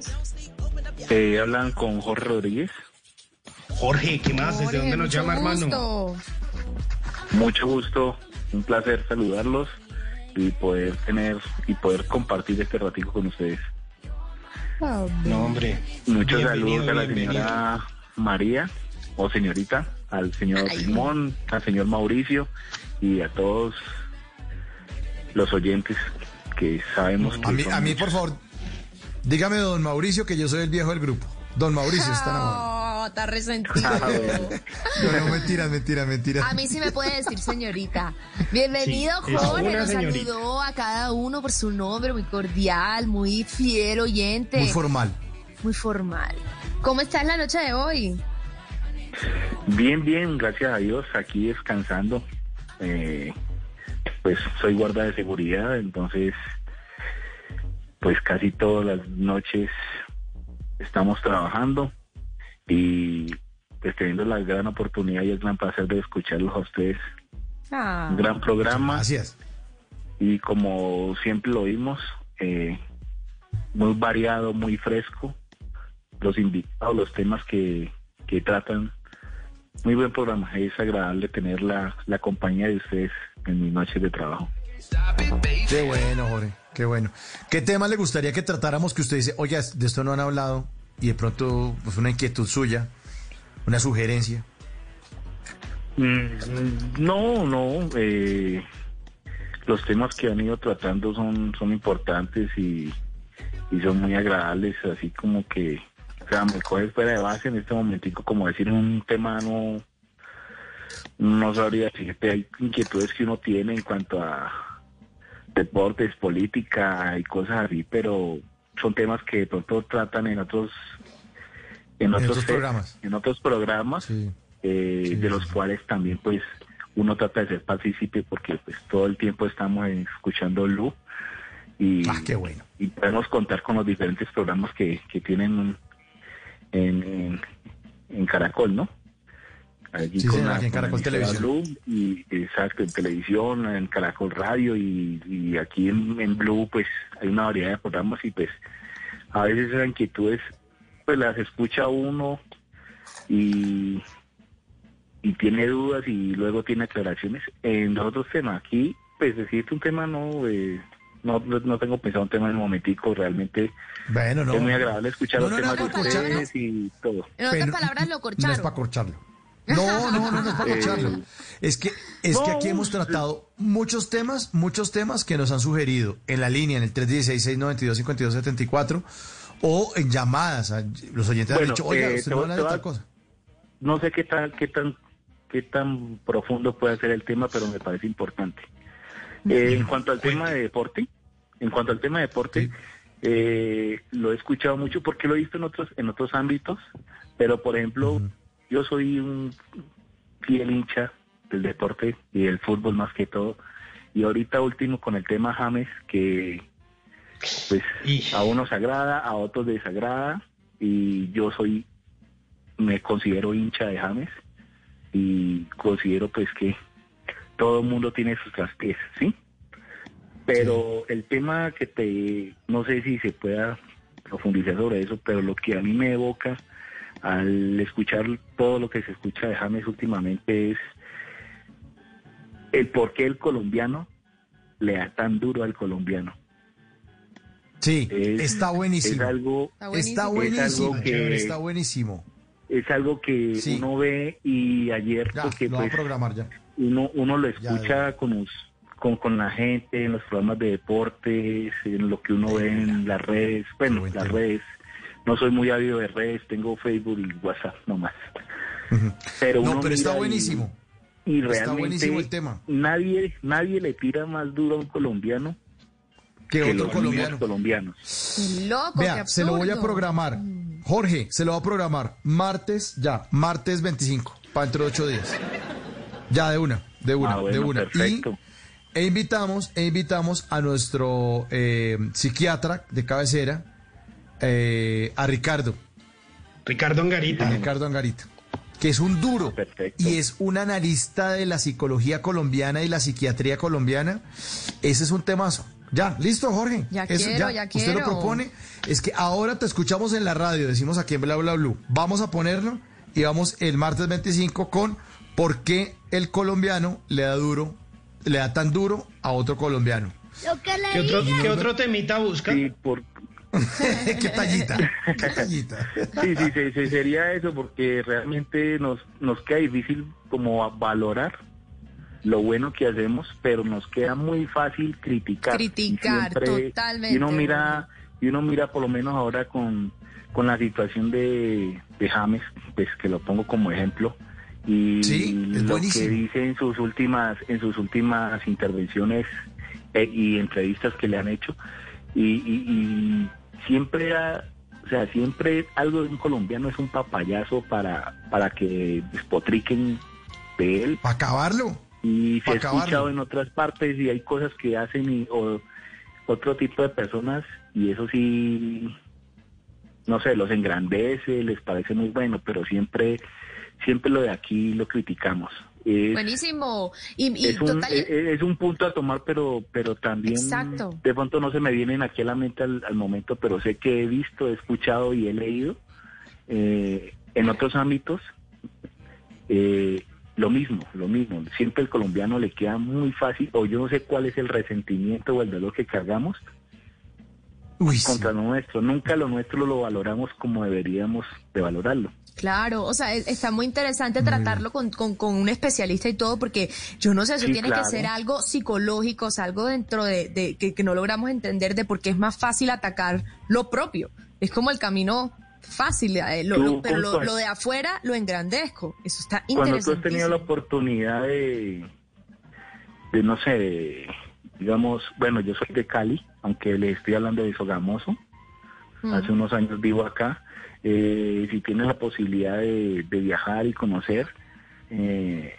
Eh, hablan con Jorge Rodríguez. Jorge, ¿qué más? ¿Desde dónde nos llama, hermano? Mucho gusto, un placer saludarlos y poder tener y poder compartir este ratico con ustedes. No, hombre. Muchos Bienvenido, saludos a la bienvenido. señora María o señorita, al señor Ay. Simón, al señor Mauricio y a todos los oyentes que sabemos que A mí, a mí, por favor, dígame, don Mauricio, que yo soy el viejo del grupo. Don Mauricio, está está resentido. No, no, mentiras, mentiras, mentiras. A mí sí me puede decir señorita. Bienvenido, Sí, Jorge. Nos señorita. saludó a cada uno por su nombre, muy cordial, muy fiel oyente. Muy formal. Muy formal. ¿Cómo estás la noche de hoy? Bien, bien, gracias a Dios, aquí descansando. Eh, pues soy guarda de seguridad, entonces, pues casi todas las noches estamos trabajando y pues teniendo la gran oportunidad y el gran placer de escucharlos a ustedes. Ah. Un gran programa. Gracias. Y como siempre lo oímos, eh, muy variado, muy fresco. Los invitados, los temas que, que tratan. Muy buen programa. Es agradable tener la, la compañía de ustedes en mis noches de trabajo. Qué bueno, Jorge, qué bueno. ¿Qué tema le gustaría que tratáramos que usted dice, oye, de esto no han hablado y de pronto pues una inquietud suya, una sugerencia? Mm, no, no. Eh, los temas que han ido tratando son, son importantes y, y son muy agradables, así como que, o sea, me coges fuera de base en este momentico, como decir un tema no, no sabría decirte, hay inquietudes que uno tiene en cuanto a deportes, política y cosas así, pero son temas que de pronto tratan en otros en otros, programas, en otros programas eh, de los cuales también pues uno trata de ser partícipe porque pues todo el tiempo estamos escuchando Lu y, ah, qué bueno. y podemos contar con los diferentes programas que, que tienen en, en, Caracol, ¿no? Allí con en Caracol Televisión. Blue y exacto, en televisión, en Caracol Radio y, y aquí en, en, Blue pues hay una variedad de programas y pues a veces esas inquietudes pues las escucha uno y y tiene dudas y luego tiene aclaraciones en otros temas. Aquí, pues decirte un tema no, eh, no, no tengo pensado un tema en un momentico, realmente bueno, no. es muy agradable escuchar No, los no, temas no, de no, ustedes y todo. En otras Pero palabras, lo No corcharon. es para corcharlo. No, no, no, no es para Eh, corcharlo. Es que, es que aquí hemos tratado muchos temas, muchos temas que nos han sugerido en la línea, en el 316-692-5274, o en llamadas. Los oyentes han Bueno, dicho, oiga, eh, usted te no habla de tal cosa. No sé qué tan, qué tan, qué tan profundo puede ser el tema, pero me parece importante. Eh, en cuanto al tema de deporte, en cuanto al tema de deporte, eh, lo he escuchado mucho porque lo he visto en otros, en otros ámbitos, pero por ejemplo, yo soy un fiel hincha del deporte y del fútbol más que todo. Y ahorita último con el tema James, que pues a unos agrada, a otros desagrada, y yo soy, me considero hincha de James y considero pues que todo el mundo tiene sus traspiés, ¿sí? Pero el tema que te, no sé si se pueda profundizar sobre eso, pero lo que a mí me evoca al escuchar todo lo que se escucha de James últimamente es el por qué el colombiano le da tan duro al colombiano. Sí, Es- está buenísimo. Es algo, Está es buenísimo. algo que- Está buenísimo. es algo que Sí. uno ve y ayer Ya, porque lo va a pues, programar ya. uno uno lo Ya, escucha con los con, con la gente en los programas de deportes en lo que uno ve en las redes bueno las redes no soy muy ávido de redes tengo Facebook y WhatsApp nomás pero No, uno pero está y- buenísimo. y, Está realmente buenísimo el tema. nadie nadie le tira más duro a un colombiano Que otro los mismos colombiano. colombianos loco, Vea, se lo voy a programar. Jorge, se lo va a programar. Martes, ya, martes 25, para dentro de ocho días. Ya, de una, de una, Ah, bueno, de una. perfecto. Y e invitamos, e invitamos a nuestro eh, psiquiatra de cabecera, eh, a Ricardo. Ricardo Angarita. A Ricardo Angarita. Que es un duro y es un analista de la psicología colombiana y la psiquiatría colombiana. Ese es un temazo. Ya, listo, Jorge. Ya Eso, quiero, ya Usted lo propone. Es que ahora te escuchamos en la radio, decimos aquí en Bla Bla Blue. Vamos a ponerlo y vamos el martes 25 con por qué el colombiano le da duro, le da tan duro a otro colombiano. ¿Qué otro, qué otro temita busca? Sí, por... ¿Qué tallita? ¿Qué tallita? Sí, sí, sí, sí, sería eso, porque realmente nos, nos queda difícil como valorar lo bueno que hacemos, pero nos queda muy fácil criticar. Y Criticar, totalmente. Y uno mira, y uno mira por lo menos ahora con, con la situación de, de James, pues que lo pongo como ejemplo, y Sí, es lo buenísimo. que dice en sus últimas, en sus últimas intervenciones eh, y entrevistas que le han hecho, y, y- y siempre ha- o sea, siempre algo de un colombiano es un papayazo para, para que despotriquen de él. Para acabarlo. Y se ha escuchado en otras partes y hay cosas que hacen y, o otro tipo de personas y eso sí, no sé, los engrandece, les parece muy bueno, pero siempre, siempre lo de aquí lo criticamos. Es, Buenísimo. Y, y es un, total, es, es un punto a tomar, pero pero también Exacto. de pronto no se me vienen aquí a la mente al, al momento, pero sé que he visto, he escuchado y he leído eh, en otros ámbitos eh, lo mismo, lo mismo. Siempre el colombiano le queda muy fácil, o yo no sé cuál es el resentimiento o el dolor que cargamos contra lo nuestro. Nunca lo nuestro lo valoramos como deberíamos de valorarlo. Claro, o sea, es- está muy interesante tratarlo con, con, con un especialista y todo, porque yo no sé, eso Sí, tiene claro. que ser algo psicológico, o sea, algo dentro de, de- que, que no logramos entender de por qué es más fácil atacar lo propio. Es como el camino fácil, eh, lo- Tú, lo- pero lo, de afuera lo engrandezco. Eso está Cuando tú has tenido interesante. la oportunidad de, de no sé, de, digamos, bueno, yo soy de Cali, aunque le estoy hablando de Sogamoso, hace unos años vivo acá, eh, si tienes la posibilidad de, de viajar y conocer, eh,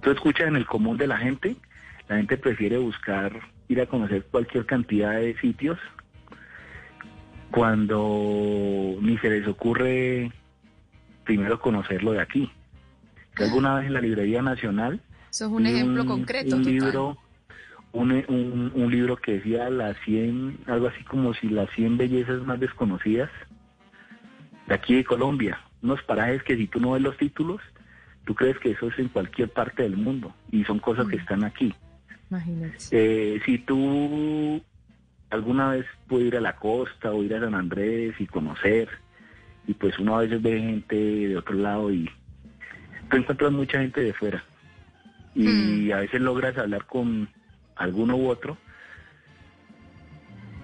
tú escuchas en el común de la gente, la gente prefiere buscar ir a conocer cualquier cantidad de sitios cuando ni se les ocurre primero conocerlo de aquí. Que alguna vez en la Librería Nacional Eso es un ejemplo concreto. un total. libro un, un, un libro que decía las 100 algo así como si las 100 bellezas más desconocidas de aquí de Colombia unos parajes que si tú no ves los títulos tú crees que eso es en cualquier parte del mundo y son cosas que están aquí Imagínate. eh, si tú alguna vez puedes ir a la costa o ir a San Andrés y conocer, y pues uno a veces ve gente de otro lado y tú encuentras mucha gente de fuera. Y a veces logras hablar con alguno u otro,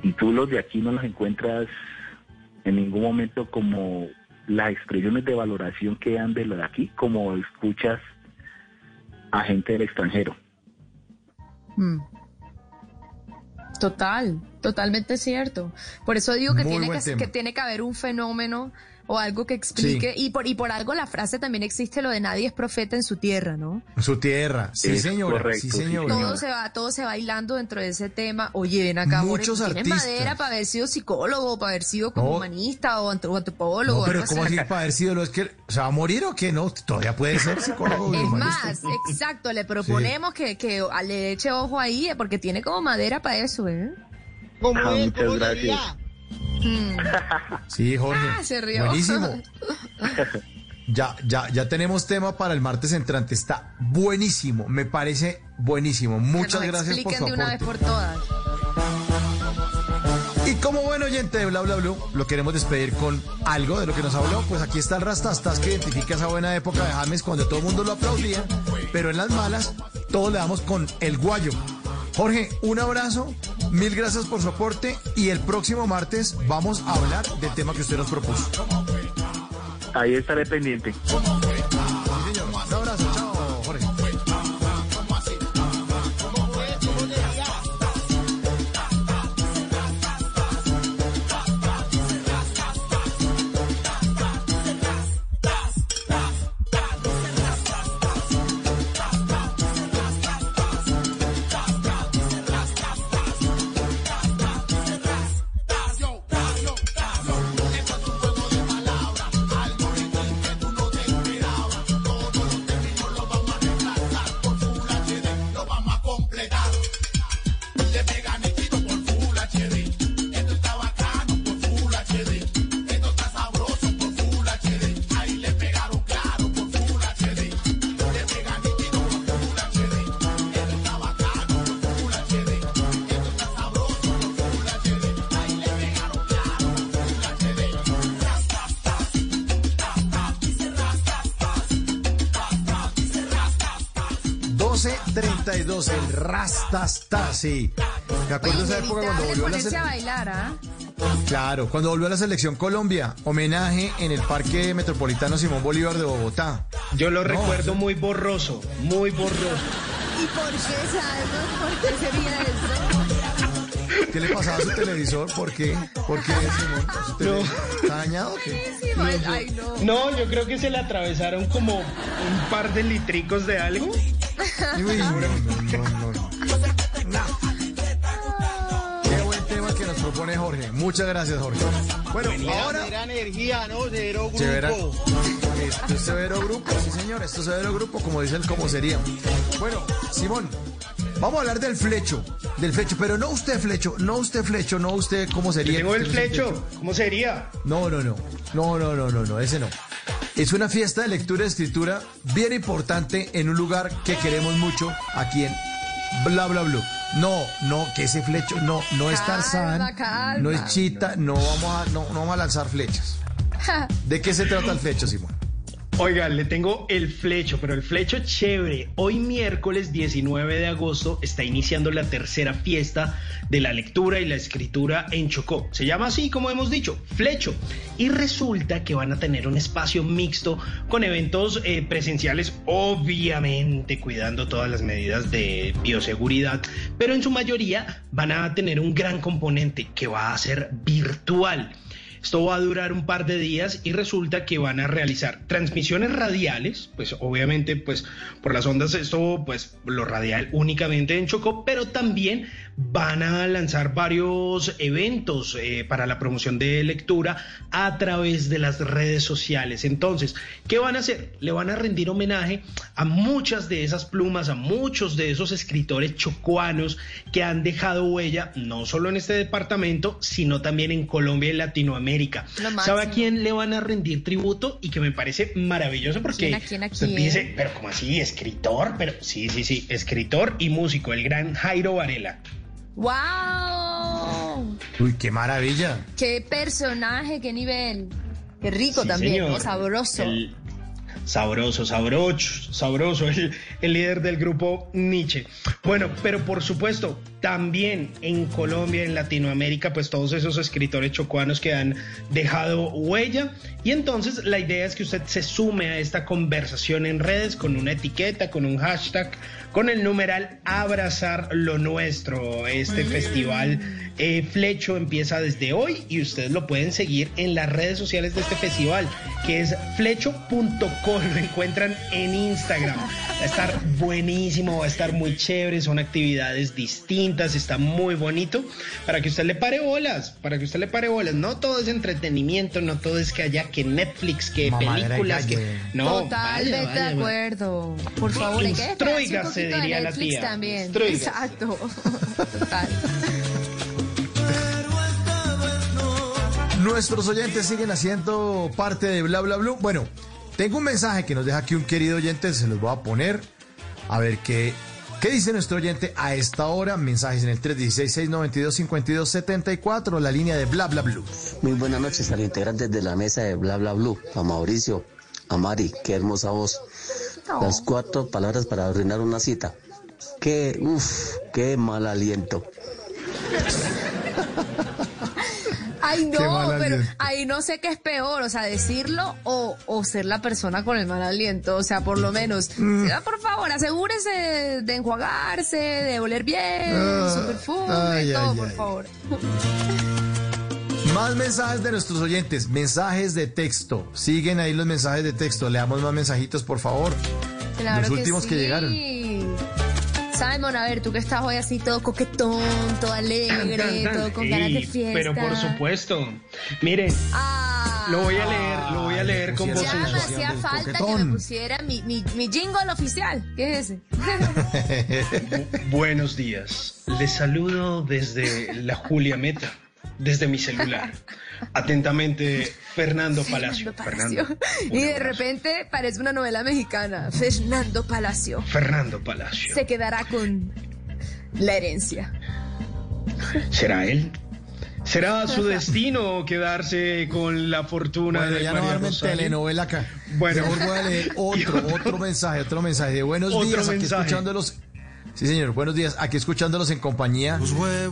y tú los de aquí no los encuentras en ningún momento como las expresiones de valoración que dan de lo de aquí, como escuchas a gente del extranjero. Mm. Total, totalmente cierto. Por eso digo que Muy tiene que, tema. que tiene que haber un fenómeno o algo que explique y por y por algo la frase también existe lo de nadie es profeta en su tierra, ¿no? Su tierra, sí Es señora, correcto, sí señora. Todo se va todo se va hilando dentro de ese tema. Oye, ven acá, Muchos tú tienes artistas. madera para haber sido psicólogo, para haber sido como No. humanista o antro- antropólogo. No, pero ¿cómo así para haber sido lo es que se va a morir o qué? No, todavía puede ser psicólogo. y Es humanista. más, exacto, le proponemos que, que le eche ojo ahí, porque tiene como madera para eso, ¿eh? Ah, muchas gracias. Sí, Jorge. Ah, se rió. Buenísimo. Ya, ya, ya tenemos tema para el martes entrante. Está buenísimo. Me parece buenísimo. Muchas gracias por su de una vez aporte. por todas. Y como buen oyente de Bla Bla Blue, lo queremos despedir con algo de lo que nos habló. Pues aquí está el Rastastas que identifica esa buena época de James cuando todo el mundo lo aplaudía, pero en las malas todos le damos con el guayo. Jorge, un abrazo, mil gracias por su aporte y el próximo martes vamos a hablar del tema que usted nos propuso. Ahí estaré pendiente. El Rastastasi. Me acuerdo de esa época cuando volvió la a sele- bailar, ¿ah? Claro, cuando volvió a la selección Colombia, homenaje en el Parque Metropolitano Simón Bolívar de Bogotá. Yo lo No, recuerdo muy borroso, muy borroso. ¿Y por qué sabes por qué sería eso? ¿Qué le pasaba a su televisor? ¿Por qué? ¿Por qué, Simón? ¿Su tele- ¿Está dañado o qué? No. No, yo creo que se le atravesaron como un par de litricos de algo. Uy, no, no, no, no. Jorge. Muchas gracias, Jorge. Bueno, ahora... energía, ¿no? Cero Severa- Esto es severo grupo, sí señor, esto es severo grupo, como dice el cómo sería. Bueno, Simón, vamos a hablar del flecho, del flecho, pero no usted flecho, no usted flecho, no usted cómo sería. Yo tengo el flecho, ¿cómo sería? No, no, no, no, no, no, no, no, ese no. Es una fiesta de lectura y escritura bien importante en un lugar que queremos mucho aquí en Bla Bla Blue. No, no, que ese flecho, no, no es Tarzán, no es Chita, no vamos a, no, no vamos a lanzar flechas. ¿De qué se trata el flecho, Simón? Oigan, le tengo el flecho, pero el flecho chévere. Hoy miércoles 19 de agosto está iniciando la tercera fiesta de la lectura y la escritura en Chocó. Se llama así, como hemos dicho, flecho. Y resulta que van a tener un espacio mixto con eventos eh, presenciales, obviamente cuidando todas las medidas de bioseguridad, pero en su mayoría van a tener un gran componente que va a ser virtual. Esto va a durar un par de días y resulta que van a realizar transmisiones radiales, pues obviamente pues por las ondas esto pues lo radial únicamente en Chocó, pero también van a lanzar varios eventos eh, para la promoción de lectura a través de las redes sociales. Entonces, ¿qué van a hacer? Le van a rendir homenaje a muchas de esas plumas, a muchos de esos escritores chocuanos que han dejado huella no solo en este departamento, sino también en Colombia y Latinoamérica. ¿Sabe a quién le van a rendir tributo? Y que me parece maravilloso porque ¿Quién, a quién, a usted quién? dice, pero como así, escritor, pero sí, sí, sí, escritor y músico, el gran Jairo Varela. ¡Wow! Uy, qué maravilla. ¡Qué personaje! ¡Qué nivel! ¡Qué rico Sí, también! Sabroso. El- sabroso, sabrocho, sabroso, el, el líder del grupo Nietzsche. Bueno, pero por supuesto, también en Colombia, en Latinoamérica, pues todos esos escritores chocuanos que han dejado huella. Y entonces la idea es que usted se sume a esta conversación en redes con una etiqueta, con un hashtag, con el numeral Abrazar lo Nuestro. Este festival eh, Flecho empieza desde hoy y ustedes lo pueden seguir en las redes sociales de este festival, que es flecho.co. Lo encuentran en Instagram. Va a estar buenísimo, va a estar muy chévere. Son actividades distintas, está muy bonito para que usted le pare bolas, para que usted le pare bolas. No todo es entretenimiento, no todo es que haya que Netflix, que películas, que. No, Totalmente vaya, vaya, de acuerdo. Por favor, de diría la Netflix tía. también. Exacto. Total. Nuestros oyentes siguen haciendo parte de Bla Bla Blue. Bueno, tengo un mensaje que nos deja aquí un querido oyente, se los voy a poner. A ver qué, qué dice nuestro oyente a esta hora. Mensajes en el 316-692-5274, la línea de Bla Bla Blue. Muy buenas noches a los integrantes de la mesa de Bla Bla Blue, a Mauricio, a Mari, qué hermosa voz. Las cuatro palabras para arruinar una cita. Qué, uff, qué mal aliento. Ay, no, pero aliento. ahí no sé qué es peor, o sea, decirlo o, o ser la persona con el mal aliento. O sea, por lo menos, Mm. ya, por favor, asegúrese de enjuagarse, de oler bien, Ah, su perfume, ay, todo, ay, por ay. favor. Más mensajes de nuestros oyentes, mensajes de texto. Siguen ahí los mensajes de texto. Leamos más mensajitos, por favor. Claro los últimos que, sí. llegaron. Simon, a ver, tú que estás hoy así todo coquetón, todo alegre, todo con ganas de fiesta. Pero por supuesto. Miren, lo voy a leer, lo voy a leer con voz Ya me hacía falta que me pusiera mi, mi, mi jingle oficial. ¿Qué es ese? Buenos días. Les saludo desde la Julia Meta, desde mi celular. Atentamente, Fernando Palacio. Fernando, y de repente parece una novela mexicana. Fernando Palacio Fernando Palacio. se quedará con la herencia. ¿Será él? ¿Será su destino quedarse con la fortuna Bueno, de ya no María armen Rosario? telenovela acá. Bueno. Voy a leer otro, otro mensaje, otro mensaje de buenos Otro días, aquí escuchándolos. Sí, señor, buenos días. Aquí escuchándolos en compañía,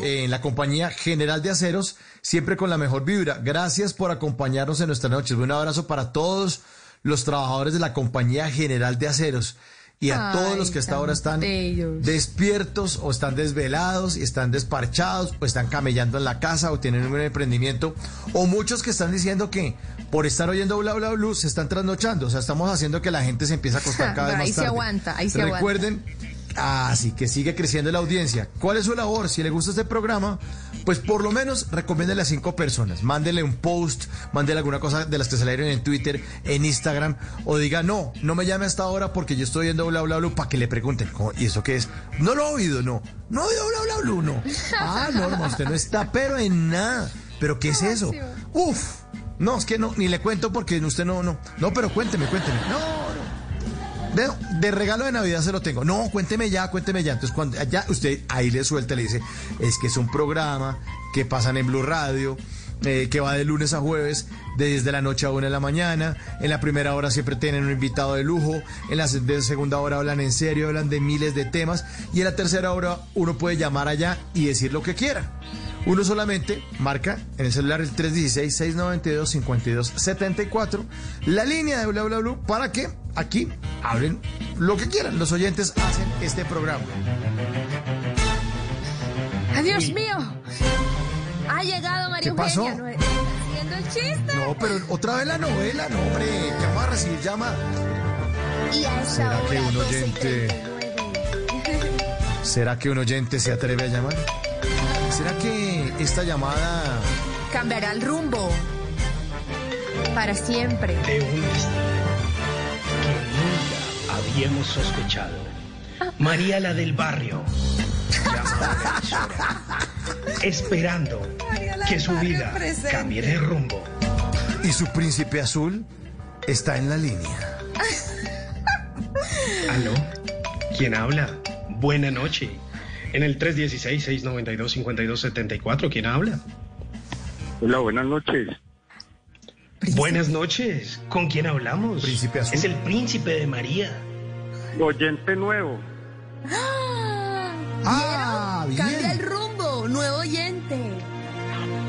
eh, en la compañía General de Aceros, siempre con la mejor vibra. Gracias por acompañarnos en nuestras noches. Un abrazo para todos los trabajadores de la compañía General de Aceros y a Ay, todos los que hasta ahora están bellos. despiertos o están desvelados y están desparchados o están camellando en la casa o tienen un emprendimiento o muchos que están diciendo que por estar oyendo bla bla bla se están trasnochando, o sea, estamos haciendo que la gente se empiece a acostar cada vez ahí más se tarde. aguanta, ahí se aguanta. Así que sigue creciendo la audiencia. ¿Cuál es su labor? Si le gusta este programa, pues por lo menos recomiéndele a cinco personas. Mándele un post, mándele alguna cosa de las que salieron en Twitter, en Instagram, o diga, no, no me llame hasta ahora porque yo estoy oyendo bla bla bla para que le pregunten. ¿Y eso qué es? No lo he oído, no. No he oído bla bla bla, no. Ah, Norma, usted no está, pero en nada. ¿Pero qué es eso? Uf, No, es que no, ni le cuento porque usted no, no. No, pero cuénteme, cuénteme. No. De, regalo de Navidad se lo tengo. No, cuénteme ya, cuénteme ya. Entonces, cuando ya usted ahí le suelta, le dice, es que es un programa que pasan en Blue Radio, eh, que va de lunes a jueves, de 10 de la noche a 1 de la mañana. En la primera hora siempre tienen un invitado de lujo. En la de segunda hora hablan en serio, hablan de miles de temas. Y en la tercera hora uno puede llamar allá y decir lo que quiera. Uno solamente marca en el celular el 316-692-5274, la línea de bla bla bla, para que aquí hablen lo que quieran. Los oyentes hacen este programa. ¡Adiós mío! Ha llegado María ¿Qué pasó? Eugenia. no- Haciendo el chiste. No, pero otra vez la novela, no, hombre. ¿Qué vamos a recibir llama? Y a esa ¿Será hora, que un 12 y oyente- 39. ¿Será que un oyente se atreve a llamar? ¿Será que esta llamada... Cambiará el rumbo. Para siempre. de un habíamos sospechado. María la del barrio, esperando que su vida cambie de rumbo. Y su príncipe azul está en la línea. ¿Aló? ¿Quién habla? Buena noche. En el 316-692-5274, ¿quién habla? Hola, buenas noches. Buenas noches. ¿Con quién hablamos? Príncipe azul. Es el príncipe de María. Oyente nuevo. Ah, Cambia bien. el rumbo. Nuevo oyente.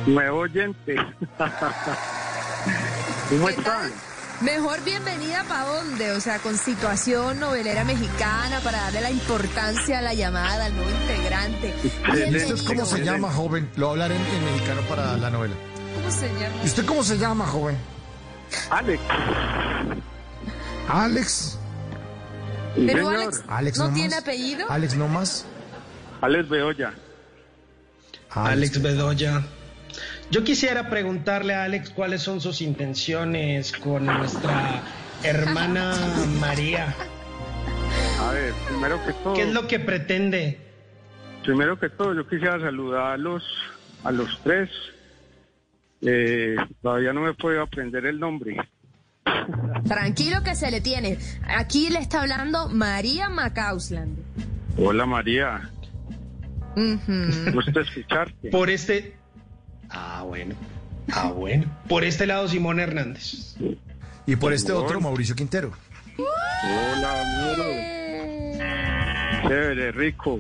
Nuevo oyente. ¿Cómo ¿Qué tal? están? Mejor bienvenida para dónde, o sea, con situación novelera mexicana para darle la importancia a la llamada al nuevo integrante. Excelente. ¿Y usted cómo se llama, joven? Lo voy a hablar en, en mexicano para la novela. ¿Cómo se llama? ¿Y usted cómo se llama, joven? Alex. Alex. Pero señor. Alex, Alex ¿no tiene apellido? Alex no más. Alex Beoya. Alex Bedoya. Yo quisiera preguntarle a Alex cuáles son sus intenciones con nuestra hermana María. A ver, primero que todo, ¿Qué es lo que pretende? primero que todo, yo quisiera saludar a los, a los tres. Eh, todavía no me puedo aprender el nombre. Tranquilo que se le tiene. Aquí le está hablando María Macausland. Hola María, gusto escucharte. Por este. Ah, bueno. Ah, bueno. Por este lado, Simón Hernández. Y por este otro. Mauricio Quintero. Hola, amor. Chévere, rico.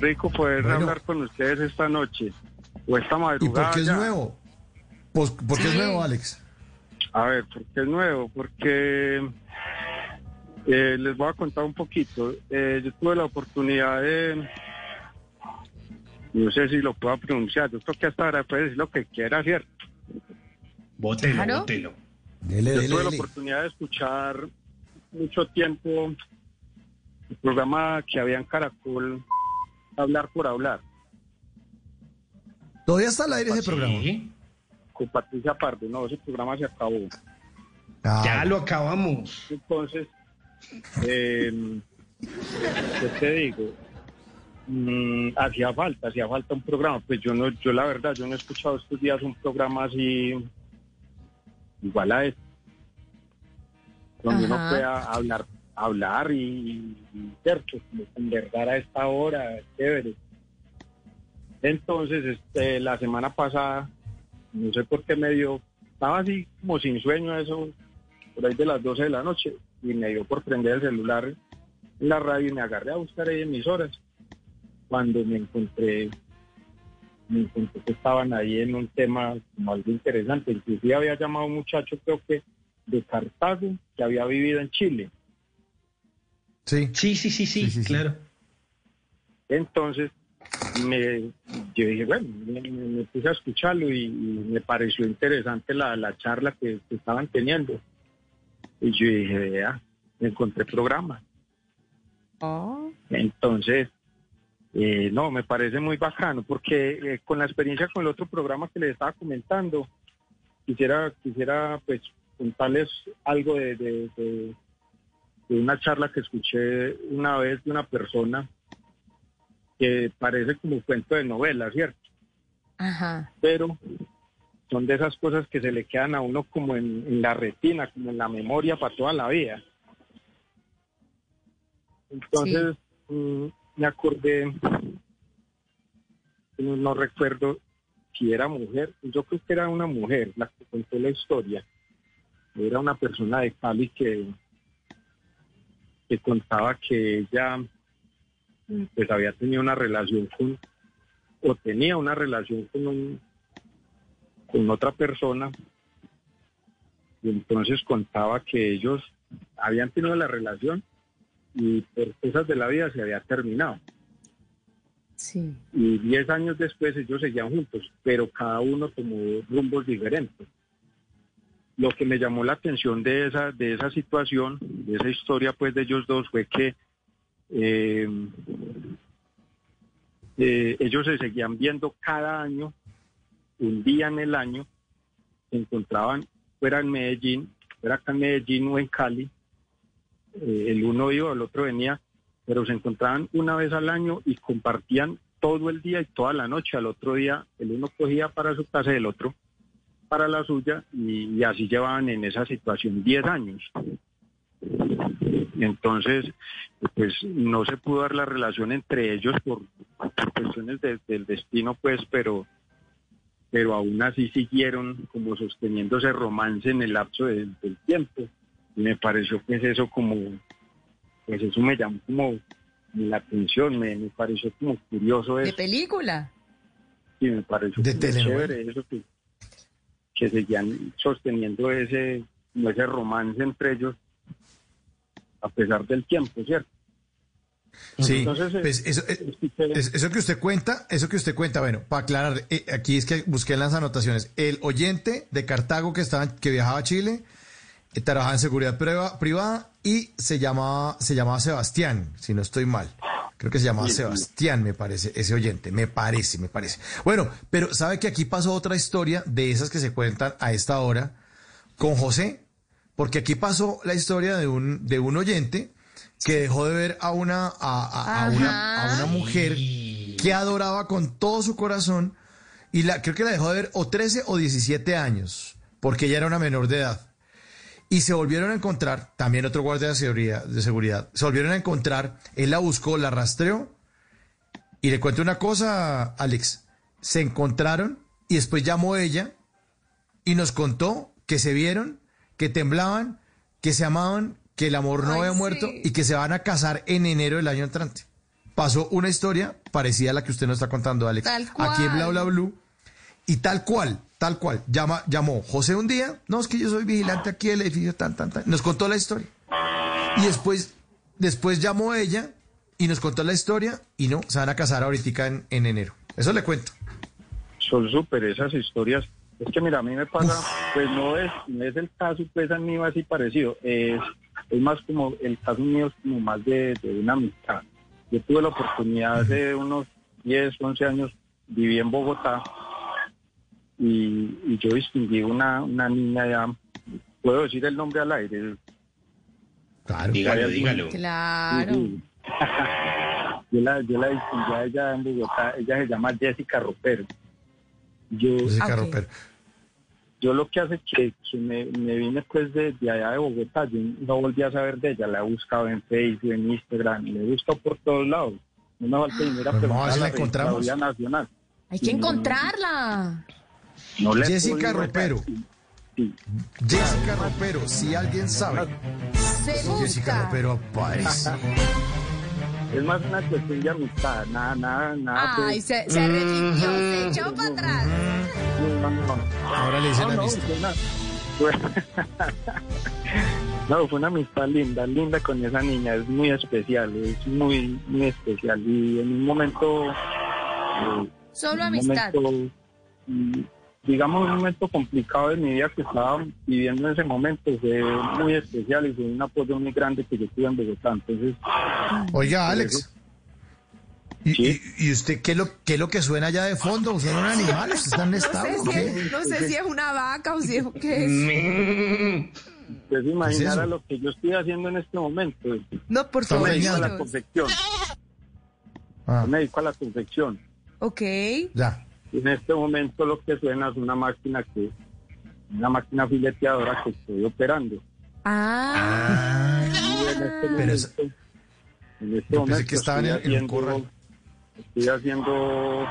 Rico poder Bueno. hablar con ustedes esta noche. O esta ¿Y madrugada. por qué es ya. nuevo? Pues, ¿Por qué es nuevo, Alex? A ver, ¿por qué es nuevo? Porque eh, les voy a contar un poquito. Eh, yo tuve la oportunidad de, no sé si lo puedo pronunciar, yo creo que hasta ahora puede decir lo que quiera, ¿cierto? Bótelo, Claro. bótelo. Dele, Yo dele, tuve la oportunidad de escuchar mucho tiempo el programa que había en Caracol, Hablar por Hablar, Todavía está al aire ese ¿Sí? Con Patricia Pardo. No, ese programa se acabó. Ah, Ya lo acabamos. Entonces, eh, ¿qué te digo? Mm, hacía falta, hacía falta un programa. Pues yo no, yo la verdad, yo no he escuchado estos días un programa así igual a este, donde uno pueda hablar, hablar y, y cierto, conversar a esta hora, chévere. Entonces, este, la semana pasada, no sé por qué me dio, estaba así como sin sueño eso, por ahí de las 12 de la noche, y me dio por prender el celular en la radio y me agarré a buscar ahí emisoras. Cuando me encontré, me encontré que estaban ahí en un tema como algo interesante. Inclusive había llamado un muchacho, creo que de Cartago, que había vivido en Chile. Sí. Sí, sí, sí, sí, Sí, sí, sí. claro. Entonces, me, yo dije, bueno, me, puse a escucharlo y, y me pareció interesante la, la charla que, que estaban teniendo. Y yo dije, vea, encontré programa. Entonces, eh, no, me parece muy bacano porque eh, con la experiencia con el otro programa que les estaba comentando, quisiera, quisiera pues contarles algo de, de- de- de una charla que escuché una vez de una persona que parece como cuento de novela, ¿cierto? Ajá. Pero son de esas cosas que se le quedan a uno como en, en la retina, como en la memoria para toda la vida. Entonces, mm, me acordé, no, no recuerdo si era mujer, yo creo que era una mujer la que contó la historia. Era una persona de Cali que, que contaba que ella pues había tenido una relación con, o tenía una relación con un, con otra persona y entonces contaba que ellos habían tenido la relación y por cosas de la vida se había terminado. Sí. Y diez años después ellos seguían juntos, pero cada uno tomó rumbos diferentes. Lo que me llamó la atención de esa, de esa situación, de esa historia pues de ellos dos, fue que eh, eh, ellos se seguían viendo cada año, un día en el año, se encontraban fuera en Medellín, fuera acá en Medellín o en Cali, eh, el uno iba, el otro venía, pero se encontraban una vez al año y compartían todo el día y toda la noche. Al otro día el uno cogía para su casa y el otro para la suya y así llevaban en esa situación 10 años. Entonces, pues no se pudo dar la relación entre ellos por, por cuestiones de- del destino, pues, pero pero aún así siguieron como sosteniendo ese romance en el lapso del, del tiempo. Y me pareció pues eso como, pues eso me llamó como la atención, me, me pareció como curioso ¿De eso. película? Y me pareció De chévere eso que, que seguían sosteniendo ese, ese romance entre ellos a pesar del tiempo, ¿cierto? Sí, Entonces, eh, pues eso, eh, es- eso que usted cuenta, eso que usted cuenta, bueno, para aclarar, eh, aquí es que busqué en las anotaciones, el oyente de Cartago que estaba, que viajaba a Chile, eh, trabajaba en seguridad priva- privada y se llamaba, se llamaba Sebastián, si no estoy mal. Creo que se llamaba sí. Sebastián, me parece, ese oyente, me parece, me parece. Bueno, pero sabe que aquí pasó otra historia de esas que se cuentan a esta hora con José, porque aquí pasó la historia de un, de un oyente que dejó de ver a una, a, a- a una, a una mujer que adoraba con todo su corazón y la, creo que la dejó de ver o 13 o 17 años, porque ella era una menor de edad. Y se volvieron a encontrar, también otro guardia de seguridad, de seguridad, se volvieron a encontrar, él la buscó, la rastreó, y le cuento una cosa, Alex, se encontraron y después llamó ella y nos contó que se vieron, que temblaban, que se amaban, que el amor no Ay, había sí. muerto y que se van a casar en enero del año entrante. Pasó una historia parecida a la que usted nos está contando, Alex, Tal aquí en. Bla Bla Blue. Y tal cual, tal cual, llama, llamó José un día, no, es que yo soy vigilante aquí del edificio, tan, tan, tan. Nos contó la historia. Y después, después llamó ella y nos contó la historia y no, se van a casar ahorita en, en enero. Eso le cuento. son súper esas historias. Es que mira, a mí me pasa, pues no es, no es el caso pues a mí así parecido, es, es más como, el caso mío es como más de, de una amistad. Yo tuve la oportunidad hace unos 10, 11 años, viví en Bogotá y, y yo distinguí una, una niña ya, puedo decir el nombre al aire. Claro. Dígalo, dígalo. Claro. Yo la, yo la distinguí a ella en Bogotá, ella se llama Jessica Ropero. Yo, Jessica Ropero. Yo lo que hace que, que me, me vine pues de, de allá de Bogotá, yo no volví a saber de ella, la he buscado en Facebook, en Instagram, la he buscado por todos lados. No me falta dinero a Pues preguntar a la la encontramos. Nacional. Hay que encontrarla. No le he Jessica Ropero. Jessica Ropero, si alguien sabe. Se Jessica. Ropero aparece. Es más una cuestión de amistad, nada, nada, nada. Ay, pues. se, se arrepintió, se echó para atrás. No, no, no. Ahora le dicen No, no, amistad. fue una- No, fue una amistad linda, linda con esa niña, es muy especial, es muy, muy especial. Y en un momento... eh, Solo en un amistad. momento, mm, digamos, un momento complicado de mi vida que estaba viviendo en ese momento, fue muy especial y fue un apoyo muy grande que yo tuve en Bogotá. Entonces, Oiga, Alex. ¿Y, y- y usted qué es, lo, qué es lo que suena allá de fondo? ¿Usted es un animal? ¿Usted está en No estado? sé, si es, no sé si es una vaca o si es qué es. Pues imaginara eso? lo que yo estoy haciendo en este momento. No, por favor. me dedico a la confección. Ah, me dedico a la confección. Ok. ya. Y en este momento lo que suena es una máquina que, una máquina fileteadora que estoy operando. Ah. Y en este Pero momento, es- en este Yo pensé momento que estaban en- corral. Estoy haciendo,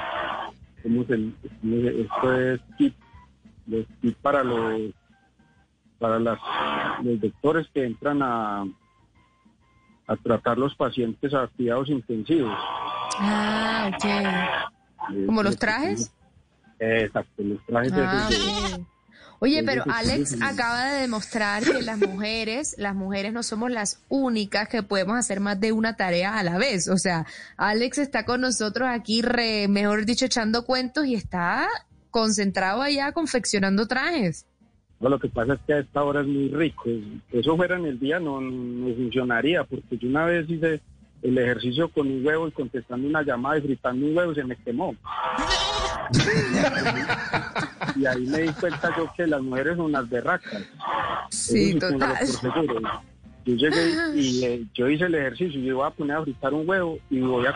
¿cómo se- esto es kit, los kit para los, para las, los doctores que entran a, a tratar los pacientes a cuidados intensivos. Ah, ok. ¿Como los trajes? Exacto, los trajes Ah, de-. Oye, pero Alex acaba de demostrar que las mujeres, las mujeres no somos las únicas que podemos hacer más de una tarea a la vez. O sea, Alex está con nosotros aquí, re, mejor dicho, echando cuentos y está concentrado allá confeccionando trajes. No, lo que pasa es que a esta hora es muy rico. Eso fuera en el día no, no funcionaría, porque yo una vez hice el ejercicio con un huevo y contestando una llamada y fritando un huevo se me quemó. y ahí me di cuenta yo que las mujeres son unas berracas. Sí, total. Yo llegué y eh, yo hice el ejercicio y yo voy a poner a fritar un huevo y voy a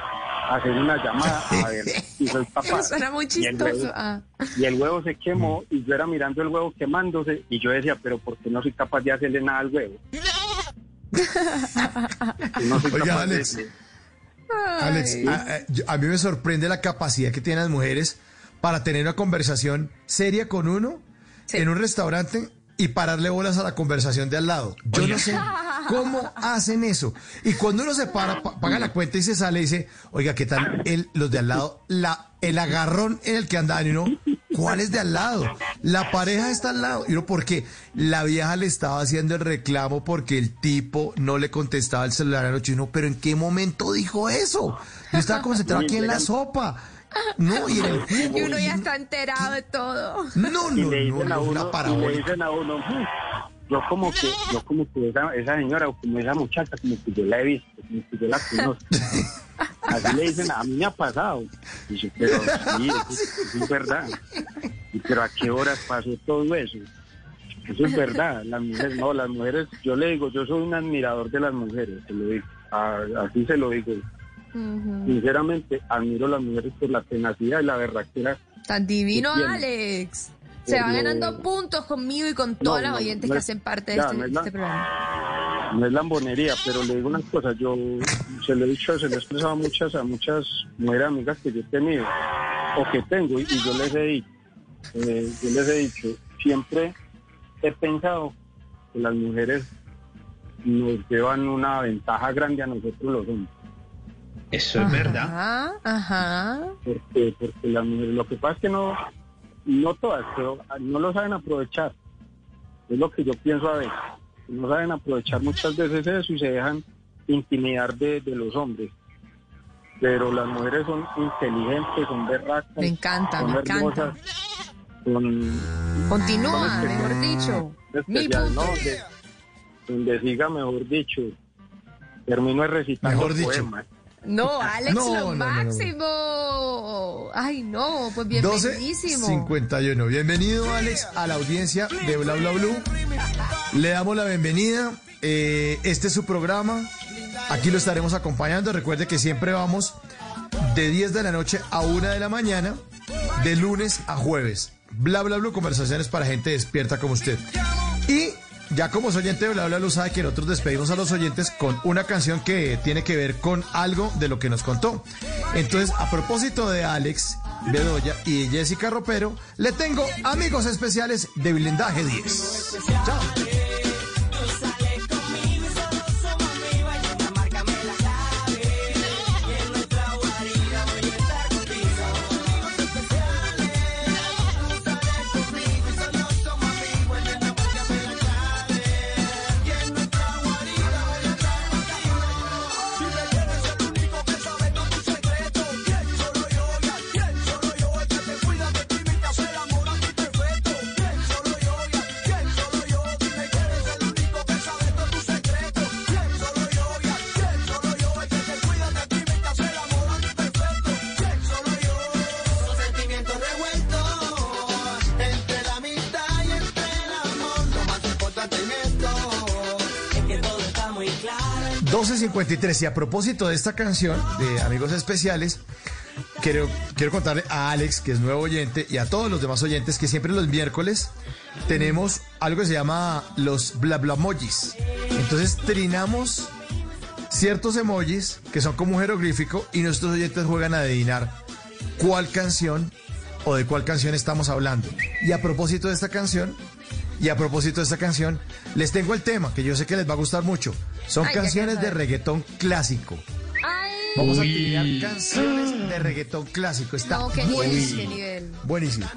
hacer una llamada a ver si soy capaz. Eso era muy Y el huevo- chistoso. Ah. y el huevo se quemó y yo era mirando el huevo quemándose y yo decía, pero ¿por qué no soy capaz de hacerle nada al huevo? No Oiga, Alex. Alex, a, a- yo- a mí me sorprende la capacidad que tienen las mujeres para tener una conversación seria con uno en un restaurante y pararle bolas a la conversación de al lado. Yo no sé cómo hacen eso. Y cuando uno se para, pa- paga la cuenta y se sale y dice, oiga, ¿qué tal el, los de al lado? La, el agarrón en el que andan y uno, ¿cuál es de al lado? La pareja está al lado. Y uno, porque la vieja le estaba haciendo el reclamo porque el tipo no le contestaba el celular anoche. Y uno, ¿pero en qué momento dijo eso? Yo estaba concentrado aquí en la sopa. No, y en el jugo. Y uno ya está enterado de todo. No, y no, le no, dicen a no, uno, una y le dicen a uno, "Mm, yo como que, yo como que esa, esa señora o como esa muchacha, como que yo la he visto, como que yo la conozco. Así le dicen, a mí me ha pasado. Y yo, pero sí, eso, eso es verdad. Y, pero ¿a qué horas pasó todo eso? Eso es verdad. Las mujeres, no, las mujeres, yo le digo, yo soy un admirador de las mujeres, se lo digo. A- así se lo digo. Sinceramente, admiro a las mujeres por la tenacidad y la verdadera Tan divino. Alex. Se va ganando puntos conmigo y con todas las oyentes no que hacen parte de ya, este, de la- este programa. no es lambonería, pero le digo una cosa, yo se lo he dicho, se lo he expresado a muchas, a muchas mujeres amigas que yo he tenido o que tengo y, y yo les he dicho, eh, yo les he dicho, siempre he pensado que las mujeres nos llevan una ventaja grande a nosotros los hombres. Eso es verdad. Ajá, ajá. porque, porque las mujeres, lo que pasa es que no, no todas, pero no lo saben aprovechar. Es lo que yo pienso a veces. No saben aprovechar muchas veces eso y se dejan intimidar de, de los hombres. Pero las mujeres son inteligentes, son berracas. Me encanta, son me encanta. son- Continúa, son mejor dicho. Mi punto. ¿no? Donde, donde siga, mejor dicho. Termino de recitar Mejor los dicho. poemas. No, Alex, No, lo no, no, no. máximo. Ay, no, pues bienvenidísimo. 12.51. Bienvenido, Alex, a la audiencia de Bla Bla Blue. Le damos la bienvenida. Eh, este es su programa. Aquí lo estaremos acompañando. Recuerde que siempre vamos de 10 de la noche a 1 de la mañana, de lunes a jueves. Bla Bla Blue, conversaciones para gente despierta como usted. Y ya como es oyente de Bla Bla Blue sabe que nosotros despedimos a los oyentes con una canción que tiene que ver con algo de lo que nos contó. Entonces, a propósito de Alex Bedoya y Jessica Ropero, le tengo amigos especiales de Blindaje 10. Chao. Y a propósito de esta canción de Amigos Especiales, quiero, quiero contarle a Alex, que es nuevo oyente, y a todos los demás oyentes que siempre los miércoles tenemos algo que se llama los bla bla emojis. Entonces trinamos ciertos emojis que son como un jeroglífico y nuestros oyentes juegan a adivinar cuál canción o de cuál canción estamos hablando. Y a propósito de esta canción, y a propósito de esta canción, les tengo el tema que yo sé que les va a gustar mucho. Son Ay, canciones de reggaetón clásico. Ay, Vamos a Uy. tirar canciones de reggaetón clásico. Está no, qué nivel, buenísimo. qué nivel. Buenísimo.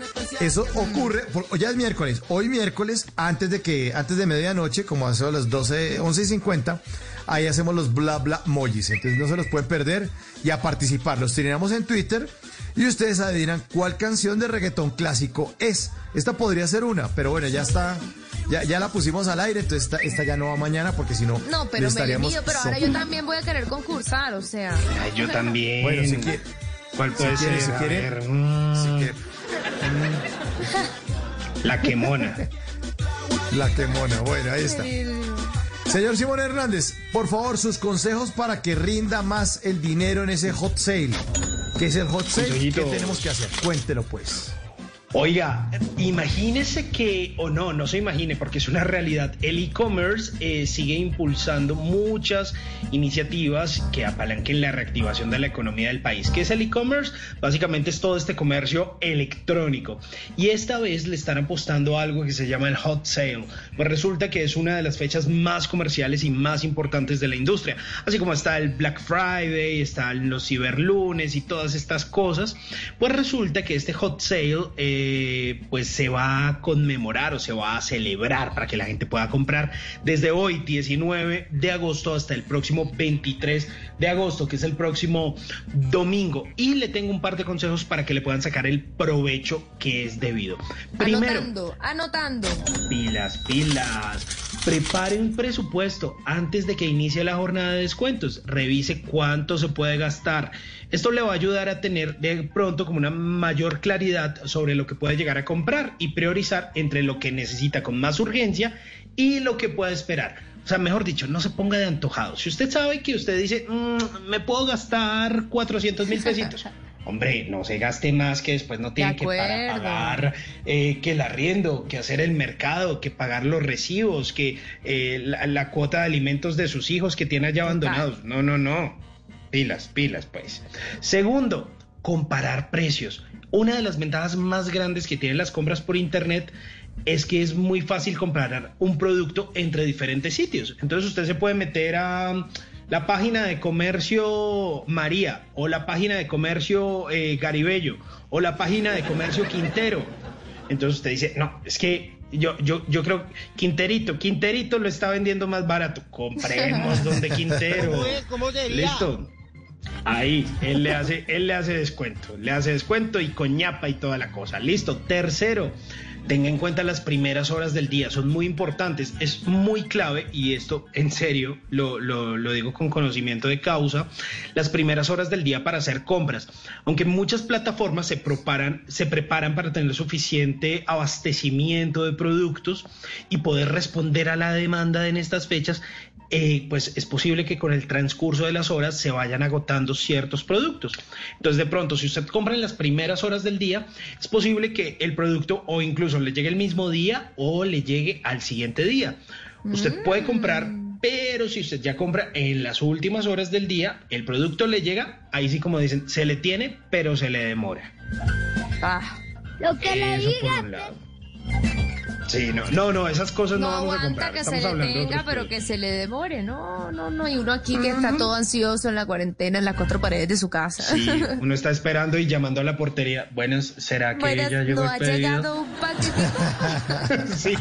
Eso ocurre, por- ya es miércoles. Hoy miércoles, antes de que, antes de medianoche, como hace a las 12, 11 y 50, ahí hacemos los bla bla emojis. Entonces no se los pueden perder y a participar. Los tiramos en Twitter y ustedes adivinan cuál canción de reggaetón clásico es. Esta podría ser una, pero bueno, ya está. Ya, ya la pusimos al aire, entonces esta, esta ya no va mañana porque si no. No, pero me estaríamos mío, pero ahora yo también voy a querer concursar, o sea. Ay, yo también. Bueno, si quiere. ¿Cuál puede si quiere, ser? si A quiere. ver, mm, Si quiere. La quemona. La quemona, bueno, ahí está. Señor Simón Hernández, por favor, sus consejos para que rinda más el dinero en ese hot sale. ¿Qué es el hot sale? ¿Qué tenemos que hacer? Cuéntelo, pues. Oiga, imagínese que, o no, no se imagine, porque es una realidad. El e-commerce eh, sigue impulsando muchas iniciativas que apalanquen la reactivación de la economía del país. ¿Qué es el e-commerce? Básicamente es todo este comercio electrónico. Y esta vez le están apostando algo que se llama el hot sale. Pues resulta que es una de las fechas más comerciales y más importantes de la industria. Así como está el Black Friday, están los ciberlunes y todas estas cosas. Pues resulta que este hot sale eh, pues se va a conmemorar o se va a celebrar para que la gente pueda comprar desde hoy 19 de agosto hasta el próximo 23 de agosto que es el próximo domingo y le tengo un par de consejos para que le puedan sacar el provecho que es debido primero Anotando, anotando. Pilas, pilas. Prepare un presupuesto antes de que inicie la jornada de descuentos. Revise cuánto se puede gastar. Esto le va a ayudar a tener de pronto como una mayor claridad sobre lo que puede llegar a comprar y priorizar entre lo que necesita con más urgencia y lo que puede esperar. O sea, mejor dicho, no se ponga de antojado. Si usted sabe que usted dice, "Mm, me puedo gastar 400 mil pesitos. Hombre, no se gaste más que después no tiene que para pagar eh, que el arriendo, que hacer el mercado, que pagar los recibos, que eh, la, la cuota de alimentos de sus hijos que tiene allá abandonados. No, no, no. Pilas, pilas, pues. Segundo, comparar precios. Una de las ventajas más grandes que tienen las compras por internet es que es muy fácil comparar un producto entre diferentes sitios. Entonces usted se puede meter a la página de comercio María o la página de comercio eh, Garibello o la página de comercio Quintero. Entonces usted dice, no, es que yo, yo, yo creo Quinterito, Quinterito lo está vendiendo más barato. Compremos donde Quintero. ¿Cómo es? ¿Cómo sería? Listo. Ahí, él le hace, él le hace descuento, le hace descuento y coñapa y toda la cosa. Listo. Tercero, tenga en cuenta las primeras horas del día, son muy importantes, es muy clave y esto en serio lo, lo, digo con conocimiento de causa, las primeras horas del día para hacer compras. Aunque muchas plataformas se preparan, se preparan para tener suficiente abastecimiento de productos y poder responder a la demanda en estas fechas, eh, pues es posible que con el transcurso de las horas se vayan agotando ciertos productos. Entonces, de pronto, si usted compra en las primeras horas del día, es posible que el producto o incluso le llegue el mismo día o le llegue al siguiente día. Usted puede comprar, pero si usted ya compra en las últimas horas del día, el producto le llega, ahí sí como dicen, se le tiene, pero se le demora. Ah. Lo que le por diga. un lado. Sí, no, no, no, esas cosas no, No vamos a aguanta comprar. que se Estamos le hablando de tenga, pero que se le demore. No, no, no. Y uno aquí que está todo ansioso en la cuarentena, en las cuatro paredes de su casa. Sí, uno está esperando y llamando a la portería. Buenas, ¿será que Buenas, ya llegó no el ha pedido? llegado un paquetito. sí.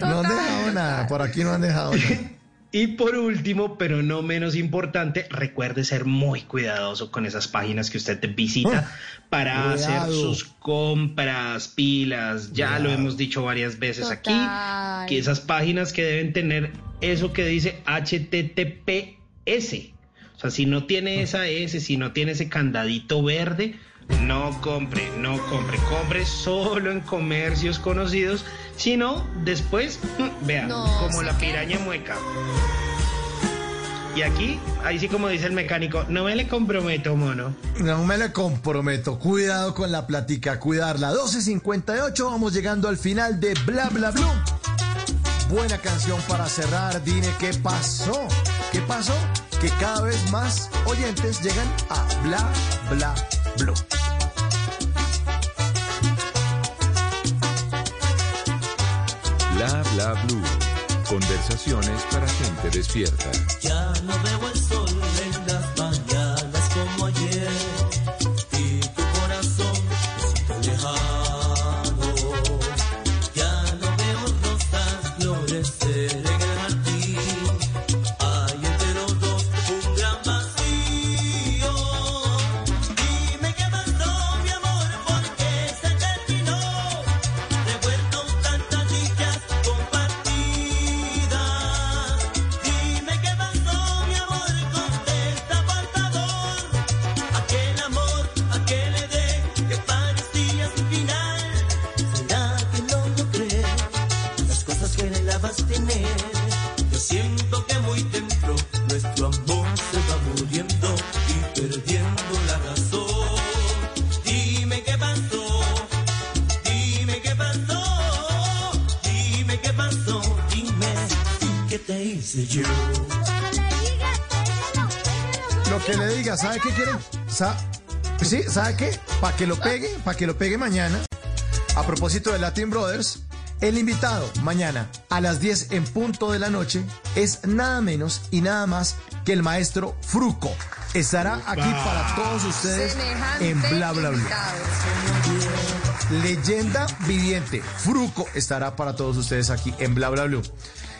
No han dejado nada, por aquí no han dejado nada. Y por último, pero no menos importante, recuerde ser muy cuidadoso con esas páginas que usted visita para hacer sus compras, pilas. Ya lo hemos dicho varias veces Total. aquí, que esas páginas que deben tener eso que dice HTTPS. O sea, si no tiene esa S, si no tiene ese candadito verde, no compre, no compre, compre solo en comercios conocidos, si no, después, mm, vean, No, como la que- piraña mueca. Y aquí, ahí sí como dice el mecánico, no me le comprometo, mono. No me le comprometo. Cuidado con la platica, cuidarla. 12.58, vamos llegando al final de Bla Bla Blue. Buena canción para cerrar. Dime qué pasó. ¿Qué pasó? Que cada vez más oyentes llegan a Bla Bla Blue. Bla bla blue. Conversaciones para gente despierta. Ya no veo el sol ¿sabe qué quieren? Sa- sí, ¿sabe qué? Para que lo pegue, para que lo pegue mañana. A propósito de Latin Brothers, el invitado mañana a las 10 en punto de la noche es nada menos y nada más que el maestro Fruco. Estará aquí para todos ustedes Semejante en Bla Bla Bla. invitado. Leyenda viviente. Fruco estará para todos ustedes aquí en Bla Bla Blue.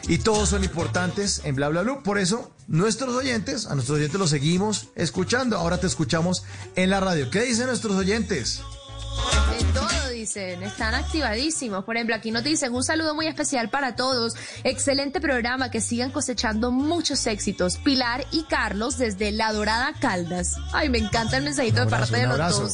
Y todos son importantes en Bla Bla Blue. Por eso, nuestros oyentes, a nuestros oyentes los seguimos escuchando. Ahora te escuchamos en la radio. ¿Qué dicen nuestros oyentes? De todo dicen, están activadísimos. Por ejemplo, aquí nos dicen un saludo muy especial para todos. Excelente programa, que sigan cosechando muchos éxitos. Pilar y Carlos desde La Dorada Caldas. Ay, me encanta el mensajito de parte de los dos.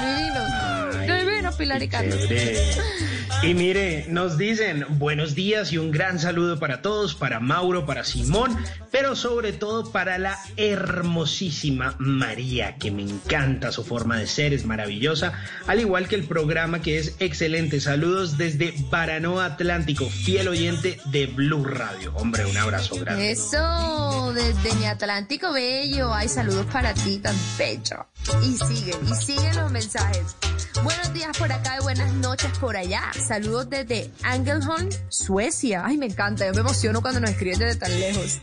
Divinos. Divinos, Pilar y Carlos. Chévere. Y mire, nos dicen buenos días y un gran saludo para todos, para Mauro, para Simón, pero sobre todo para la hermosísima María, que me encanta su forma de ser, es maravillosa, al igual que el programa que es excelente. Saludos desde Baranoa Atlántico, fiel oyente de Blue Radio. Hombre, un abrazo grande. Eso, desde mi Atlántico Bello. Hay saludos para ti, tan bello. Y siguen, y siguen los mensajes. Buenos días por acá y buenas noches por allá. Saludos desde Angelholm, Suecia. Ay, me encanta, yo me emociono cuando nos escriben desde tan lejos.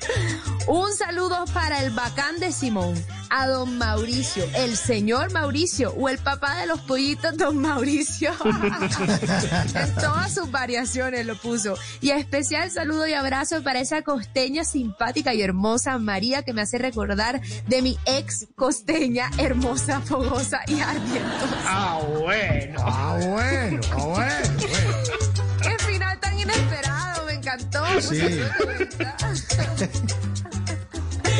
Un saludo para el bacán de Simón, a don Mauricio, el señor Mauricio o el papá de los pollitos, don Mauricio. en todas sus variaciones lo puso. Y especial saludo y abrazo para esa costeña simpática y hermosa María que me hace recordar de mi ex costeña hermosa, fogosa y ardientosa. Ah, bueno. Ah, bueno, ah, bueno, bueno. Qué final tan inesperado, me encantó. Sí.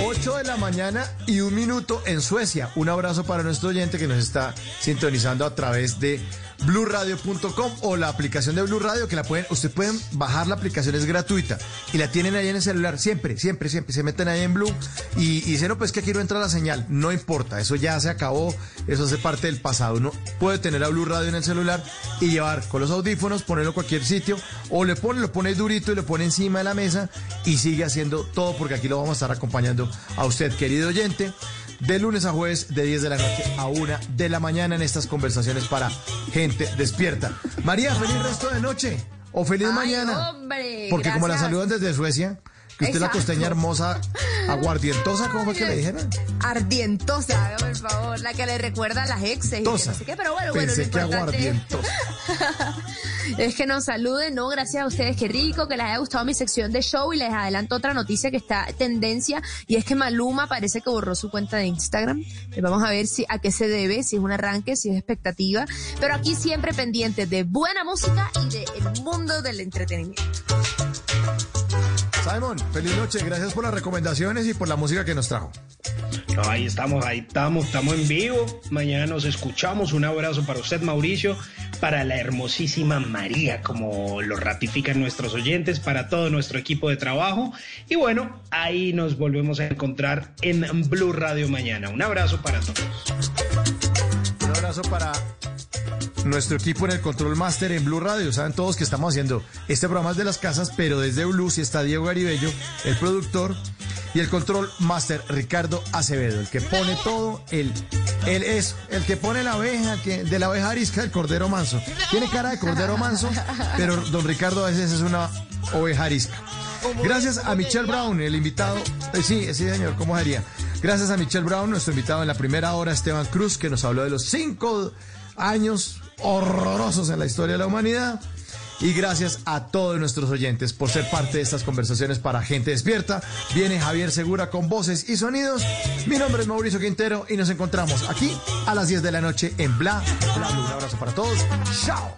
8 de la mañana y un minuto en Suecia. Un abrazo para nuestro oyente que nos está sintonizando a través de bluradio.com o la aplicación de Blue Radio que la pueden, usted pueden bajar la aplicación, es gratuita y la tienen ahí en el celular siempre, siempre, siempre. Se meten ahí en Blue y, dicen, no, pues que aquí no entra la señal. No importa, eso ya se acabó, eso hace parte del pasado. Uno puede tener a Blue Radio en el celular y llevar con los audífonos, ponerlo en cualquier sitio o le pone, lo pone durito y lo pone encima de la mesa y sigue haciendo todo porque aquí lo vamos a estar acompañando a usted, querido oyente. De lunes a jueves, de 10 de la noche a 1 de la mañana en estas conversaciones para gente despierta. María, feliz resto de noche o feliz Ay, mañana. hombre, Porque como la saludan desde Suecia, que usted es la Exacto. costeña hermosa, aguardientosa, ¿cómo fue que le dijeron? Ardientosa, hágame el favor, la que le recuerda a las exes y que no Tosa. sé qué, pero bueno, bueno, lo Pensé que importante aguardientosa. es que nos saluden, ¿no? Gracias a ustedes, qué rico, que les haya gustado mi sección de show y les adelanto otra noticia que está tendencia y es que Maluma parece que borró su cuenta de Instagram. Eh, Vamos a ver si a qué se debe, si es un arranque, si es expectativa, pero aquí siempre pendientes de buena música y del mundo del entretenimiento. Simon, feliz noche, gracias por las recomendaciones y por la música que nos trajo. Ahí estamos, ahí estamos, estamos en vivo. Mañana nos escuchamos. Un abrazo para usted, Mauricio, para la hermosísima María, como lo ratifican nuestros oyentes, para todo nuestro equipo de trabajo. Y bueno, ahí nos volvemos a encontrar en Blue Radio mañana. Un abrazo para todos. Un abrazo para nuestro equipo en el Control Master en Blue Radio. Saben todos que estamos haciendo este programa es de las casas, pero desde Blue sí está Diego Garibello, el productor, y el Control Master Ricardo Acevedo, el que pone todo, el, el es el que pone la abeja, que, de la abeja arisca del cordero manso. Tiene cara de cordero manso, pero don Ricardo a veces es una oveja arisca. Gracias a Michelle Brown, el invitado. eh, sí, sí, señor, ¿cómo sería? Gracias a Michelle Brown, nuestro invitado en la primera hora, Esteban Cruz, que nos habló de los cinco años horrorosos en la historia de la humanidad. Y gracias a todos nuestros oyentes por ser parte de estas conversaciones para gente despierta. Viene Javier Segura con voces y sonidos. Mi nombre es Mauricio Quintero y nos encontramos aquí a las 10 de la noche en Bla Bla. Un abrazo para todos. Chao.